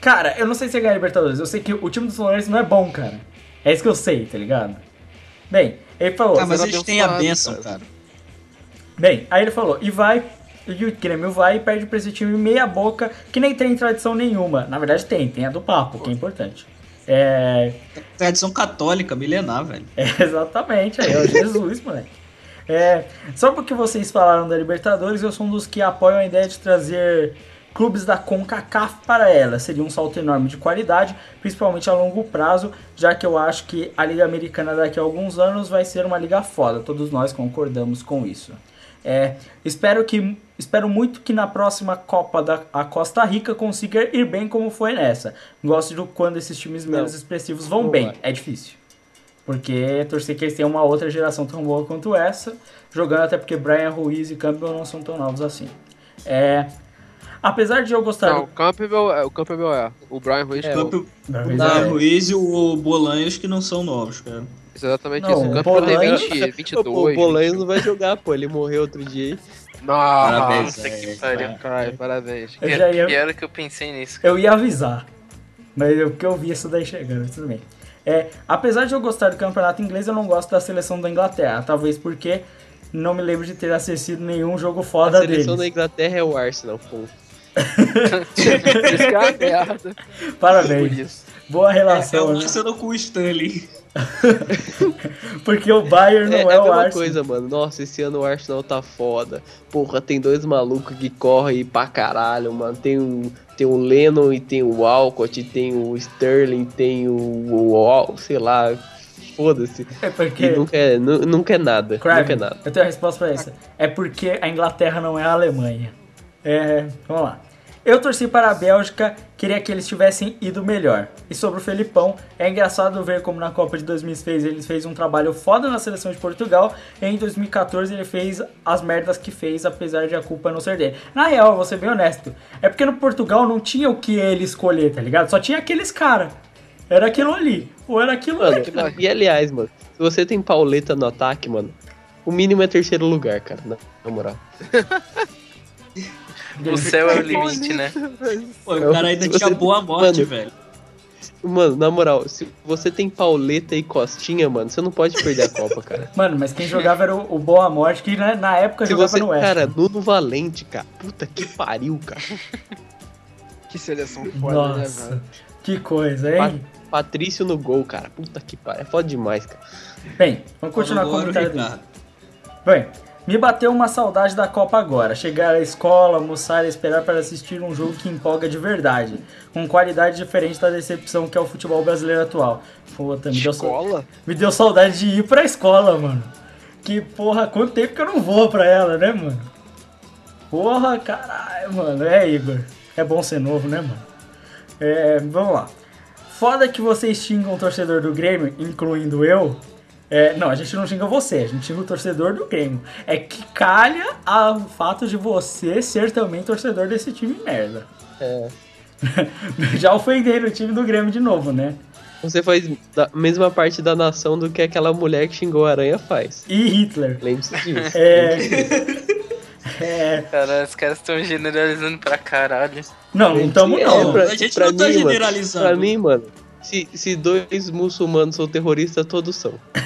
Cara, eu não sei se ia ganhar a Libertadores. Eu sei que o time do São Lourenço não é bom, cara. É isso que eu sei, tá ligado? Bem, ele falou. Ah, mas eles têm a benção, cara. cara. Bem, aí ele falou, e vai, e o Grêmio vai e perde pra esse time meia boca, que nem tem tradição nenhuma. Na verdade tem, tem a do papo, que é importante. É, Tradição católica, milenar, velho. é, exatamente, aí é o Jesus, moleque. É, só porque vocês falaram da Libertadores, eu sou um dos que apoiam a ideia de trazer clubes da CONCACAF para ela. Seria um salto enorme de qualidade, principalmente a longo prazo, já que eu acho que a Liga Americana daqui a alguns anos vai ser uma liga foda. Todos nós concordamos com isso. É, espero que espero muito que na próxima Copa da a Costa Rica consiga ir bem como foi nessa. Gosto de quando esses times menos expressivos vão bem. É difícil. Porque torcer que eles tenham uma outra geração tão boa quanto essa, jogando até porque Brian Ruiz e Campbell não são tão novos assim. É, apesar de eu gostar Não, o Campbell, é- o Campbell é. O Brian Ruiz É, Brian o Ruiz, Brian é. Ruiz e o Bolanhos que não são novos, cara. Exatamente Não, isso. O o Campbell tem Bolanho- 20, Pô, 22. o Bolanho não vai jogar, pô. Ele morreu outro dia. aí. Parabéns, Nossa, que pariu. Caralho, parabéns. Eu já ia- era que eu pensei nisso. Eu ia avisar. Mas eu, porque eu vi isso daí chegando, tudo bem. É, apesar de eu gostar do campeonato inglês, eu não gosto da seleção da Inglaterra. Talvez porque não me lembro de ter assistido nenhum jogo A foda seleção da deles. Inglaterra é o Arsenal, pô. É Parabéns. Boa É relação, o né? Arsenal com o Stanley. Porque o Bayern É, não é é, a o Arsenal. coisa, mano. Nossa, esse ano o Arsenal tá foda. Porra, tem dois malucos que correm pra caralho, mano. Tem o, tem o Lennon e tem o Walcott, tem o Sterling, tem o, o Al- sei lá, foda-se. É E porque. nunca é, nu- nunca é nada, Crime, nunca é nada. eu tenho a resposta pra isso. É porque a Inglaterra não é a Alemanha. É, vamos lá. Eu torci para a Bélgica, queria que eles tivessem ido melhor. E sobre o Felipão, é engraçado ver como na Copa de 2006 ele fez um trabalho foda na seleção de Portugal, e em 2014 ele fez as merdas que fez, apesar de a culpa não ser dele. Na real, vou ser bem honesto, é porque no Portugal não tinha o que ele escolher, tá ligado? Só tinha aqueles cara. Era aquilo ali, ou era aquilo Mano, ali. e aliás, mano, se você tem Pauleta no ataque, mano, o mínimo é terceiro lugar, cara, na moral. O céu é o limite, né? Pô, o cara ainda tinha boa morte, Mano, velho. Mano, na moral, se você tem Pauleta e Costinha, mano, você não pode perder a Copa, cara. Mano, mas quem jogava era o, o Boa Morte, que na, na época Se jogava você, no West. cara, Nuno Valente, cara, puta que pariu, cara. Que seleção foda, né, Nossa, velho? que coisa, hein? Patrício no gol, cara, puta que pariu, é foda demais, cara. Bem, vamos continuar com o comentário. Bem, me bateu uma saudade da Copa agora. Chegar à escola, almoçar e esperar para assistir um jogo que empolga de verdade. Com qualidade diferente da decepção que é o futebol brasileiro atual. Puta, me deu, Escola? me deu saudade de ir pra escola, mano. Que porra, quanto tempo que eu não vou pra ela, né, mano? Porra, caralho, mano. É, Igor. É bom ser novo, né, mano? É, vamos lá. Foda que vocês xingam o torcedor do Grêmio, incluindo eu. É, não, a gente não xinga você, a gente xinga o torcedor do Grêmio. É que calha o fato de você ser também torcedor desse time merda. É. Já ofendendo o time do Grêmio de novo, né? Você faz a mesma parte da nação do que aquela mulher que xingou a aranha faz. E Hitler. Lembre-se disso. É. é. Cara, os caras estão generalizando pra caralho. Não, não estamos É, não. pra- a gente pra não tá mim, mano, generalizando. Pra mim, mano, se, se dois muçulmanos são terroristas, todos são.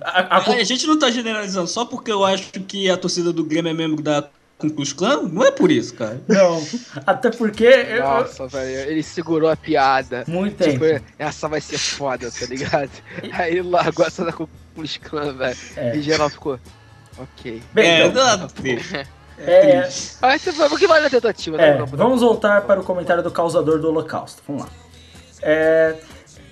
A- a- Ah, A gente não tá generalizando só porque eu acho que a torcida do Grêmio é membro da Ku Klux Klan. Não é por isso, cara. não, até porque eu- Nossa, velho, ele segurou a piada. muito tempo. Tipo, essa vai ser foda, tá ligado? Aí largou essa da Klux Klan, velho. É. E geral ficou. Ok. Bem, é, então, é, você vai, o que vale a tentativa, né? É, Não, vamos voltar para o comentário do causador do holocausto. Vamos lá. É,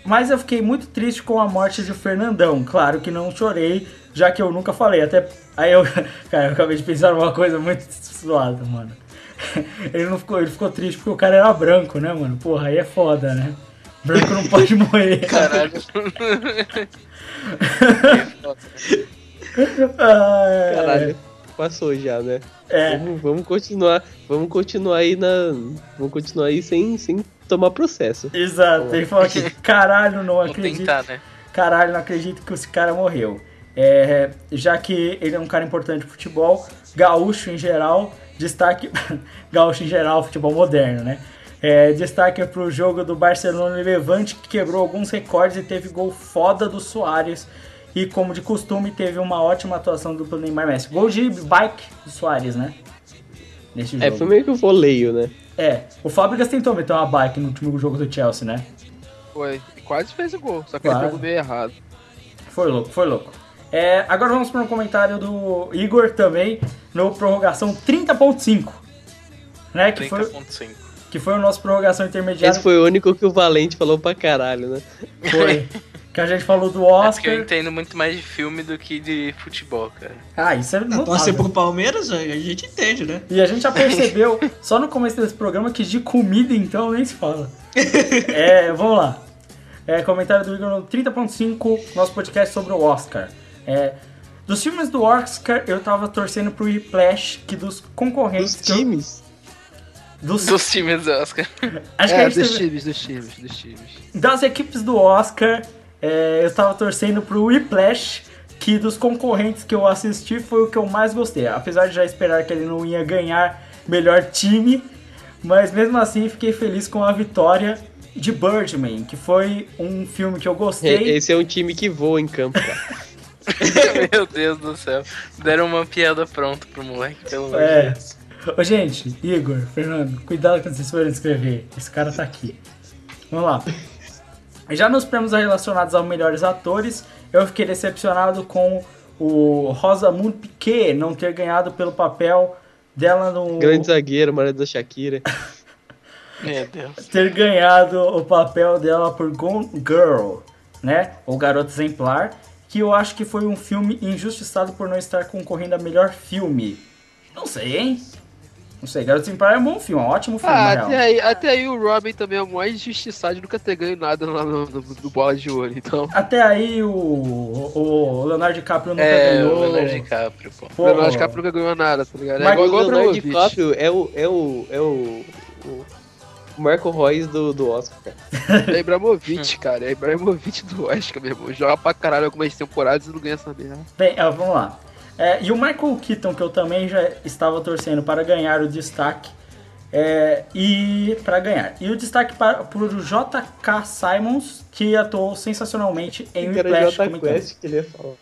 mas eu fiquei muito triste com a morte de Fernandão. Claro que não chorei, já que eu nunca falei. Até aí eu, cara, eu acabei de pensar numa coisa muito zoada, mano. Ele não ficou, ele ficou triste porque o cara era branco, né, mano? Porra, aí é foda, né? Branco não pode morrer. Caralho. Ah, Caralho, passou já, né? É, Vamos, vamos continuar, vamos continuar aí na, vamos continuar aí sem, sem tomar processo. exato. Ele falou que caralho, não acredito. tentar, né? caralho, não acredito que esse cara morreu. É, já que ele é um cara importante pro futebol, gaúcho em geral, destaque. gaúcho em geral, futebol moderno, né? É, destaque pro jogo do Barcelona e Levante, que quebrou alguns recordes e teve gol foda do Soares. E como de costume, teve uma ótima atuação do Neymar Messi. Gol de bike do Soares, né? Nesse jogo. É, foi meio que o voleio, né? É, o Fábricas tentou meter uma bike no último jogo do Chelsea, né? Foi. E quase fez o gol, só que Quase. ele pegou meio errado. Foi louco, foi louco. É, agora vamos para um comentário do Igor também, no prorrogação 30.5. Né, que, foi, 30.5. que foi o nosso prorrogação intermediária. Esse foi o único que o Valente falou pra caralho, né? Foi. que a gente falou do É porque eu Oscar. entendo muito mais de filme do que de futebol, cara. Ah, isso é Torcer notável. pro Palmeiras, a gente entende, né? E a gente já percebeu, só no começo desse programa, que de comida então nem se fala. É, vamos lá. É, comentário do Igor no 30.5, nosso podcast sobre o Oscar. É, dos filmes do Oscar, eu tava torcendo pro Whiplash, que dos concorrentes... Dos eu- times. dos, Dos times do Oscar. acho que a É, gente dos teve- times, dos times, dos times. das equipes do Oscar, é, eu tava torcendo pro Whiplash, que dos concorrentes que eu assisti foi o que eu mais gostei. Apesar de já esperar que ele não ia ganhar melhor time, mas mesmo assim fiquei feliz com a vitória de Birdman, que foi um filme que eu gostei. Esse é um time que voa em campo, cara. Meu Deus do céu. Deram uma piada pronta pro moleque, pelo amor de É. Deus. Ô, gente, Igor, Fernando, cuidado quando vocês forem escrever. Esse cara tá aqui. Vamos lá. Já nos prêmios relacionados aos melhores atores, eu fiquei decepcionado com o Rosamund Piquet não ter ganhado pelo papel dela no. Grande zagueiro, marido da Shakira. Meu Deus. ter ganhado o papel dela por Gone Girl, né? Ou Garota Exemplar, que eu acho que foi um filme injustiçado por não estar concorrendo a melhor filme. Não sei, hein? Não sei, Garota Exemplar é um bom filme, é um ótimo filme, Ah, até aí, até aí o Robin também é o mais injustiçado de nunca ter ganho nada lá no, no, no Bola de Ouro, então. Até aí o, o Leonardo DiCaprio nunca É, ganhou. o Leonardo DiCaprio, pô. Pô, O Leonardo DiCaprio nunca ganhou nada, tá ligado? É Mas igual, o igual o Leonardo. DiCaprio é o, é o, é o, o, Marco Reus do, do Oscar, cara. É Ibrahimovic, cara. É Ibrahimovic do Oscar, meu irmão. Joga pra caralho algumas temporadas e não ganha essa merda. Bem, vamos lá. É, e o Michael Keaton, que eu também já estava torcendo para ganhar o destaque. é, e para ganhar. E o destaque para, por J.K. Simons, que atuou sensacionalmente em Que era Whiplash. Comentando. Quest que ele ia falar.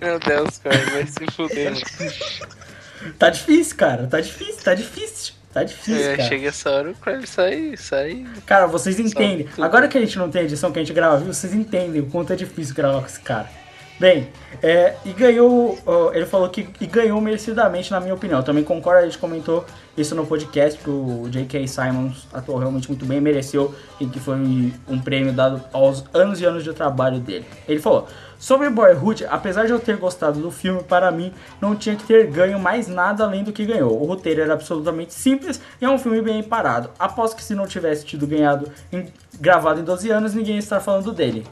Meu Deus, cara, vai se fuder. Tá difícil, cara. Tá difícil, tá difícil. Tá difícil, É, cara. chega essa hora, o Crave sai, sai. Cara, vocês entendem. Agora que a gente não tem edição, que a gente grava viu, vocês entendem o quanto é difícil gravar com esse cara. Bem, é, e ganhou, ele falou que ganhou merecidamente, na minha opinião. Eu também concordo, a gente comentou isso no podcast, que o J.K. Simons atuou realmente muito bem, mereceu, e que foi um prêmio dado aos anos e anos de trabalho dele. Ele falou, sobre Boyhood, apesar de eu ter gostado do filme, para mim, não tinha que ter ganho mais nada além do que ganhou. O roteiro era absolutamente simples e é um filme bem parado. Aposto que se não tivesse tido ganhado, em- gravado em 12 anos, ninguém ia estar falando dele.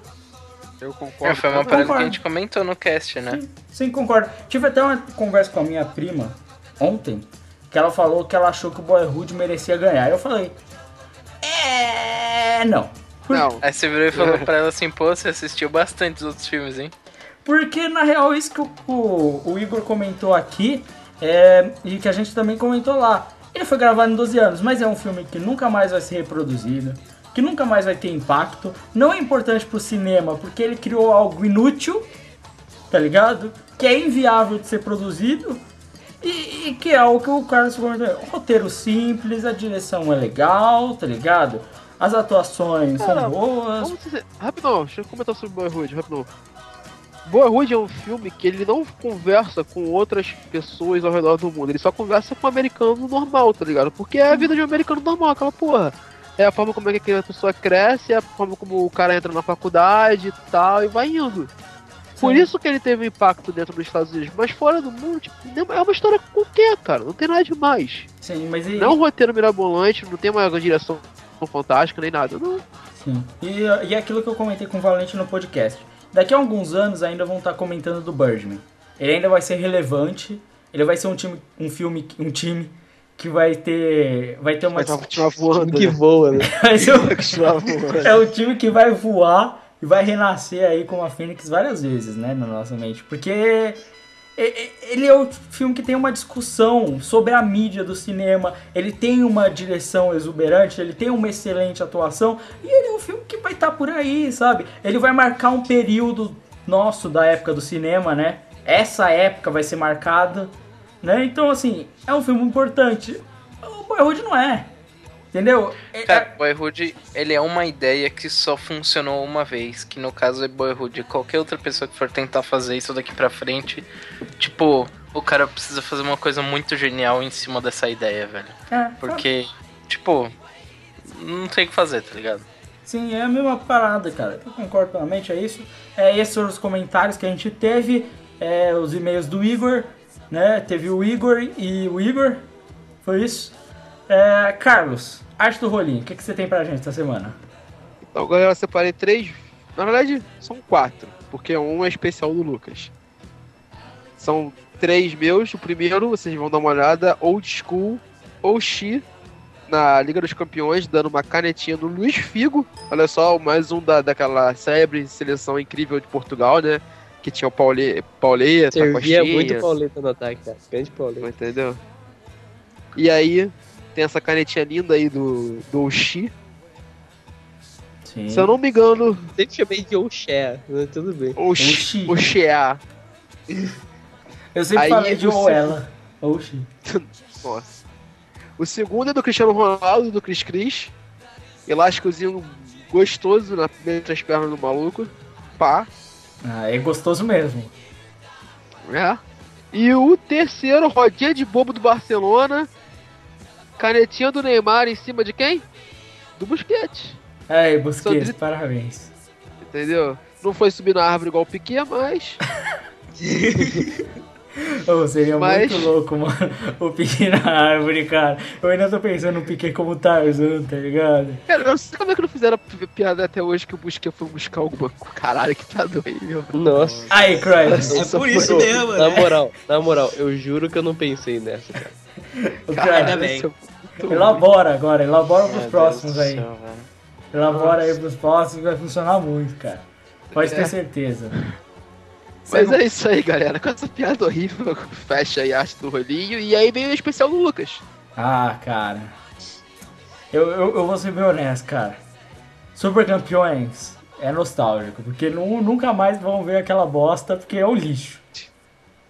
Eu É, concordo. foi uma parada que a gente comentou no cast, né? Sim, concordo. Tive até uma conversa com a minha prima ontem, que ela falou que ela achou que o Boyhood merecia ganhar. Eu falei, é, não. Por- Não, Aí você virou e falou pra ela assim, pô, você assistiu bastante os outros filmes, hein? Porque na real isso que o, o- o Igor comentou aqui é, e que a gente também comentou lá. Ele foi gravado em 12 anos, mas é um filme que nunca mais vai ser reproduzido, que nunca mais vai ter impacto. Não é importante pro cinema porque ele criou algo inútil, tá ligado? Que é inviável de ser produzido e, e que é o que o Carlos comentou. Roteiro simples, a direção é legal, tá ligado? As atuações Cara, são boas. Vamos dizer, rapidão, deixa eu comentar sobre Boyhood, rapidão. Boyhood é um filme que ele não conversa com outras pessoas ao redor do mundo, ele só conversa com um americano normal, tá ligado? Porque é a vida de um americano normal, aquela porra. É a forma como é que a pessoa cresce, é a forma como o cara entra na faculdade e tal, e vai indo. Por Sim. isso que ele teve um impacto dentro dos Estados Unidos, mas fora do mundo, tipo, é uma história qualquer, cara, não tem nada demais. Sim, mas e- Não é um roteiro mirabolante, não tem uma direção fantástica nem nada, não. Sim. E, e é aquilo que eu comentei com o Valente no podcast. Daqui a alguns anos ainda vão estar comentando do Birdman. Ele ainda vai ser relevante. Ele vai ser um time, um filme, um time que vai ter, vai ter uma, Vai continuar voando. Que né? voa, né? vai ser um- Continuar voando. é o time que vai voar e vai renascer aí como a Fênix várias vezes, né, na nossa mente. Porque ele é o filme que tem uma discussão sobre a mídia do cinema, ele tem uma direção exuberante, ele tem uma excelente atuação, e ele é um filme que vai estar por aí, sabe? Ele vai marcar um período nosso da época do cinema, né? Essa época vai ser marcada, né? Então, assim, é um filme importante. O Boyhood não é. Entendeu? É- Cara, Boyhood, ele é uma ideia que só funcionou uma vez, que no caso é Boyhood. Qualquer outra pessoa que for tentar fazer isso daqui pra frente, tipo, o cara precisa fazer uma coisa muito genial em cima dessa ideia, velho. é, Porque, tipo, não tem o que fazer, tá ligado? Sim, é a mesma parada, cara. Eu concordo plenamente, é isso. É, esses foram os comentários que a gente teve, é, os e-mails do Igor, né? Teve o Igor e o Igor, foi isso. É, Carlos, arte do rolinho, o que, que você tem pra gente essa semana? Então, galera, eu separei três. Na verdade, são quatro, porque um é especial do Lucas. São três meus. O primeiro, vocês vão dar uma olhada, Old School Oxi na Liga dos Campeões, dando uma canetinha no Luiz Figo. Olha só, mais um da, daquela célebre seleção incrível de Portugal, né? Que tinha o Paule, Pauleia, Servia Coxinha, muito Pauleta no ataque, cara. Grande Pauleta. Entendeu? E aí, tem essa canetinha linda aí do, do Oxi. Sim. Se eu não me engano, Sempre chamei de Oxé, mas tudo bem. Oxi. Oxeá. Eu sempre Aí, falei de o ou seu- ela. Oxi. Nossa. O segundo é do Cristiano Ronaldo, do Cris Cris. Elásticozinho gostoso na entre as pernas do maluco. Pá. Ah, é gostoso mesmo. É. E o terceiro, rodinha de bobo do Barcelona. Canetinha do Neymar em cima de quem? Do Busquets. Aí, Busquets, de- parabéns. Entendeu? Não foi subir na árvore igual o Piquet, mas. Ô, seria Mas- muito louco, mano. O Piquet na árvore, cara. Eu ainda tô pensando no Piquet como Tarzan, tá ligado? Cara, eu não sei como é que não fizeram pi- piada até hoje que o Busquets foi buscar alguma. Caralho, que tá doido. Nossa. Aí, Christ. É Nossa, por isso mesmo, Na né? moral, na moral, eu juro que eu não pensei nessa, cara. O Ainda bem. Elabora agora, elabora pros Meu próximos Deus aí. céu. Elabora aí pros próximos, vai funcionar muito, cara. Pode ter É. certeza. Mas é isso aí, galera. Com essa piada horrível, fecha aí a arte do rolinho. E aí vem o especial do Lucas. Ah, cara. Eu, eu, eu vou ser bem honesto, cara. Super campeões é nostálgico, porque nu- nunca mais vão ver aquela bosta, porque é um lixo.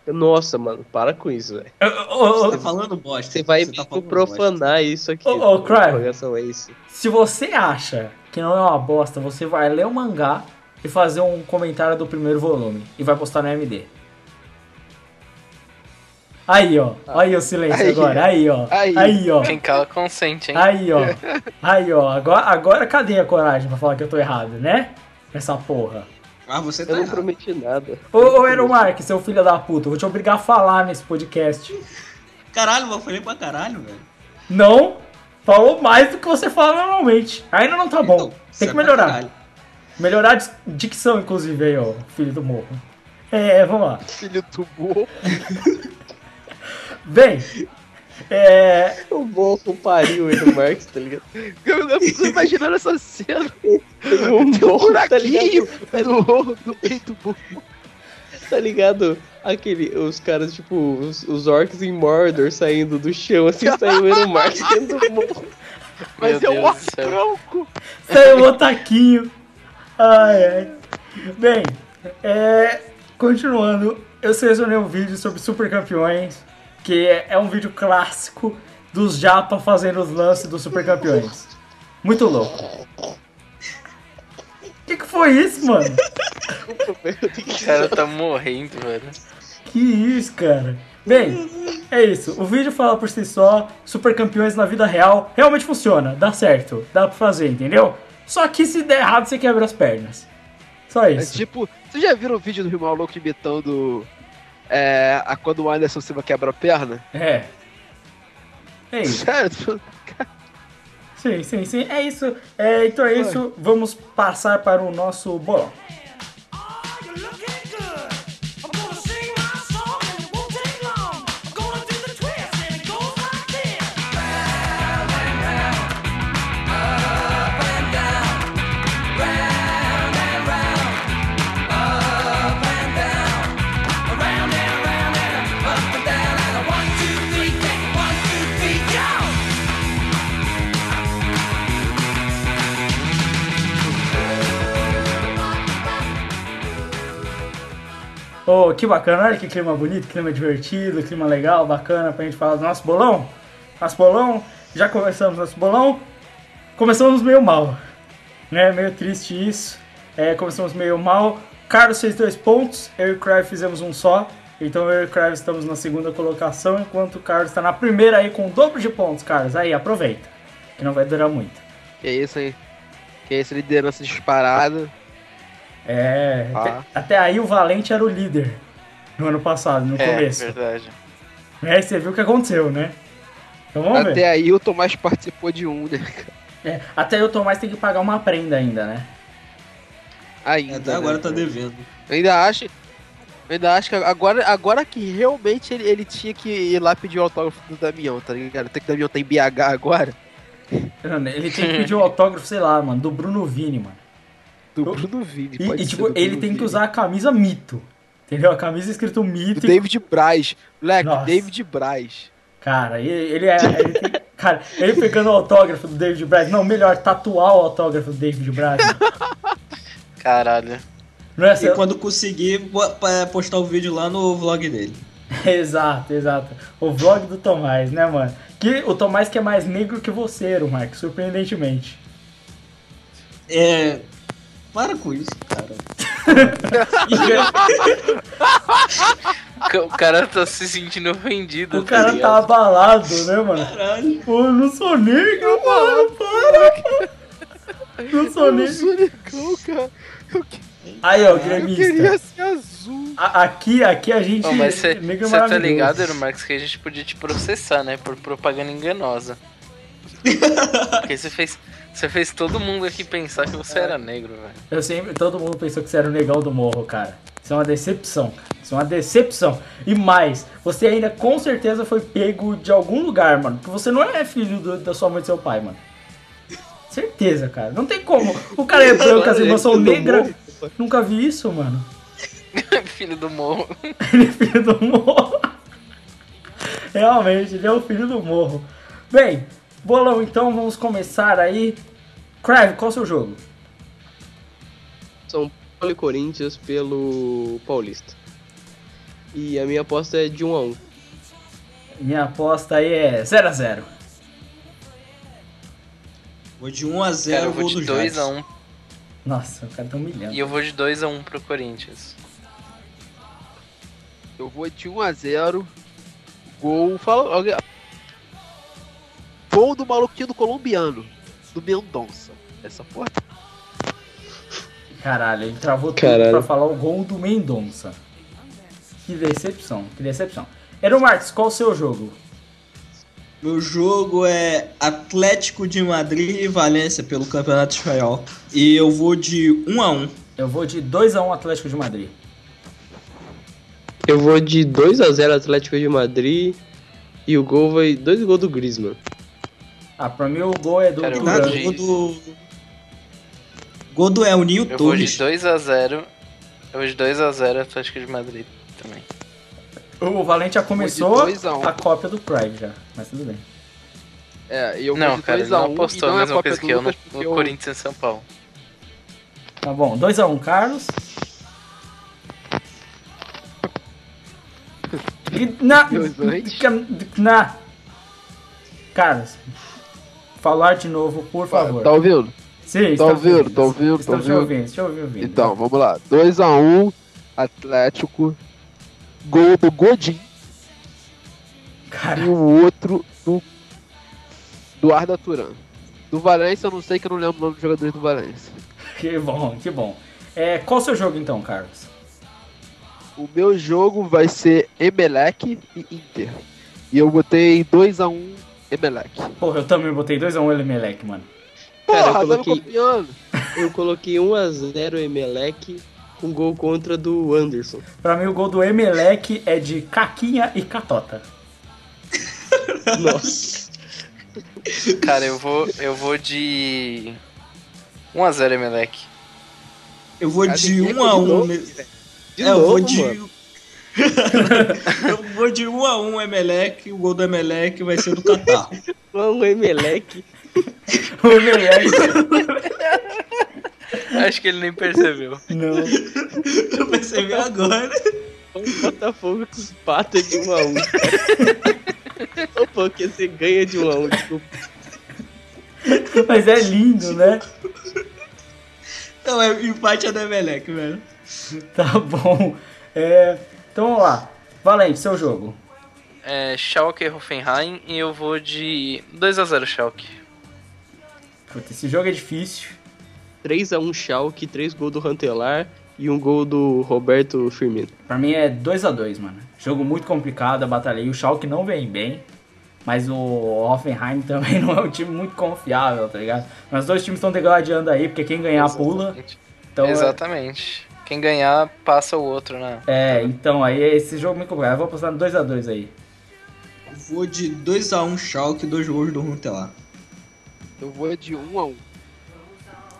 Nossa, mano, para com isso, velho. Você tá falando bosta. Você vai tá profanar isso aqui. Ô, Crime. interrogação é isso. Se você acha que não é uma bosta, você vai ler o mangá e fazer um comentário do primeiro volume e vai postar no MD. Aí, ó. Aí o silêncio Aí. agora. Aí, ó. Aí. Aí, ó. Quem cala consente, hein? Aí, ó. Aí, ó. Agora, agora cadê a coragem pra falar que eu tô errado, né? Essa porra. Ah, você tá Eu não errado. prometi nada. Ô, ô Eromark, seu filho da puta, eu vou te obrigar a falar nesse podcast. Caralho, eu falei pra caralho, velho. Não falou mais do que você fala normalmente. Ainda não tá bom. Então, Tem é que pra melhorar. Melhorar a dicção, inclusive, aí, ó, filho do morro. É, vamos lá. Filho do burro. Bem, é. O Bolso pariu aí do Marx, tá ligado? Eu, eu fico imaginando essa cena. Um um bolso, tá ligado? no, no peito do burro. Tá ligado? Aquele, os caras, tipo, os, os orcs em Mordor saindo do chão, assim, saiu o Marx dentro do morro. Mas Meu é um do tronco. Saiu o taquinho. Ai, ai. Bem, é. Continuando, eu selecionei um vídeo sobre super campeões, que é é um vídeo clássico dos Japa fazendo os lances dos super campeões. Muito louco. O que, que foi isso, mano? O cara tá morrendo, velho. Que isso, cara? Bem, é isso. O vídeo fala por si só, super campeões na vida real realmente funciona, dá certo, dá pra fazer, entendeu? Só que se der errado, você quebra as pernas. Só É isso. tipo, vocês já viram o vídeo do Rio Maluco imitando é, a quando o Anderson Silva quebra a perna? É. É isso. Sério? Sim, sim, sim. É isso. É, então é isso. Vamos passar para o nosso bolão. Ô, que bacana, olha que clima bonito, clima divertido, clima legal, bacana pra gente falar do nosso bolão. Nosso bolão, já começamos nosso bolão. Começamos meio mal, né? Meio triste isso. É, começamos meio mal. Carlos fez dois pontos, eu e o Crave fizemos um só. Então eu e o Crave estamos na segunda colocação, enquanto o Carlos está na primeira aí com o dobro de pontos, Carlos. Aí, aproveita, que não vai durar muito. Que isso aí. Que isso, liderança disparada. É, Ah. até, aí o Valente era o líder no ano passado, no É, começo. verdade. Né? Você viu o que aconteceu, né? Então vamos ver. Até aí o Tomás participou de um, né? É, até o Tomás tem que pagar uma prenda ainda, né? Ainda. Até né, agora tá cara? devendo. Eu ainda acho. ainda acho que agora, agora que realmente ele, ele tinha que ir lá pedir o autógrafo do Damião, tá ligado? Até que o Damião tá em BH agora. Ele tem que pedir o autógrafo, sei lá, mano, do Bruno Vini, mano. Do Bruno Vini. E, e, tipo, ele Bruno tem que usar a camisa mito. Entendeu? A camisa escrito Do mito. e- David Braz. Moleque, Nossa. David Braz. Cara, ele, ele é. Ele tem- cara, ele pegando o autógrafo do David Braz. Não, melhor, tatuar o autógrafo do David Braz. Caralho. Não é E quando conseguir, postar o vídeo lá no vlog dele. Exato, exato. O vlog do Tomás, né, mano? Que o Tomás que é mais negro que você, Mark, surpreendentemente. É. Para com isso, cara. O cara tá se sentindo ofendido. O cara tá ligado? abalado, né, mano? Caralho. Pô, eu não sou negro, mano, para! Não sou negro. legal, cara. Eu, que- Aí, ó, eu queria gremista. ser azul. A- Aqui, aqui a gente. Ô, mas você negro é tá ligado, Marcos, que a gente podia te processar, né? Por propaganda enganosa. Porque você fez. Você fez todo mundo aqui pensar que você era negro, velho. Eu sempre, todo mundo pensou que você era o negão do morro, cara. Isso é uma decepção, cara. Isso é uma decepção. E mais, você ainda com certeza foi pego de algum lugar, mano. Porque você não é filho do- da sua mãe e do seu pai, mano. Certeza, cara. Não tem como. O cara é branco, as irmãs são negras. Nunca vi isso, mano. Filho do morro. Ele é filho do morro. Realmente, ele é o filho do morro. Bem, bolão, então vamos começar aí. Crave, qual é o seu jogo? São Paulo e Corinthians pelo Paulista. E a minha aposta é de 1 a 1 Minha aposta aí é 0x0. Vou de 1 a 0 Cara, eu vou do de Jadson. 2x1 Nossa, o cara tá humilhando. e eu vou de 2x1 pro Corinthians. Eu vou de 1 a 0 Gol. Fala. Gol do maluquinho do colombiano. Do Mendonça. Essa porra. Caralho, ele travou tudo Caralho. pra falar o gol do Mendonça. Que decepção, que decepção. Eero Marques, qual o seu jogo? Meu jogo é Atlético de Madrid e Valência pelo Campeonato Espanhol. E eu vou de 1 a 1 Eu vou de 2x1 Atlético de Madrid. Eu vou de 2 a 0 Atlético de Madrid. E o gol vai. Dois gols do Griezmann. Ah, pra mim o gol é do Cara, eu Duran. de- gol do. Gol do Elninho Eu vou de Torres. 2x0. Eu vou de 2x0 Atlético de Madrid também. O Valente já começou Vou de 2 a 1. a cópia do Craig já, mas tudo bem. É, e eu Não, cara, 2 ele a não 1 apostou e a é mesma cópia coisa que eu no, no eu- Corinthians e São Paulo. Tá bom, 2x1 Carlos. E na, na. Carlos, falar de novo, por favor. Tá ouvindo? Sim, Tá ouvindo? Tá ouvindo? Tá Estamos te ouvindo? ouvindo, te ouvindo, ouvindo. Então, vamos lá. 2x1, Atlético. Gol do Godin. Cara, E o outro do. Do Arda Turan. Do Valência, eu não sei que eu não lembro o nome dos jogadores do Valência. que bom, que bom. É, qual o seu jogo então, Carlos? O meu jogo vai ser Emelec e Inter. E eu botei 2x1 Emelec. Porra, eu também botei 2x1 Emelec, mano. Porra, Cara, eu coloquei-. Eu coloquei 1 a 0 Emelec com gol contra do Anderson. Pra mim o gol do Emelec é de Caquinha e Catota. Nossa. Cara, eu vou, eu vou de 1x0 Emelec. Eu vou Cara, de ninguém 1 a de 1 novo, ne- De é, eu novo, vou de. mano. eu vou de 1 a 1 Emelec, o gol do Emelec vai ser do Catarro. O Emelec. O Emelec. Acho que ele nem percebeu. Não. eu percebi agora. O Botafogo com empata de 1 a 1 Ô, pô, que você ganha de 1 a 1 desculpa. Mas é lindo, né? Não, é empate é da Emelec, velho. Tá bom. É, então vamos lá. Valente, seu jogo. É, Schalke e Hoffenheim e eu vou de 2x0 Schalke. Puta, esse jogo é difícil. 3x1 Schalke, 3 gols do Rantelar e um gol do Roberto Firmino. Pra mim é 2 a 2 mano. Jogo muito complicado, eu batalhei. O Schalke não vem bem. Mas o Hoffenheim também não é um time muito confiável, tá ligado? Mas os dois times estão degladiando aí, porque quem ganhar pula. Exatamente. Então, é- Exatamente. Quem ganhar, passa o outro, né? É, então aí esse jogo é muito complicado. Eu vou apostar no 2x2 aí. Vou de 2x1 Schalke, dois gols do Runtelar. Eu vou de 1 a 1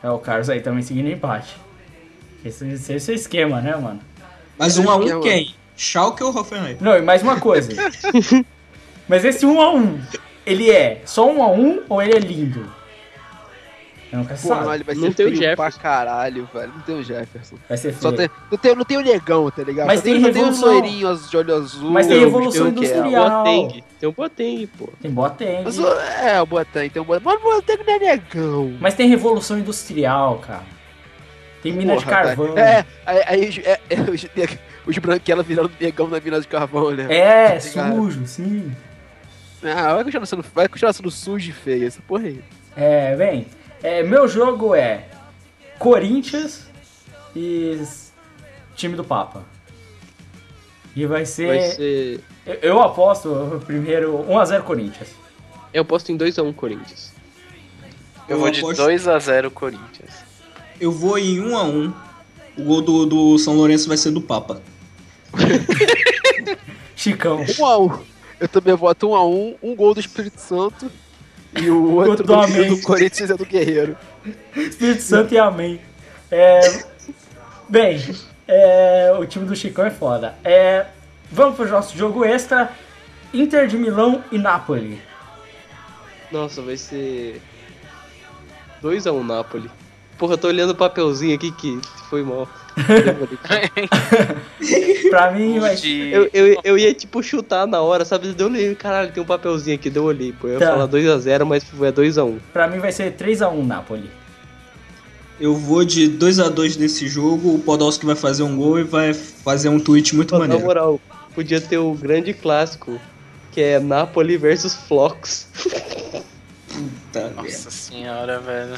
É, o Carlos aí também seguindo empate. Esse, esse, é o esquema, né, mano? Mas Eu 1x1 acho que é, quem? Schalke ou Hoffenheim? Não, e mais uma coisa. Mas esse 1x1, ele é só 1x1 ou ele é lindo? Eu nunca Porra, sabe. ele vai Não ser tem o feio pra Jefferson. caralho, velho. Não tem o Jefferson. Vai ser Só tem, não, tem, não tem o negão, tá ligado? Mas tem tem, tem revolução. os loirinhos de olho azul. Mas tem o revolução é. industrial. Boateng. Tem um Boateng, pô. Tem Boateng. Mas o- é, o Boateng, tem o Boateng. Mas o Boateng não é negão. Mas tem revolução industrial, cara. Tem mina de Porra, carvão. velho. É, aí, é, é, os, os branquelos viraram negão na mina de carvão, né? É, Tá sujo, sim. Ah, vai continuar sendo, vai continuar sendo sujo e feio, essa porra aí. É, bem, é, meu jogo é Corinthians e time do Papa. E vai ser. Vai ser. Eu, eu aposto primeiro 1x0 Corinthians. Eu aposto em 2x1 Corinthians. Eu, Eu vou de aposto- 2x0 Corinthians. Eu vou em 1x1. O gol do, do São Lourenço vai ser do Papa. Chicão. 1 a 1 Eu também voto 1 a 1 um gol do Espírito Santo e o outro do do, Amém. do Corinthians é do Guerreiro. Espírito Santo e Amém. É, bem, é, o time do Chicão é foda. É, vamos pro nosso jogo extra. Inter de Milão e Napoli. Nossa, vai ser. 2x1 Napoli. Porra, eu tô olhando o papelzinho aqui que foi mal. Pra mim vai De... Eu, eu, eu ia tipo chutar na hora, sabe? Eu olhei, caralho, tem um papelzinho aqui, deu eu olhei, pô. Eu ia Tá. falar 2x0, mas é 2x1. Pra mim vai ser 3x1 Napoli. Eu vou de 2x2 nesse jogo. O Podolski vai fazer um gol e vai fazer um tweet muito Pô, na maneiro. moral, podia ter o grande clássico, que é Napoli versus Flox. Nossa senhora, velho.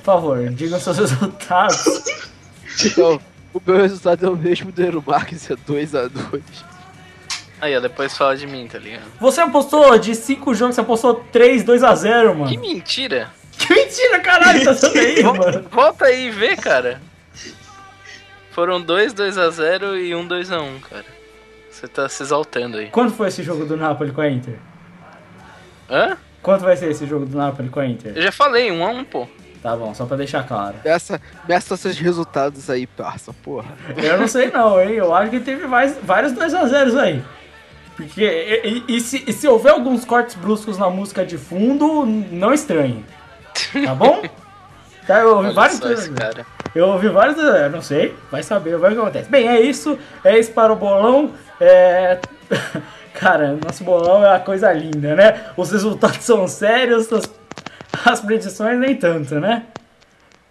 Por favor, digam seus resultados. Então, o meu resultado é o mesmo do Eero Marques, é 2 a 2 Aí, ó, depois fala de mim, tá ligado? Você apostou de 5 jogos, você apostou 3, 2x0, Que mano. mentira! Que mentira, caralho, tá tudo aí, mano. Volta aí e vê, cara. Foram dois 2x0 e um 2x1, cara. Você tá se exaltando aí. Quando foi esse jogo do Napoli com a Inter? Hã? Quanto vai ser esse jogo do Napoli com a Inter? Eu já falei, 1x1, pô. Tá bom, só pra deixar claro. Meça, meça seus resultados aí, parça, porra. Eu não sei não, hein? Eu acho que teve mais, vários 2x0 aí. Porque, e, e- e se, e se houver alguns cortes bruscos na música de fundo, não estranhe. Tá bom? Tá, eu ouvi Olha vários só esse 2x0. cara. Eu ouvi vários, eu não sei, vai saber, vai ver o que acontece. Bem, é isso, é isso para o bolão. É... Cara, nosso bolão é uma coisa linda, né? Os resultados são sérios, as, as predições nem tanto, né?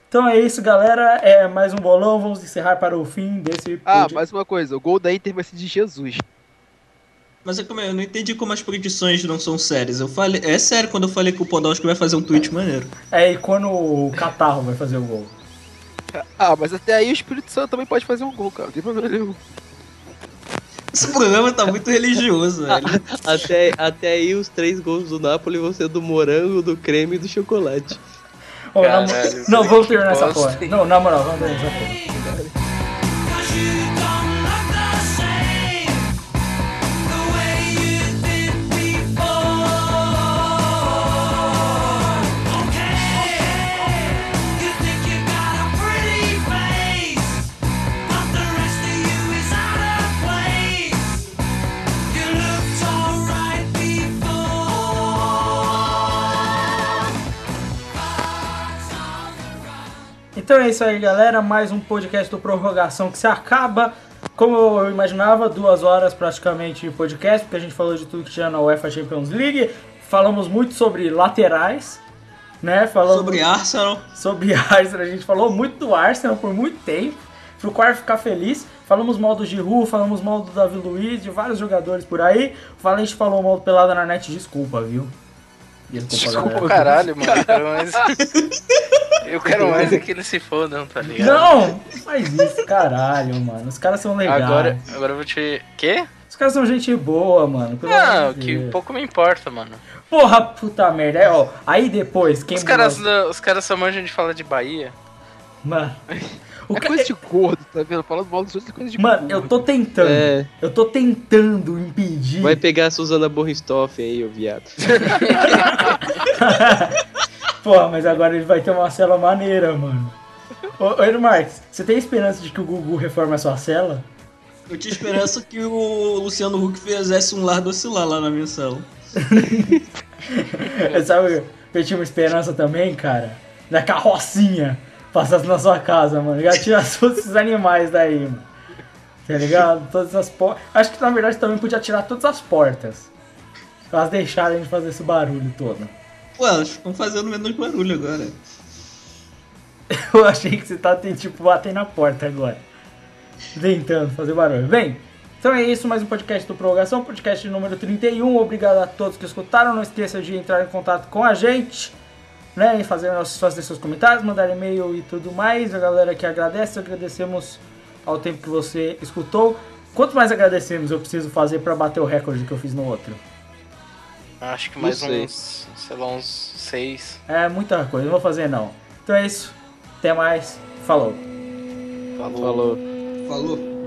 Então é isso, galera. É mais um bolão. Vamos encerrar para o fim desse. Ah, pod- mais uma coisa, o gol da Inter vai ser de Jesus. Mas é como é, eu não entendi como as predições não são sérias. Eu falei, é sério quando eu falei que o Podolski vai fazer um tweet maneiro. É, e quando o Catarro vai fazer o gol? Ah, mas até aí o Espírito Santo também pode fazer um gol, cara. Não tem problema nenhum. Esse programa tá muito religioso, velho. Até, até aí os três gols do Napoli vão ser do morango, do creme e do chocolate. Mo- Caralho, Não, que vamos terminar essa porra. Não, na moral, vamos terminar essa porra. Então é isso aí, galera. Mais um podcast do Prorrogação que se acaba. Como eu imaginava, duas horas praticamente de podcast, porque a gente falou de tudo que tinha na UEFA Champions League. Falamos muito sobre laterais, né? Falamos Sobre Arsenal. sobre Arsenal. A gente falou muito do Arsenal por muito tempo. Pro Quarto ficar feliz. Falamos mal do Giroud, falamos mal do Davi Luiz, de vários jogadores por aí. O Valente falou mal do Pelada na net. Desculpa, viu? Desculpa caralho, mano. Eu quero mais. Eu quero mais é que eles se fodam, tá ligado? Não! Não faz isso, caralho, mano. Os caras são legais. Agora, agora eu vou te. Quê? Os caras são gente boa, mano. pelo Não, que Deus. pouco me importa, mano. Porra, puta merda. É, ó, aí depois, quem. Os caras, os caras só manjam de falar de Bahia. Mano. O É ca- coisa de gordo, tá vendo? Falando mal dos outros é coisa de Mano, gordo. eu tô tentando. É. Eu tô tentando impedir. Vai pegar a Susana Borristoff aí, ô viado. Porra, mas agora ele vai ter uma cela maneira, mano. Ô, ô Edu Marques, você tem esperança de que o Gugu reforme a sua cela? Eu tinha esperança que o Luciano Huck fizesse um lar oscilar lá na minha cela. Sabe, eu tinha uma esperança também, cara, da carrocinha passasse na sua casa, mano. Já tira todos esses animais daí, mano. Tá ligado? Todas as portas. Acho que na verdade também podia tirar todas as portas. Elas deixarem de fazer esse barulho todo. Pô, elas estão fazendo menos barulho agora. Eu achei que você tá tipo batendo na porta agora. Tentando fazer barulho. Bem, então é isso, mais um podcast do Prorrogação, podcast número 31. Obrigado a todos que escutaram. Não esqueça de entrar em contato com a gente, né? E fazer, fazer seus comentários, mandar e-mail e tudo mais. A galera que agradece, agradecemos ao tempo que você escutou. Quanto mais agradecemos eu preciso fazer pra bater o recorde que eu fiz no outro? Acho que mais uns, sei lá, uns seis. É muita coisa, não vou fazer não. Então é isso. Até mais. Falou. Falou. Falou.